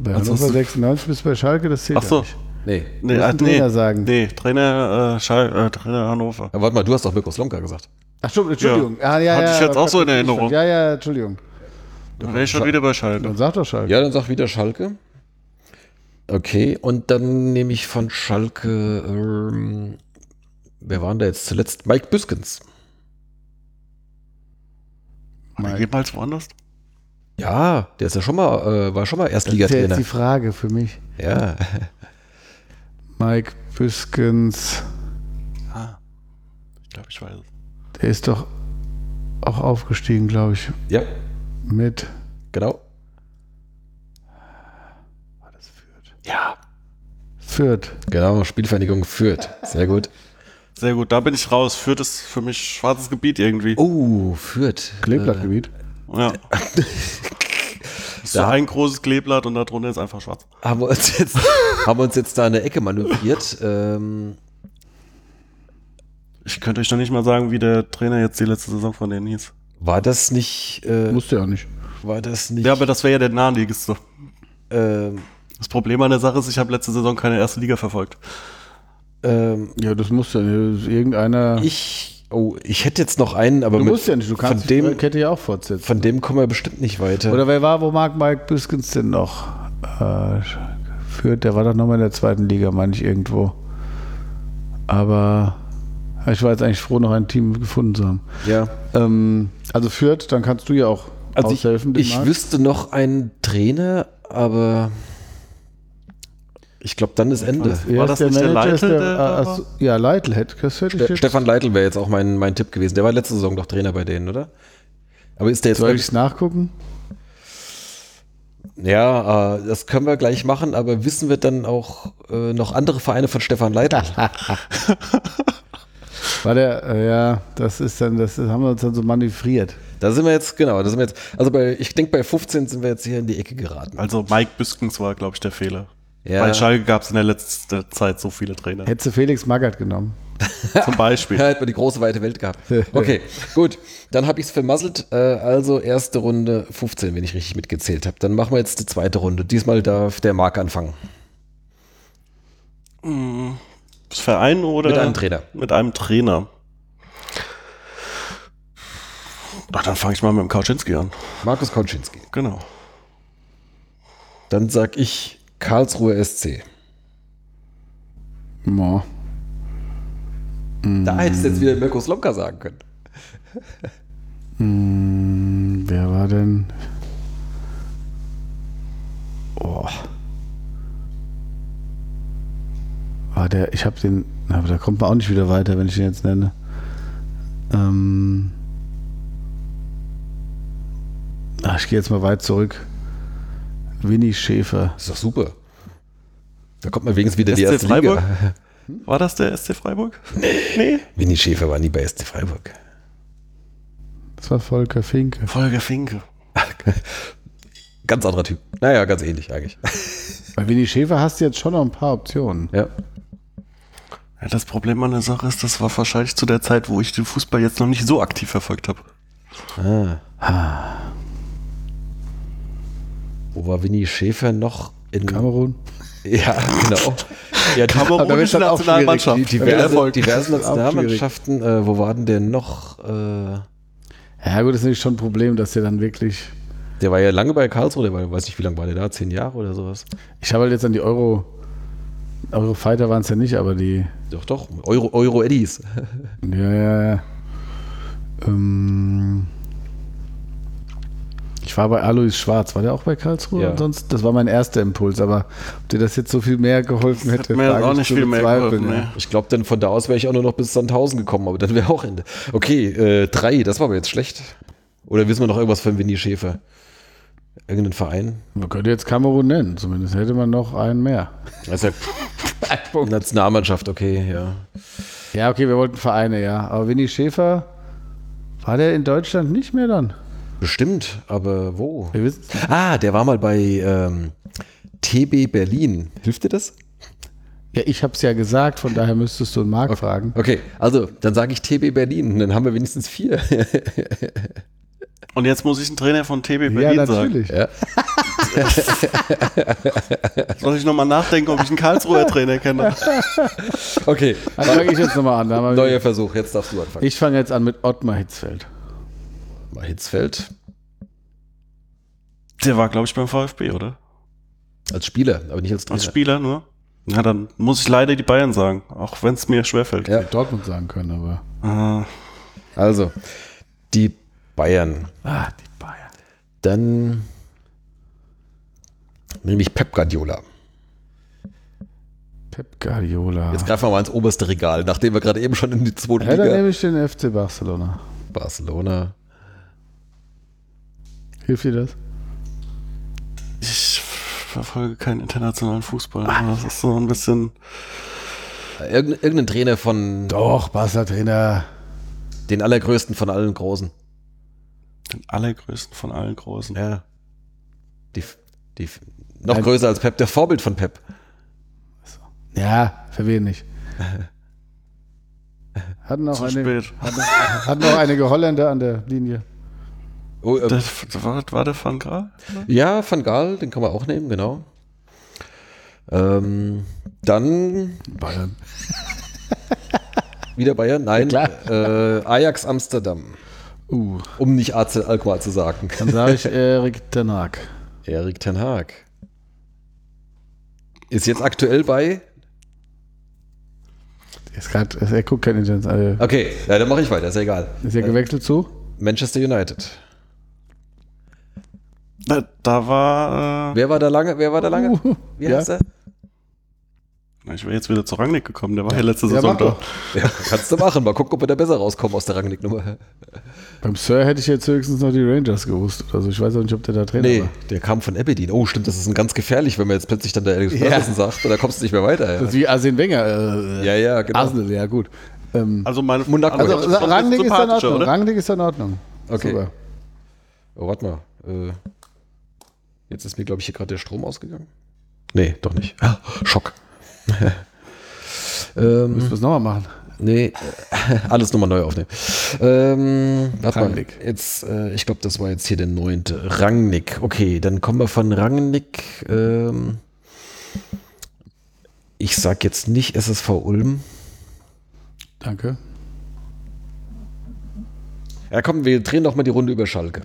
Bei Hannover 96 bis bei Schalke, das zählt Ach so. ja nicht. Nee. Nee, musst einen nee, Trainer sagen. Nee, Trainer, äh, Schal äh, Trainer Hannover. Aber warte mal, du hast doch Mirko Slomka gesagt. Ach, Entschuldigung. Entschuldigung. Ah, ja, Hatte ja, ich jetzt auch so in Erinnerung. Ja, ja, Entschuldigung. Da wäre ich schon wieder bei Schalke. Dann sag doch Schalke. Ja, dann sag wieder Schalke. Okay, und dann nehme ich von Schalke, ähm, wer war denn da jetzt zuletzt? Mike Büskens. Der jemals woanders? Ja, der ist ja schon mal, äh, war schon mal Das ist ja jetzt Erstligatrainer. die Frage für mich. Ja, Mike Büskens, Ah. Ich glaube, ich weiß es. der ist doch auch aufgestiegen, glaube ich, ja, mit. genau. War das Fürth? Ja, Fürth. genau, Spielvereinigung Fürth. Sehr gut. Sehr gut, da bin ich raus. Führt es für mich schwarzes Gebiet irgendwie. Oh, Fürth. Kleeblattgebiet. Ja. so ein großes Kleeblatt und darunter ist einfach schwarz. Haben wir uns jetzt, haben wir uns jetzt da eine Ecke manövriert. Ähm, Ich könnte euch noch nicht mal sagen, wie der Trainer jetzt die letzte Saison von denen hieß. war das nicht, äh, Musste ja auch nicht. war das nicht, Ja, aber das wäre ja der Naheliegeste. ähm, Das Problem an der Sache ist, ich habe letzte Saison keine erste Liga verfolgt. ähm, Ja, das muss ja nicht. Irgendeiner. ich, oh, ich hätte jetzt noch einen, aber du musst ja nicht, du kannst von dem, die Kette ja auch fortsetzen. Von dem kommen wir bestimmt nicht weiter. Oder wer war, wo mag Mike Büskens denn noch? Äh, Fürth, der war doch nochmal in der zweiten Liga, meine ich irgendwo. Aber Ich war jetzt eigentlich froh, noch ein Team gefunden zu haben. Ja. Ähm, also Fürth, dann kannst du ja auch Also ich, aushelfen. ich Marc. wüsste noch einen Trainer, aber ich glaube, dann ist Ende. War das nicht der Manager? Ist Leitl, der ah, ja, Leitl hätte das hätte ich Ste jetzt. Stefan Leitl wäre jetzt auch mein, mein Tipp gewesen. Der war letzte Saison doch Trainer bei denen, oder? Aber ist der jetzt Soll ich es nachgucken? Ja, äh, das können wir gleich machen, aber wissen wir dann auch äh, noch andere Vereine von Stefan Leitl? War der, äh, ja, das ist dann, das haben wir uns dann so manövriert. Da sind wir jetzt, genau, da sind wir jetzt, also bei, ich denke bei 15 sind wir jetzt hier in die Ecke geraten. Also Mike Büskens war, glaube ich, der Fehler. Ja. Bei Schalke gab es in der letzten Zeit so viele Trainer. Hättest du Felix Magath genommen. Zum Beispiel. Ja, hätte man die große weite Welt gehabt. Okay, gut. Dann habe ich es vermasselt. Äh, also erste Runde 15, wenn ich richtig mitgezählt habe. Dann machen wir jetzt die zweite Runde. Diesmal darf der Marc anfangen. Das Verein oder? Mit einem Trainer. Mit einem Trainer. Ach, dann fange ich mal mit dem Kauczynski an. Markus Konczynski. Genau. Dann sag ich Karlsruhe SC. Ja. Da hättest du jetzt wieder Mirko Slomka sagen können. Hm, wer war denn? Oh. War der, ich habe den, aber da kommt man auch nicht wieder weiter, wenn ich den jetzt nenne. Ähm. Ach, ich gehe jetzt mal weit zurück. Winnie Schäfer. Das ist doch super. Da kommt man wenigstens wieder die SC erste Freiburg? Liga. War das der SC Freiburg? Nee. Winnie Schäfer war nie bei SC Freiburg. Das war Volker Finke. Folge Finke. Ganz anderer Typ. Naja, ganz ähnlich eigentlich. Bei Winnie Schäfer hast du jetzt schon noch ein paar Optionen. Ja. Ja, das Problem an der Sache ist, das war wahrscheinlich zu der Zeit, wo ich den Fußball jetzt noch nicht so aktiv verfolgt habe. Wo war Winnie Schäfer noch? In Kamerun. Ja, genau. Ja, Kamerunische Nationalmannschaft. diverse, auch Nationalmannschaften, äh, wo waren denn noch? Äh, Ja, gut, das ist natürlich schon ein Problem, dass der dann wirklich. der war ja lange bei Karlsruhe, der war, weiß nicht, wie lange war der da? Zehn Jahre oder sowas? Ich habe halt jetzt an die Euro. Eurofighter waren es ja nicht, aber die. Doch, doch. Euro, Euro Eddies. Ja, ja, ja. Ähm, ich war bei Alois Schwarz. War der auch bei Karlsruhe? Ja. Sonst, das war mein erster Impuls, aber ob dir das jetzt so viel mehr geholfen hätte, hat mir wage auch ich nicht viel mehr geholfen, ja. Ich glaube, dann von da aus wäre ich auch nur noch bis Sandhausen gekommen, aber dann wäre auch Ende. Okay, äh, drei, das war aber jetzt schlecht. Oder wissen wir noch irgendwas von Winnie Schäfer? Irgendeinen Verein? Man könnte jetzt Kamerun nennen, zumindest hätte man noch einen mehr. Das ist ja Nationalmannschaft, okay, ja. Ja, okay, wir wollten Vereine, ja. Aber Winnie Schäfer, war der in Deutschland nicht mehr dann? Bestimmt, aber wo? Ah, der war mal bei ähm, TB Berlin. Hilft dir das? Ja, ich habe es ja gesagt, von daher müsstest du einen Marc fragen. Okay, also dann sage ich TB Berlin, dann haben wir wenigstens vier. Und jetzt muss ich einen Trainer von TB Ja, Berlin sagen. natürlich. ja. Soll ich nochmal nachdenken, ob ich einen Karlsruher Trainer kenne? Okay, Dann fange ich jetzt nochmal an. Neuer Versuch, jetzt darfst du anfangen. Ich fange jetzt an mit Ottmar Hitzfeld. Mal Hitzfeld Der war, glaube ich, beim VfB, oder? als Spieler, aber nicht als Trainer. Als Spieler nur. Na, dann muss ich leider die Bayern sagen, auch wenn es mir schwerfällt. Ja. Dortmund sagen können, aber. Ah, Also, die Bayern. Ah, die Bayern. Dann nehme ich Pep Guardiola. Pep Guardiola. Jetzt greifen wir mal ins oberste Regal, nachdem wir gerade eben schon in die zweite ja, dann Liga. nehme ich den FC Barcelona. Barcelona. Hilft dir das? ich verfolge keinen internationalen Fußball. Das ist so ein bisschen. Irgend, irgendein Trainer von Doch, Barca-Trainer. den allergrößten von allen Großen. Den allergrößten von allen Großen. Ja. Die, die, noch Ein- größer als Pep, der Vorbild von Pep. Ja, für wen nicht? Hatten noch, Zu eine, spät. hatten, hatten noch einige Holländer an der Linie. Oh, äh, Das, war, war der Van Gaal? ja, Van Gaal, den kann man auch nehmen, genau. Ähm, dann Bayern. wieder Bayern, nein, Ja, äh, Ajax Amsterdam, Uh, um nicht AC Alkmaar zu sagen. dann sage ich Erik Ten Hag. Erik Ten Haag. Ist jetzt aktuell bei Ist grad, er guckt kein Internet. äh, Okay, ja, dann mache ich weiter, ist ja egal. Ist er gewechselt zu? Manchester United. Da, da war, äh, Wer war da lange? Wer war da lange? Uh, Wie ja. heißt er? ich wäre jetzt wieder zu Rangnick gekommen, der war ja letzte Saison da. doch. Ja, kannst du machen. Mal gucken, ob wir da besser rauskommen aus der Rangnick-Nummer. Beim Sir hätte ich jetzt höchstens noch die Rangers gewusst. Also ich weiß auch nicht, ob der da Trainer Nee, war. der kam von Aberdeen. Oh, stimmt, das ist ein ganz gefährlich, wenn man jetzt plötzlich dann der Alex Ja. Sagt, da kommst du nicht mehr weiter. Das Ja, ist wie Arsene Wenger. Äh, ja, ja genau. Arsenal, ja gut. Ähm, Also meine Monaco. also das ist schon Rangnick ist in Ordnung. oder? Rangnick ist in Ordnung. Okay. Super. Oh, warte mal. Äh, jetzt ist mir, glaube ich, hier gerade der Strom ausgegangen. Nee, doch nicht. Ah, Schock. ähm, Müssen wir es nochmal machen. nee, äh, alles nochmal neu aufnehmen. Ähm, mal. Rangnick. Jetzt, äh, ich glaube, das war jetzt hier der neunte. Rangnick. Okay, dann kommen wir von Rangnick. Ähm, ich sag jetzt nicht SSV Ulm. Danke. Ja, komm, wir drehen doch mal die Runde über Schalke.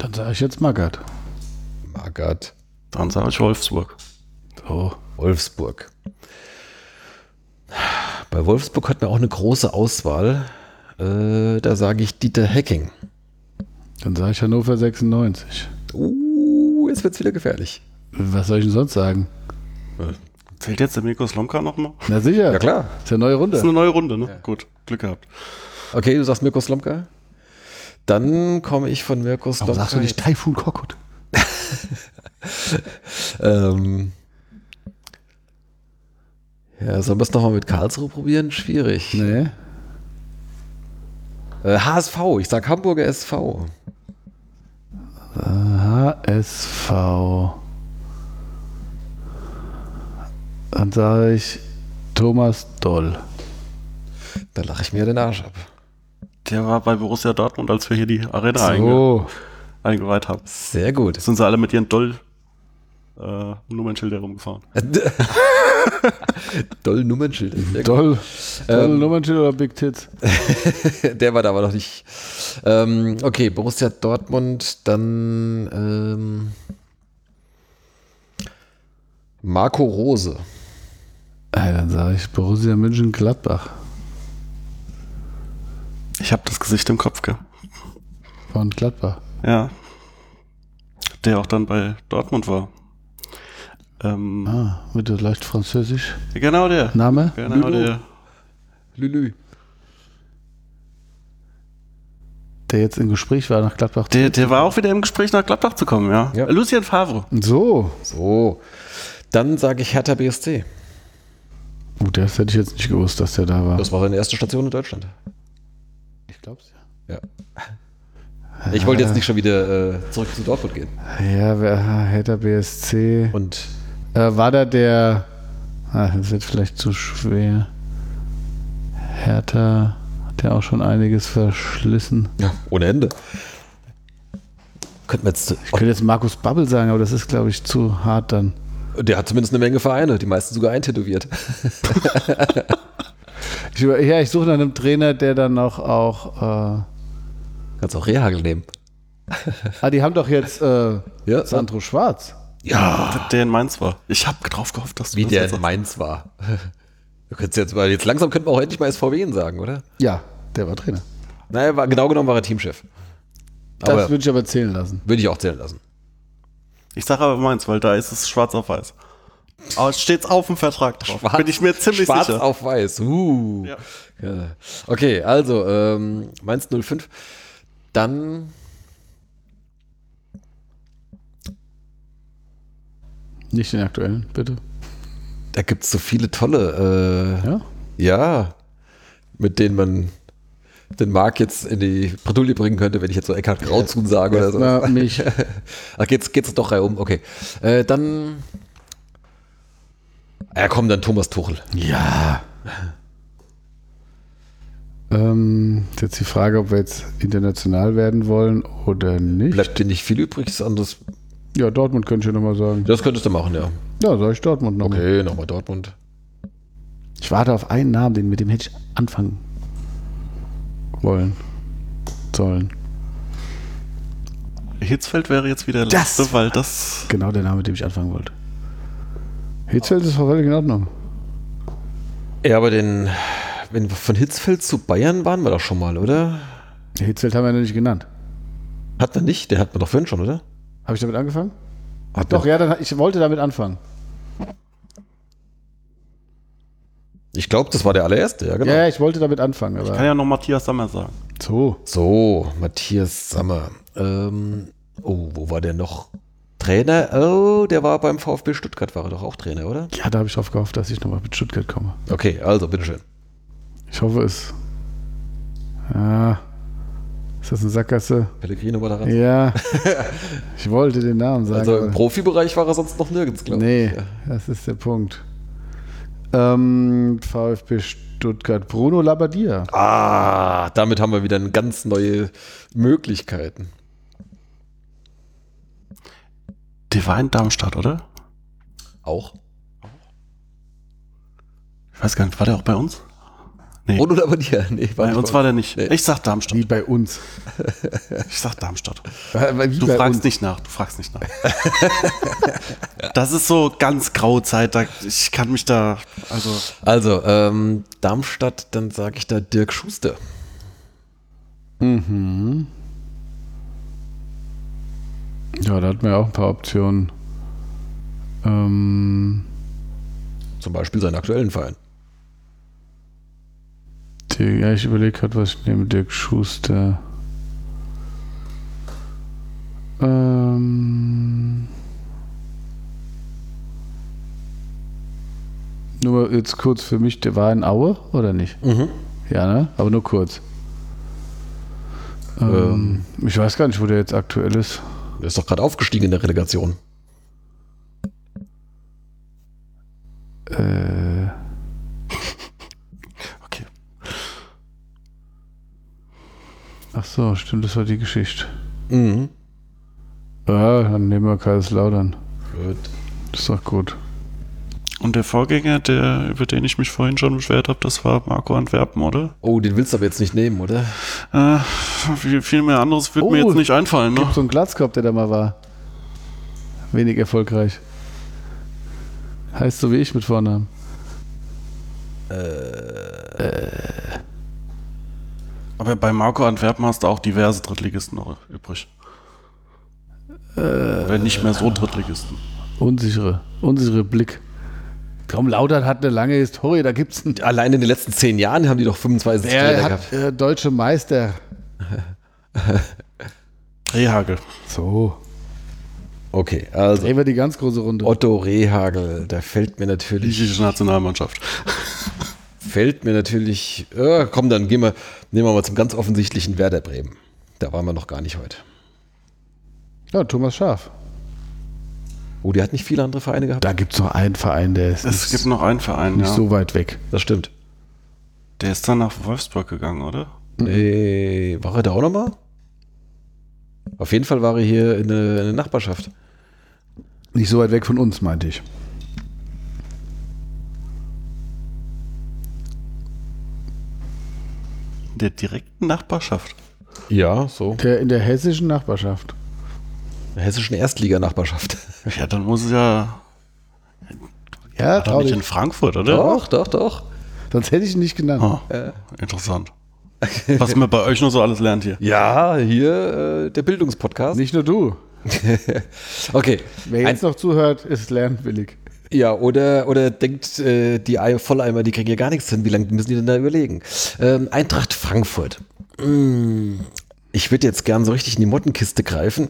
Dann sage ich jetzt Magath. Magath. Dann sage ich Wolfsburg. So. Wolfsburg. Bei Wolfsburg hat man auch eine große Auswahl. Äh, da sage ich Dieter Hecking. Dann sage ich Hannover 96. Uh, jetzt wird's wieder gefährlich. Was soll ich denn sonst sagen? Zählt jetzt der Mirko Slomka nochmal? Na sicher. Ja, klar. Ist ja eine neue Das ist Runde. eine neue Runde, ne? Gut, Glück gehabt. Okay, du sagst Mirko Slomka. Dann komme ich von Slomka. Warum sagst du nicht Taifun Korkut? Ähm, ja, sollen wir es nochmal mit Karlsruhe probieren? Schwierig. Nee. Äh, HSV, ich sag Hamburger SV. HSV. Dann sage ich Thomas Doll. Da lache ich mir den Arsch ab. Der war bei Borussia Dortmund, als wir hier die Arena einge So. eingeweiht haben. Sehr gut. Sind sie alle mit ihren Doll äh, Nummernschilder rumgefahren. Doll Nummernschild. Sehr gut. Doll. Doll Ähm, Nummernschild oder Big Tits? Der war da aber noch nicht. Ähm, okay, Borussia Dortmund, dann ähm, Marco Rose. Dann sage ich Borussia München Gladbach. Ich habe das Gesicht im Kopf, gell? Von Gladbach. Ja. Der auch dann bei Dortmund war. Ähm, Ah, mit der leicht französisch. Genau der. Name? Genau Lulu. der. Lülü. Der jetzt im Gespräch war nach Gladbach. der. Der war auch wieder im Gespräch nach Gladbach zu kommen, ja. Ja. Lucien Favre. So. So. Dann sage ich Hertha BSC. Gut, das hätte ich jetzt nicht gewusst, dass der da war. Das war seine erste Station in Deutschland. Ich glaub's ja. Ja. Ich wollte jetzt nicht schon wieder äh, zurück zu Dortmund gehen. Ja, Hertha BSC. Und Äh, war da der. Ah, das wird vielleicht zu schwer. Hertha hat ja auch schon einiges verschlissen. ja, ohne Ende. Könnten wir jetzt. Ich könnte jetzt Markus Babbel sagen, aber das ist, glaube ich, zu hart dann. Der hat zumindest eine Menge Vereine, die meisten sogar eintätowiert. Ich, ja, ich suche nach einem Trainer, der dann noch auch. Äh, Kannst auch Rehagel nehmen. ah, die haben doch jetzt äh, Ja, Sandro Schwarz. Ja. Der in Mainz war. Ich habe drauf gehofft, dass du Wie das der jetzt in. Mainz war. Du könntest jetzt mal, jetzt langsam könnten wir auch endlich mal SVW sagen, oder? Ja, der war Trainer. Naja, war, genau genommen war er Teamchef. Das würde ich aber zählen lassen. würde ich auch zählen lassen. Ich sage aber Mainz, weil da ist es schwarz auf weiß. Aber es steht auf dem Vertrag drauf. Schwarz- Bin ich mir ziemlich Schwarz sicher. auf weiß. Uh. Ja. Ja. Okay, also ähm, Mainz 05. Dann Nicht den aktuellen, bitte. da gibt es so viele tolle. Äh, Ja? ja, mit denen man den Marc jetzt in die Bredouille bringen könnte, wenn ich jetzt so Eckhard Grauzun sage oder so. Mich. Ach, geht's, geht's doch reihum, okay. Äh, dann. Ja, komm, dann Thomas Tuchel. Ja. Ähm, jetzt die Frage, ob wir jetzt international werden wollen oder nicht. Bleibt dir nicht viel übrig, ist anderes. Ja, Dortmund könnte ich ja nochmal sagen. Das könntest du machen, ja. Ja, sag ich Dortmund nochmal. Okay, nochmal Dortmund. Ich warte auf einen Namen, den, mit dem hätte ich anfangen wollen. Sollen. Hitzfeld wäre jetzt wieder der letzte, weil das. Genau der Name, mit dem ich anfangen wollte. Hitzfeld ist völlig in Ordnung. Ja, aber den, wenn wir von Hitzfeld zu Bayern waren wir doch schon mal, oder? Hitzfeld haben wir noch nicht genannt. Hat man nicht? Den hat man doch vorhin schon, oder? Habe ich damit angefangen? Hat Doch, ja, dann, ich wollte damit anfangen. Ich glaube, das war der allererste, ja, genau. Ja, ich wollte damit anfangen, Kann aber ja noch Matthias Sammer sagen. so. So, Matthias Sammer. Ähm, oh, wo war der noch? Trainer? Oh, der war beim VfB Stuttgart, war er doch auch Trainer, oder? Ja, da habe ich drauf gehofft, dass ich nochmal mit Stuttgart komme. Okay, also, bitteschön. Ich hoffe es. Ja. Ist das eine Sackgasse? Pellegrino war daran. Ja. ich wollte den Namen sagen. Also im Profibereich war er sonst noch nirgends, glaube Nee, ich. Ja. das ist der Punkt. Ähm, VfB Stuttgart. Bruno Labbadia. Ah, damit haben wir wieder ganz neue Möglichkeiten. Der war in Darmstadt, oder? Auch. Ich weiß gar nicht, war der auch bei uns? Nee, Bruno aber dir. Nee, bei uns war der nicht. Nee. Ich sag Darmstadt. Wie bei uns. Ich sag Darmstadt. Wie Du bei fragst uns. nicht nach, du fragst nicht nach. das ist so ganz graue Zeit, da, ich kann mich da, also, Also, ähm, Darmstadt, dann sage ich da Dirk Schuster. Ja, da hat man ja auch ein paar Optionen. Ähm, Zum Beispiel seinen aktuellen Verein. Dirk, ja, ich überlege gerade, was ich nehme. Dirk Schuster. Ähm, nur jetzt kurz für mich, der war in Aue oder nicht? Ja, ne? Aber nur kurz. Ähm, ich weiß gar nicht, wo der jetzt aktuell ist. Ist doch gerade aufgestiegen in der Relegation. Äh, okay. ach so, stimmt, das war die Geschichte. Mhm. Ja, dann nehmen wir Kaiserslautern. Gut. Das ist doch gut. Und der Vorgänger, der, über den ich mich vorhin schon beschwert habe, das war Marco Antwerpen, oder? Oh, den willst du aber jetzt nicht nehmen, oder? Äh, viel, viel mehr anderes wird mir Oh, jetzt nicht einfallen, ne? Gibt so einen Glatzkopf, der da mal war. Wenig erfolgreich. Heißt so wie ich mit Vornamen. Aber bei Marco Antwerpen hast du auch diverse Drittligisten noch übrig. Oder nicht mehr so Drittligisten. Unsichere, unsichere Blick. Komm, Lautern hat eine lange Historie, da gibt's einen. Allein in den letzten zehn Jahren haben die doch 25 Trainer Der gehabt. hat äh, deutsche Meister. Rehagel. So. Okay, also Drehen wir die ganz große Runde. Otto Rehagel, da fällt mir natürlich, Griechische Nationalmannschaft. fällt mir natürlich, äh, komm, dann gehen wir, nehmen wir mal zum ganz offensichtlichen Werder Bremen. Da waren wir noch gar nicht heute. Ja, Thomas Schaf. Oh, die hat nicht viele andere Vereine gehabt. Da gibt's noch einen Verein, der ist Es gibt noch einen Verein, nicht ja. so weit weg. Das stimmt. Der ist dann nach Wolfsburg gegangen, oder? Nee, war er da auch nochmal? Auf jeden Fall war er hier in der, in der Nachbarschaft. Nicht so weit weg von uns, meinte ich. In der direkten Nachbarschaft. Ja, so. Der in der hessischen Nachbarschaft. Hessischen Erstliga-Nachbarschaft. Ja, dann muss es ja Ja, doch trau nicht in Frankfurt, oder? Doch, doch, doch. Sonst hätte ich ihn nicht genannt. Ah, interessant. Was man bei euch nur so alles lernt hier. Ja, hier äh, der Bildungspodcast. Nicht nur du. Okay. Wer Ein, jetzt noch zuhört, ist lernwillig. ja, oder, oder denkt, äh, die Ei- Volleimer, die kriegen ja gar nichts hin. Wie lange müssen die denn da überlegen? Ähm, Eintracht Frankfurt. Mm, ich würde jetzt gern so richtig in die Mottenkiste greifen,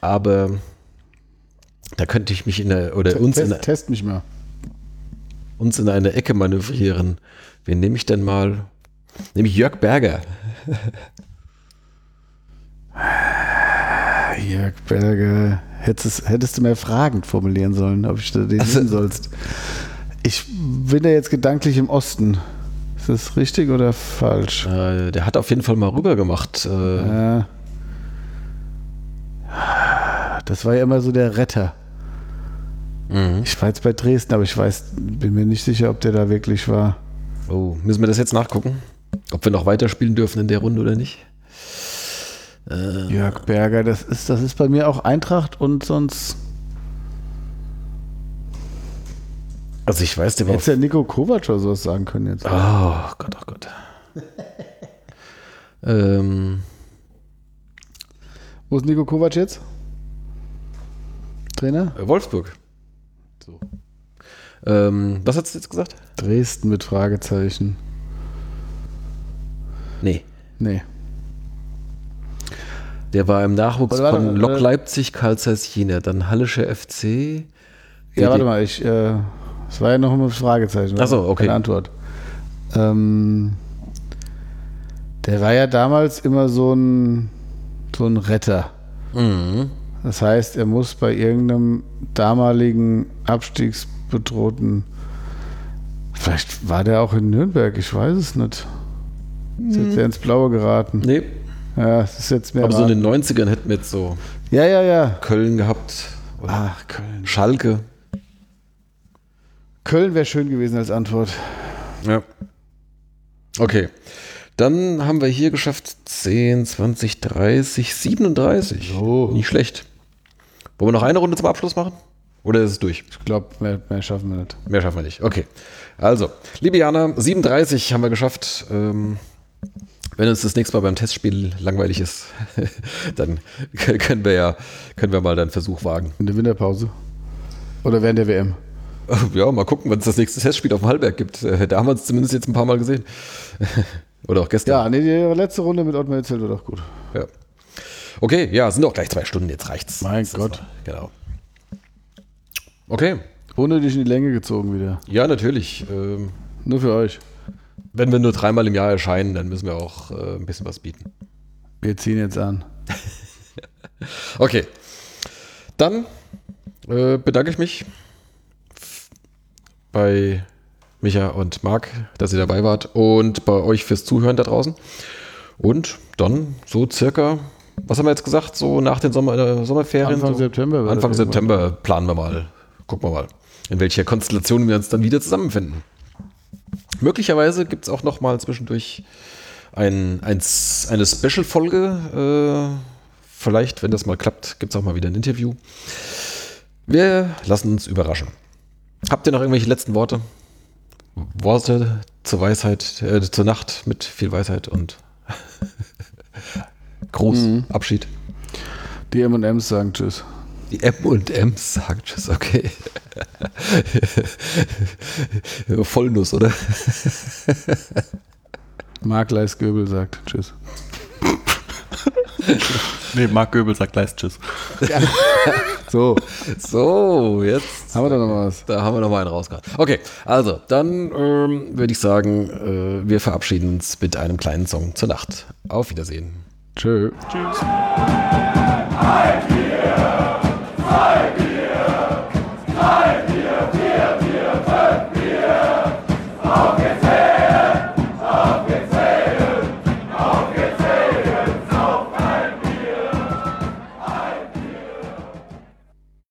aber da könnte ich mich in der, oder uns in, Test, der, test mich mal. uns in eine Ecke manövrieren. Wen nehme ich denn mal? Nehme ich Jörg Berger. Jörg Berger. Hättest, hättest du mehr fragend formulieren sollen, ob ich da den Also- sollst. Ich bin ja jetzt gedanklich im Osten. Ist das richtig oder falsch? Äh, der hat auf jeden Fall mal rüber gemacht. Äh, Ja. Das war ja immer so der Retter. mhm. Ich war jetzt bei Dresden, aber ich weiß, bin mir nicht sicher, ob der da wirklich war. Oh, müssen wir das jetzt nachgucken? Ob wir noch weiterspielen dürfen in der Runde oder nicht? Jörg Berger, das ist, das ist bei mir auch Eintracht und sonst. Also ich weiß, der war. Hättest ja Nico Kovac oder sowas sagen können jetzt. Oh Gott, oh Gott. ähm, Wo ist Nico Kovac jetzt? Trainer? äh, Wolfsburg. So. Ähm, was hast du jetzt gesagt? Dresden mit Fragezeichen. Nee. Nee. Der war im Nachwuchs Warte, warte, von Lok äh, Leipzig, Karl Zeiss Jena, dann Hallische FC. Ja, warte mal, ich, äh, das war ja noch ein Fragezeichen. Ach so, okay. Keine Antwort. Ähm, der war ja damals immer so ein, so ein Retter. Mhm. Das heißt, er muss bei irgendeinem damaligen Abstiegsbedrohten, vielleicht war der auch in Nürnberg, ich weiß es nicht. Ist jetzt sehr ins Blaue geraten. Nee, Ja, es ist jetzt mehr. aber so in den 90ern hätten wir jetzt so ja, ja, ja. Köln gehabt. Oder Ach, Köln. Schalke. Köln wäre schön gewesen als Antwort. Ja. Okay. Dann haben wir hier geschafft 10, 20, 30, 37. So. Nicht schlecht. Wollen wir noch eine Runde zum Abschluss machen? Oder ist es durch? Ich glaube, mehr, mehr schaffen wir nicht. Mehr schaffen wir nicht. Okay. Also, liebe Jana, 37 haben wir geschafft. Ähm, wenn uns das nächste Mal beim Testspiel langweilig ist, dann können wir ja können wir mal dann einen Versuch wagen. In der Winterpause. Oder während der WM. Ja, mal gucken, wenn es das nächste Testspiel auf dem Hallberg gibt. Äh, Da haben wir es zumindest jetzt ein paar Mal gesehen. Oder auch gestern. Ja, nee, die letzte Runde mit Ottmar Hitzel wird auch gut. Ja. Okay, ja, sind auch gleich zwei Stunden, jetzt reicht's. Mein Das Gott. Genau. Okay, Unnötig in die Länge gezogen wieder. ja, natürlich. Ähm, Nur für euch. wenn wir nur dreimal im Jahr erscheinen, dann müssen wir auch äh, ein bisschen was bieten. Wir ziehen jetzt an. Okay. Dann äh, bedanke ich mich bei Micha und Marc, dass ihr dabei wart und bei euch fürs Zuhören da draußen. Und dann so circa, was haben wir jetzt gesagt, so nach den Sommer, äh, Sommerferien? Anfang so, September Anfang. September planen wir mal. Gucken wir mal, in welcher Konstellation wir uns dann wieder zusammenfinden. Möglicherweise gibt es auch noch mal zwischendurch ein, ein, eine Special-Folge. Äh, vielleicht, wenn das mal klappt, gibt es auch mal wieder ein Interview. Wir lassen uns überraschen. Habt ihr noch irgendwelche letzten Worte? Worte zur Weisheit, äh, zur Nacht mit viel Weisheit und Gruß, Mhm. Abschied. Die M&M's sagen Tschüss. Die M und M's sagt Tschüss, okay. Vollnuss, oder? Mark Leis Göbel sagt Tschüss. Nee, Marc Göbel sagt gleich Tschüss. So, So, jetzt. haben wir da noch was? Da haben wir noch mal einen rausgehauen. Okay, also, dann ähm, würde ich sagen, äh, wir verabschieden uns mit einem kleinen Song zur Nacht. Auf Wiedersehen. Tschö. Tschüss.